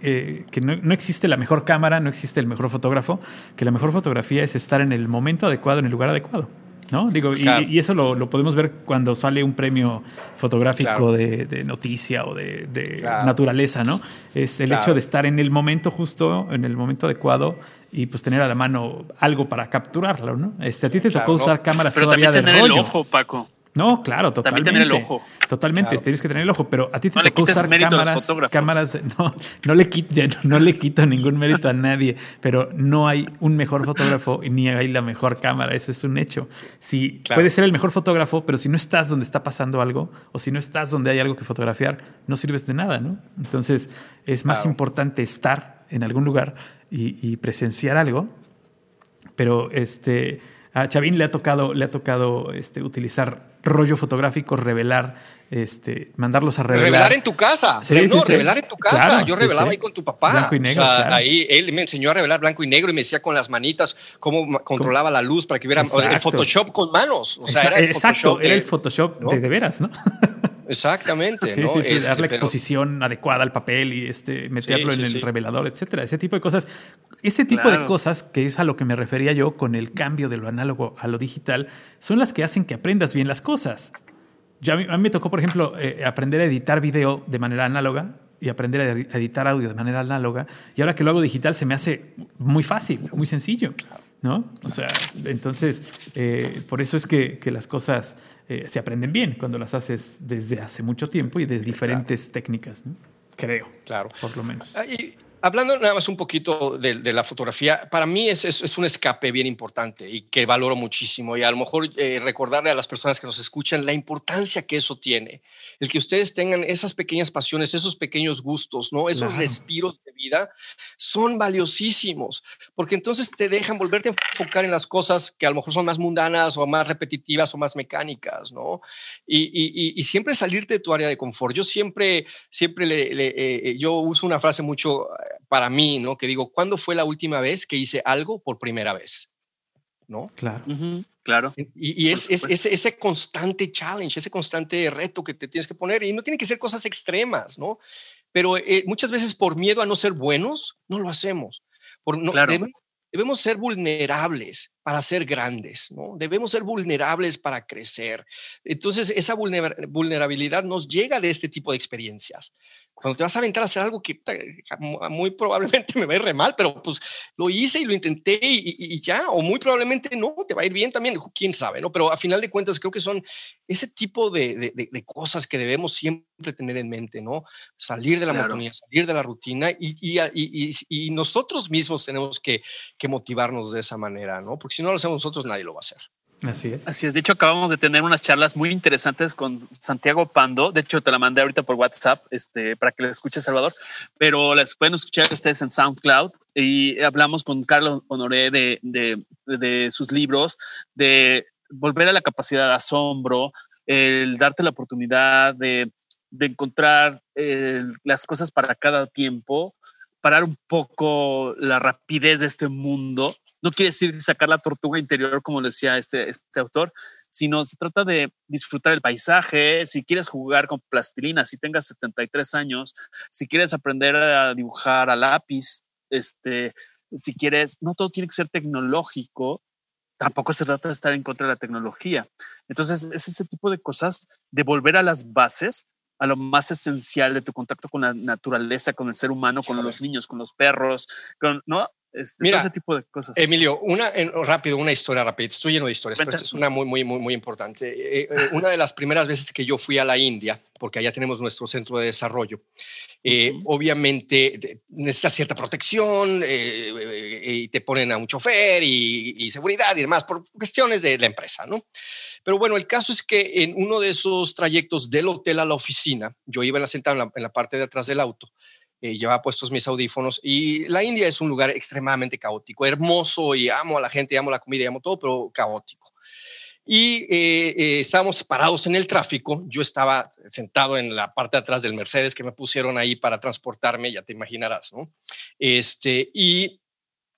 eh, que no, no, existe la mejor cámara, no existe el mejor fotógrafo, que la mejor fotografía es estar en el momento adecuado, en el lugar adecuado. ¿No? Digo, y, eso lo, podemos ver cuando sale un premio fotográfico de, noticia o de, naturaleza, ¿no? Es el hecho de estar en el momento justo, en el momento adecuado y pues tener a la mano algo para capturarlo, ¿no? Este, a ti te tocó usar cámaras Pero todavía también tener el ojo, Paco. No, claro, totalmente. También tener el ojo. Totalmente, tienes que tener el ojo, pero a ti te tocó usar cámaras, cámaras, <laughs> no, no le quito, no, le quito ningún mérito a nadie, pero no hay un mejor fotógrafo ni hay la mejor cámara, eso es un hecho. Si puedes ser el mejor fotógrafo, pero si no estás donde está pasando algo o si no estás donde hay algo que fotografiar, no sirves de nada, ¿no? Entonces, es más importante estar en algún lugar y, presenciar algo, pero este a Chavín le ha tocado, le ha tocado este, utilizar rollo fotográfico, revelar, este, mandarlos a revelar. Revelar en tu casa. no, revelar en tu casa. Yo revelaba ahí con tu papá. Blanco y negro. Ahí él me enseñó a revelar blanco y negro y me decía con las manitas cómo controlaba la luz para que hubiera el Photoshop con manos. O sea, era el Exacto, era el Photoshop de, de veras, ¿no? <laughs> Exactamente. ¿no? Sí, este, dar la exposición adecuada al papel y este, meterlo en el revelador, etcétera. Ese tipo de cosas. Ese tipo de cosas, que es a lo que me refería yo con el cambio de lo análogo a lo digital, son las que hacen que aprendas bien las cosas. Ya a mí, me tocó, por ejemplo, eh, aprender a editar video de manera análoga y aprender a editar audio de manera análoga. Y ahora que lo hago digital se me hace muy fácil, muy sencillo. ¿no? O sea, entonces, eh, por eso es que, que las cosas eh, se aprenden bien cuando las haces desde hace mucho tiempo y de diferentes técnicas, ¿no? Creo. Claro. Por lo menos. Ah, Hablando nada más un poquito de, la fotografía, para mí es, es, un escape bien importante y que valoro muchísimo. Y a lo mejor eh, recordarle a las personas que nos escuchan la importancia que eso tiene. El que ustedes tengan esas pequeñas pasiones, esos pequeños gustos, ¿no? esos respiros de vida, son valiosísimos, porque entonces te dejan volverte a enfocar en las cosas que a lo mejor son más mundanas o más repetitivas o más mecánicas, ¿no? Y, y, y siempre salirte de tu área de confort. Yo siempre, siempre le, le, eh, yo uso una frase mucho para mí, ¿no? Que digo, ¿cuándo fue la última vez que hice algo por primera vez? ¿No? Claro. Claro. Y, es, ese constante challenge, ese constante reto que te tienes que poner. Y no tiene que ser cosas extremas, ¿no? Pero eh, muchas veces por miedo a no ser buenos, no lo hacemos. Por, no, claro debemos ser vulnerables para ser grandes, ¿no? Debemos ser vulnerables para crecer. Entonces, esa vulnerabilidad nos llega de este tipo de experiencias. Cuando te vas a aventar a hacer algo que muy probablemente <laughs> me va a ir re mal, pero pues lo hice y lo intenté y, ya, o muy probablemente no, te va a ir bien también, quién sabe, ¿no? Pero a final de cuentas creo que son ese tipo de, de, cosas que debemos siempre tener en mente, ¿no? Salir de la monotonía, salir de la rutina y, y, nosotros mismos tenemos que, que motivarnos de esa manera, ¿no? Porque si no lo hacemos nosotros, nadie lo va a hacer. Así es. Así es. De hecho, acabamos de tener unas charlas muy interesantes con Santiago Pando. De hecho, te la mandé ahorita por WhatsApp este, para que la escuches, Salvador. Pero las pueden escuchar ustedes en SoundCloud. Y hablamos con Carlos Honoré de, de, sus libros, de volver a la capacidad de asombro, el darte la oportunidad de, de encontrar eh, las cosas para cada tiempo, parar un poco la rapidez de este mundo no quiere decir sacar la tortuga interior, como decía este, este autor, sino se trata de disfrutar el paisaje. Si quieres jugar con plastilina, si tengas 73 años, si quieres aprender a dibujar a lápiz, este, si quieres, no todo tiene que ser tecnológico, tampoco se trata de estar en contra de la tecnología. Entonces, es ese tipo de cosas de volver a las bases, a lo más esencial de tu contacto con la naturaleza, con el ser humano, con los niños, con los perros, con, ¿no? Este, Mira, ese tipo de cosas. Emilio, una rápido, una historia rápida. Estoy lleno de historias, pero es una muy, muy, muy, muy importante. Eh, eh, <laughs> una de las primeras veces que yo fui a la India, porque allá tenemos nuestro centro de desarrollo, eh, obviamente necesitas cierta protección y te ponen a un chofer y, seguridad y demás por cuestiones de la empresa, ¿no? Pero bueno, el caso es que en uno de esos trayectos del hotel a la oficina, yo iba sentado en la parte de atrás del auto eh, llevaba puestos mis audífonos y la India es un lugar extremadamente caótico, hermoso y amo a la gente, amo la comida, amo todo, pero caótico. Y eh, eh, estábamos parados en el tráfico, yo estaba sentado en la parte de atrás del Mercedes que me pusieron ahí para transportarme, ya te imaginarás, ¿no? Este, y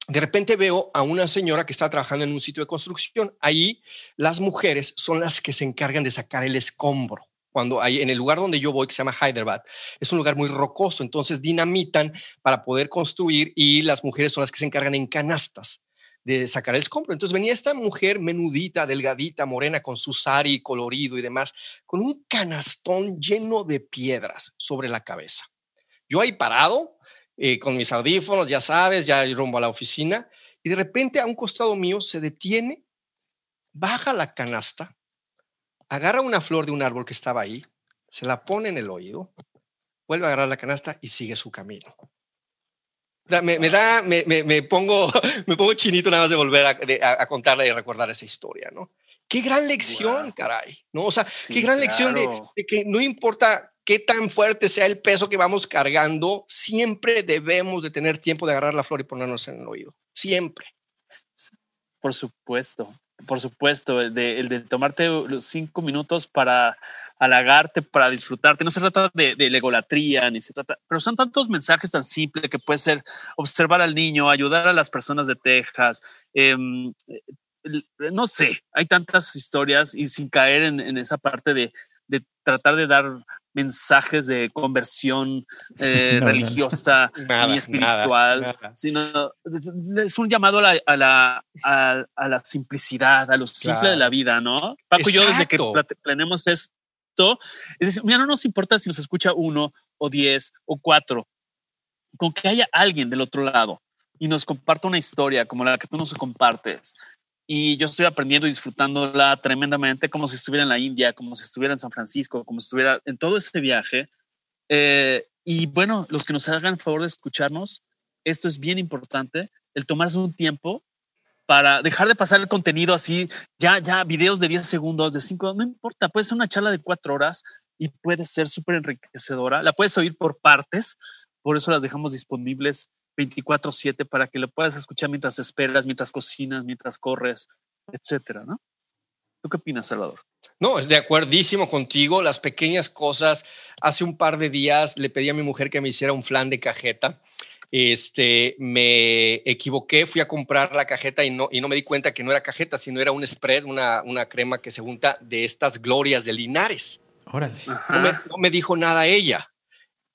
de repente veo a una señora que está trabajando en un sitio de construcción. Ahí las mujeres son las que se encargan de sacar el escombro cuando hay en el lugar donde yo voy, que se llama Hyderabad, es un lugar muy rocoso, entonces dinamitan para poder construir y las mujeres son las que se encargan en canastas de sacar el escombro. Entonces venía esta mujer menudita, delgadita, morena, con su sari colorido y demás, con un canastón lleno de piedras sobre la cabeza. Yo ahí parado, eh, con mis audífonos, ya sabes, ya rumbo a la oficina, y de repente a un costado mío se detiene, baja la canasta, agarra una flor de un árbol que estaba ahí, se la pone en el oído, vuelve a agarrar la canasta y sigue su camino. Me, da, me, pongo, <laughs> me pongo chinito nada más de volver a, a, contarle y recordar esa historia, ¿no? Qué gran lección, caray, ¿no? O sea, qué gran lección de, de, que no importa qué tan fuerte sea el peso que vamos cargando, siempre debemos de tener tiempo de agarrar la flor y ponernos en el oído, siempre. Por supuesto. Por supuesto, el de, el de tomarte los cinco minutos para halagarte, para disfrutarte. No se trata de, de egolatría, ni se trata, pero son tantos mensajes tan simples que puede ser observar al niño, ayudar a las personas de Texas. Em, no sé, hay tantas historias y sin caer en, esa parte de, tratar de dar mensajes de conversión eh, <laughs> religiosa y espiritual, sino es un llamado a la, a la, simplicidad, a lo simple de la vida, ¿no? Paco y yo desde que planeamos es es decir, ya no nos importa si nos escucha uno o diez o cuatro, con que haya alguien del otro lado y nos comparta una historia como la que tú nos compartes. Y yo estoy aprendiendo y disfrutándola tremendamente, como si estuviera en la India, como si estuviera en San Francisco, como si estuviera en todo este viaje. Eh, y bueno, los que nos hagan favor de escucharnos, esto es bien importante, el tomarse un tiempo para dejar de pasar el contenido así, ya, ya, videos de 10 segundos, de 5, no importa, puede ser una charla de 4 horas y puede ser súper enriquecedora. La puedes oír por partes, por eso las dejamos disponibles 24/7 para que lo puedas escuchar mientras esperas, mientras cocinas, mientras corres, etcétera, ¿no? ¿Tú qué opinas, Salvador? No, es de acuerdísimo contigo. Las pequeñas cosas. Hace un par de días le pedí a mi mujer que me hiciera un flan de cajeta este, me equivoqué, fui a comprar la cajeta y no, y no me di cuenta que no era cajeta, sino era un spread, una, una crema que se junta de estas glorias de Linares. Órale. No me, dijo nada ella.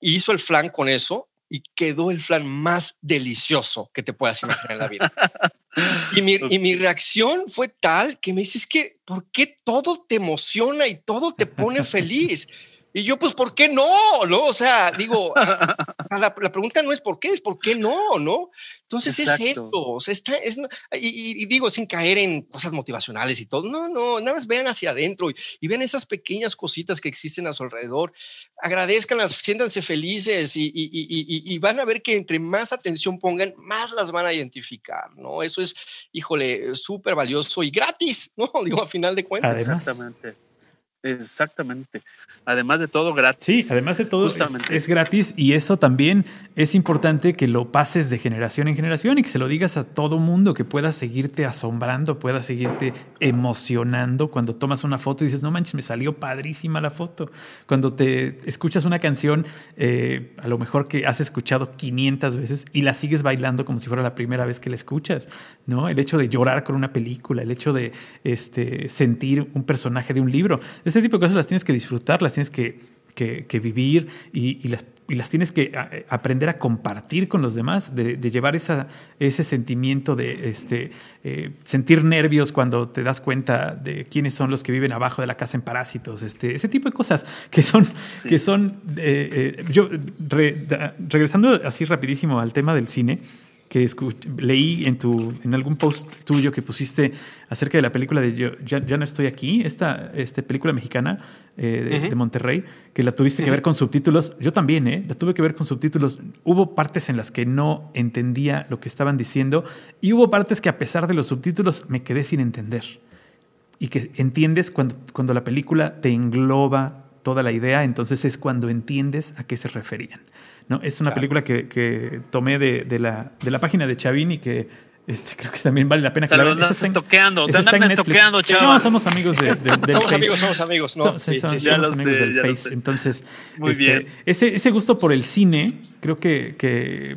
Hizo el flan con eso y quedó el flan más delicioso que te puedas imaginar en la vida. <laughs> y, mi, y mi reacción fue tal que me dices que, ¿por qué todo te emociona y todo te pone feliz? Y yo, pues, ¿por qué no? ¿No? O sea, digo, <laughs> la, pregunta no es por qué, es por qué no, ¿no? Entonces es eso, o sea, está, es, y, digo, sin caer en cosas motivacionales y todo, no, no, nada más vean hacia adentro y, y vean esas pequeñas cositas que existen a su alrededor, agradezcanlas, siéntanse felices y, y, van a ver que entre más atención pongan, más las van a identificar, ¿no? Eso es, híjole, súper valioso y gratis, ¿no? <laughs> Digo, a final de cuentas. Exactamente. Exactamente. Además de todo, gratis. Sí, además de todo es, gratis y eso también es importante que lo pases de generación en generación y que se lo digas a todo mundo, que puedas seguirte asombrando, puedas seguirte emocionando cuando tomas una foto y dices, no manches, me salió padrísima la foto. Cuando te escuchas una canción, eh, a lo mejor que has escuchado 500 veces y la sigues bailando como si fuera la primera vez que la escuchas, ¿no? El hecho de llorar con una película, el hecho de este, sentir un personaje de un libro este tipo de cosas las tienes que disfrutar, las tienes que, que, vivir y, las, y, las, tienes que aprender a compartir con los demás, de, llevar esa, ese sentimiento de este, eh, sentir nervios cuando te das cuenta de quiénes son los que viven abajo de la casa en parásitos, este, ese tipo de cosas que son, que son eh, eh, yo regresando así rapidísimo al tema del cine, que leí en, tu, en algún post tuyo que pusiste acerca de la película de Yo, ya, no estoy aquí, esta, esta película mexicana eh, de, Monterrey, que la tuviste que ver con subtítulos. Yo también, ¿eh? La tuve que ver con subtítulos. Hubo partes en las que no entendía lo que estaban diciendo y hubo partes que a pesar de los subtítulos me quedé sin entender. Y que entiendes cuando, cuando la película te engloba toda la idea, entonces es cuando entiendes a qué se referían. ¿No? Es una película que, que tomé de, de, la, de la página de Chavini que este, <laughs> creo que también vale la pena que la vean. Estás estoqueando, te andan estoqueando, chaval. No, somos amigos de, del somos Face. amigos, somos amigos, ¿no? sí, sí, somos amigos del Face. Entonces, Muy este, bien. Ese, ese gusto por el cine, creo que, que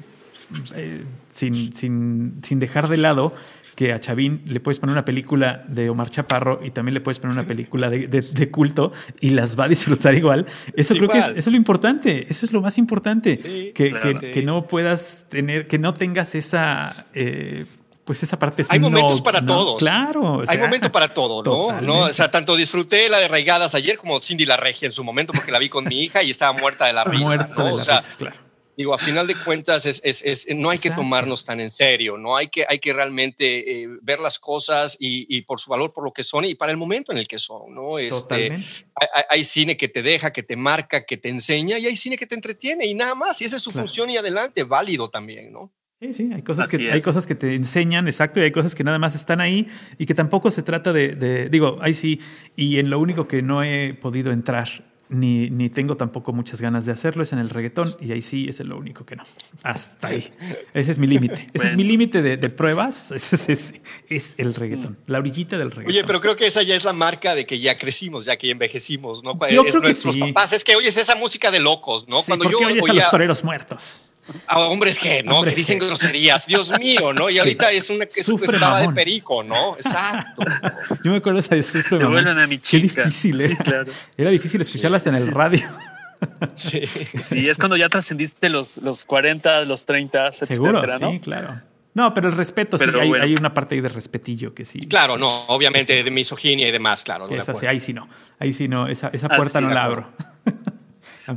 eh, sin, sin, sin dejar de lado que a Chavín le puedes poner una película de Omar Chaparro y también le puedes poner una película de, culto y las va a disfrutar igual. Eso creo que es, eso es lo importante, eso es lo más importante, que, que, no puedas tener, que no tengas esa... Eh, pues esa parte Hay momentos para todos. Claro. Hay momentos para todo, ¿no? ¿no? O sea, tanto disfruté la de Raigadas ayer como Cindy la Regia en su momento porque la vi con mi hija y estaba muerta de la risa. Muerta de la risa, claro. Digo, a final de cuentas, es, es, es no hay que tomarnos tan en serio, no hay que, hay que realmente eh, ver las cosas y, y, por su valor, por lo que son y para el momento en el que son, ¿no? Este, hay, hay, cine que te deja, que te marca, que te enseña y hay cine que te entretiene y nada más, y esa es su función y adelante, válido también, ¿no? Sí, sí, hay cosas, que, hay cosas que te enseñan, exacto, y hay cosas que nada más están ahí y que tampoco se trata de, de, digo, ahí sí, y en lo único que no he podido entrar ni, ni, tengo tampoco muchas ganas de hacerlo, es en el reggaetón y ahí sí es lo único que no. Hasta ahí. Ese es mi límite. Ese es mi límite de, pruebas. <laughs> Ese es, el reggaetón, la orillita del reggaetón. Oye, pero creo que esa ya es la marca de que ya crecimos, ya que ya envejecimos, ¿no? Yo es creo que sí. papás. Es que oyes esa música de locos, ¿no? Cuando yo oyes a los toreros muertos. A hombres que, ¿no? que dicen groserías. Dios mío, ¿no? Y <laughs> ahorita es una que estaba de perico, ¿no? Exacto. Yo me acuerdo esa de Sufre Me vuelven a mi chica. Qué difícil, ¿eh? Sí, claro. Era difícil escucharlas en el radio. Sí. sí, es cuando ya trascendiste los, los 40, los 30, <laughs> Seguro, Sí, claro. No, pero el respeto, sí, hay, una parte ahí de respetillo que sí. Claro, no, obviamente de misoginia y demás, claro. ahí sí no, ahí sí no, esa, esa puerta no la abro.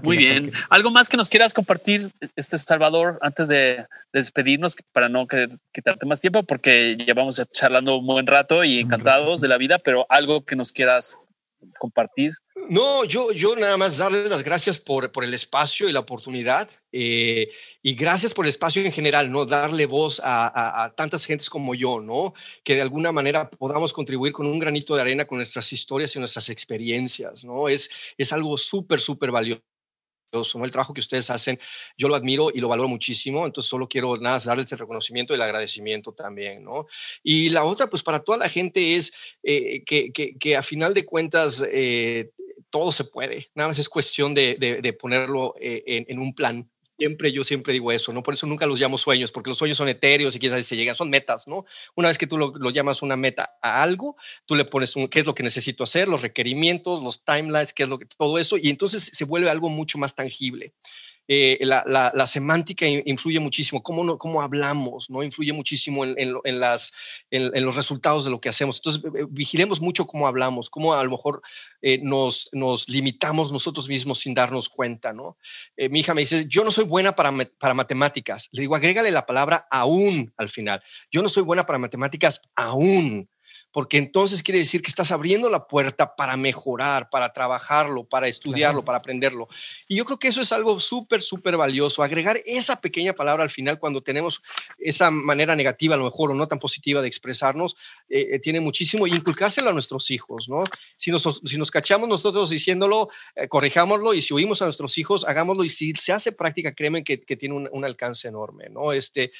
Muy bien. ¿Algo más que nos quieras compartir, este Salvador, antes de, despedirnos, para no quitarte más tiempo, porque llevamos charlando un buen rato y encantados de la vida, pero algo que nos quieras compartir? No, yo, yo nada más darle las gracias por, por el espacio y la oportunidad eh, y gracias por el espacio en general, ¿no? Darle voz a, a, tantas gentes como yo, ¿no? Que de alguna manera podamos contribuir con un granito de arena con nuestras historias y nuestras experiencias, ¿no? Es, es algo súper, súper valioso el trabajo que ustedes hacen, yo lo admiro y lo valoro muchísimo, entonces solo quiero nada darles el reconocimiento y el agradecimiento también, ¿no? Y la otra, pues para toda la gente es eh, que, que, a final de cuentas eh, todo se puede, nada más es cuestión de, de, ponerlo eh, en, en, un plan, Siempre, yo siempre digo eso, ¿no? Por eso nunca los llamo sueños, porque los sueños son etéreos y quizás se llegan, son metas, ¿no? Una vez que tú lo, llamas una meta a algo, tú le pones un, qué es lo que necesito hacer, los requerimientos, los timelines, qué es lo que, todo eso, y entonces se vuelve algo mucho más tangible. Eh, la, semántica influye muchísimo, cómo, cómo hablamos, ¿no? Influye muchísimo en, las, en, los resultados de lo que hacemos. Entonces, vigilemos mucho cómo hablamos, cómo a lo mejor eh, nos, nos limitamos nosotros mismos sin darnos cuenta, ¿no? Eh, mi hija me dice, yo no soy buena para, para matemáticas. Le digo, agrégale la palabra aún al final. Yo no soy buena para matemáticas aún porque entonces quiere decir que estás abriendo la puerta para mejorar, para trabajarlo, para estudiarlo, para aprenderlo. Y yo creo que eso es algo súper, súper valioso, agregar esa pequeña palabra al final cuando tenemos esa manera negativa, a lo mejor, o no tan positiva de expresarnos, eh, eh, tiene muchísimo, y inculcárselo a nuestros hijos, ¿no? Si nos, si nos cachamos nosotros diciéndolo, eh, corrijámoslo, y si oímos a nuestros hijos, hagámoslo, y si se hace práctica, créeme que, que tiene un, un, alcance enorme, ¿no? Este,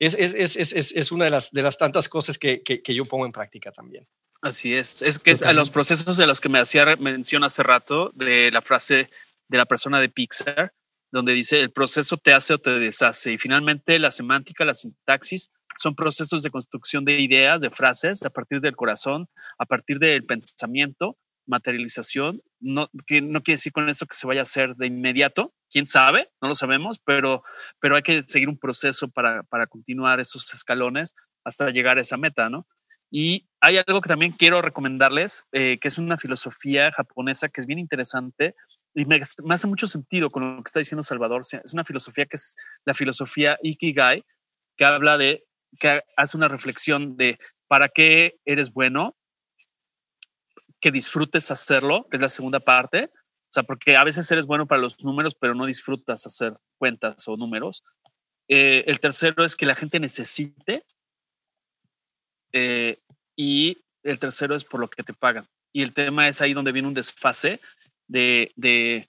es, es, es, es, una de las, de las tantas cosas que, que, que yo pongo en práctica también. Así es. Es que es a los procesos de los que me hacía mención hace rato, de la frase de la persona de Pixar, donde dice el proceso te hace o te deshace. Y finalmente la semántica, la sintaxis son procesos de construcción de ideas, de frases a partir del corazón, a partir del pensamiento, materialización. No, que no quiere decir con esto que se vaya a hacer de inmediato, quién sabe, no lo sabemos, pero, pero hay que seguir un proceso para, para continuar esos escalones hasta llegar a esa meta, ¿no? Y hay algo que también quiero recomendarles, eh, que es una filosofía japonesa que es bien interesante y me, hace mucho sentido con lo que está diciendo Salvador. Es una filosofía que es la filosofía Ikigai, que habla de, que hace una reflexión de para qué eres bueno, que disfrutes hacerlo, que es la segunda parte. O sea, porque a veces eres bueno para los números, pero no disfrutas hacer cuentas o números. Eh, el tercero es que la gente necesite eh, y el tercero es por lo que te pagan. Y el tema es ahí donde viene un desfase de, de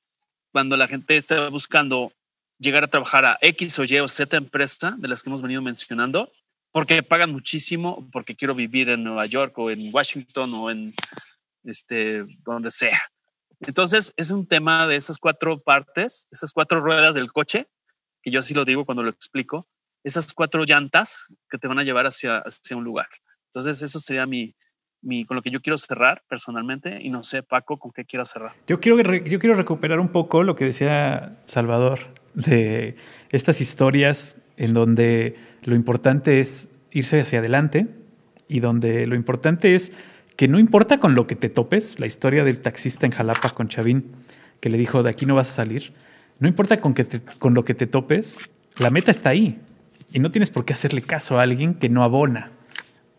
cuando la gente está buscando llegar a trabajar a X o Y o Z empresa de las que hemos venido mencionando, porque pagan muchísimo, porque quiero vivir en Nueva York o en Washington o en este, donde sea. Entonces, es un tema de esas cuatro partes, esas cuatro ruedas del coche, que yo así lo digo cuando lo explico, esas cuatro llantas que te van a llevar hacia, hacia un lugar. Entonces, eso sería mi, con lo que yo quiero cerrar personalmente y no sé, Paco, con qué quiero cerrar. Yo quiero, yo quiero recuperar un poco lo que decía Salvador de estas historias en donde lo importante es irse hacia adelante y donde lo importante es que no importa con lo que te topes, la historia del taxista en Jalapa con Chavín, que le dijo, de aquí no vas a salir, no importa con, que con lo que te topes, la meta está ahí y no tienes por qué hacerle caso a alguien que no abona.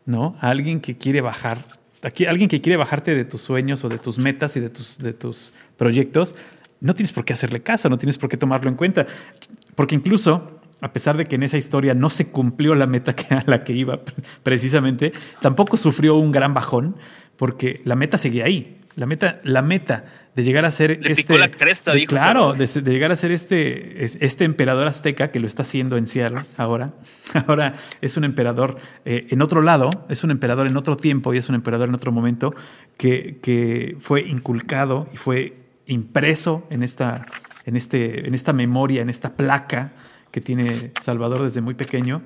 ¿No? Alguien que quiere bajar, aquí, alguien que quiere bajarte de tus sueños o de tus metas y de tus, de tus proyectos, no tienes por qué hacerle caso, no tienes por qué tomarlo en cuenta. Porque incluso, a pesar de que en esa historia no se cumplió la meta a la que iba precisamente, tampoco sufrió un gran bajón porque la meta seguía ahí. La meta, la meta de llegar a ser este. la cresta, dijo claro, de, llegar a ser este, este emperador azteca que lo está haciendo en Seattle ahora. <laughs> Ahora es un emperador eh, en otro lado, es un emperador en otro tiempo y es un emperador en otro momento que, que fue inculcado y fue impreso en esta, en, este, en esta memoria, en esta placa que tiene Salvador desde muy pequeño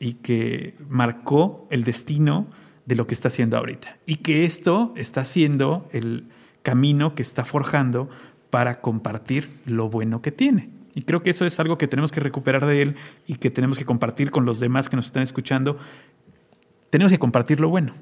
y que marcó el destino de lo que está haciendo ahorita. Y que esto está siendo el camino que está forjando para compartir lo bueno que tiene. Y creo que eso es algo que tenemos que recuperar de él y que tenemos que compartir con los demás que nos están escuchando. Tenemos que compartir lo bueno,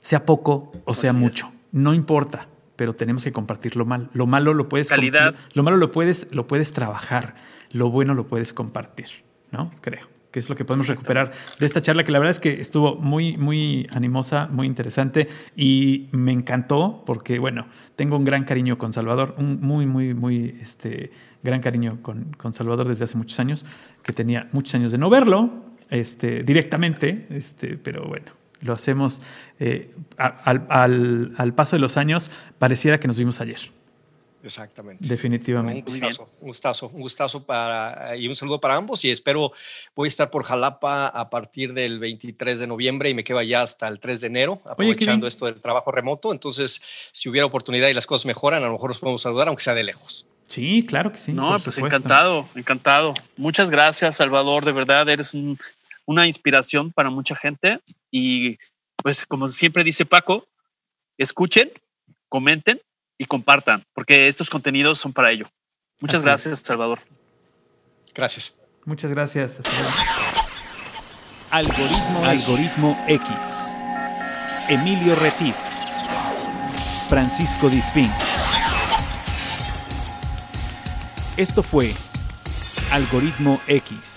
sea poco o sea mucho, no importa, pero tenemos que compartir lo malo. Lo malo lo puedes calidad, lo malo lo puedes lo puedes trabajar, lo bueno lo puedes compartir, ¿no? Creo que es lo que podemos recuperar de esta charla, que la verdad es que estuvo muy, muy animosa, muy interesante y me encantó porque, bueno, tengo un gran cariño con Salvador, un muy, muy, muy este, gran cariño con, con Salvador desde hace muchos años, que tenía muchos años de no verlo este, directamente, este, pero bueno, lo hacemos eh, al, al, al paso de los años, pareciera que nos vimos ayer. Exactamente. Definitivamente. Un gustazo, un gustazo, un gustazo para, y un saludo para ambos y espero, voy a estar por Jalapa a partir del 23 de noviembre y me quedo allá hasta el 3 de enero, aprovechando esto del trabajo remoto. Entonces, si hubiera oportunidad y las cosas mejoran, a lo mejor nos podemos saludar, aunque sea de lejos. Sí, claro que sí. No, pues encantado, encantado. Muchas gracias, Salvador. De verdad, eres una inspiración para mucha gente. Y pues, como siempre dice Paco, escuchen, comenten y compartan, porque estos contenidos son para ello. Muchas gracias, Salvador. Gracias. Muchas gracias. Algoritmo, Algoritmo X. Emilio Retif. Francisco Disfín. Esto fue Algoritmo X.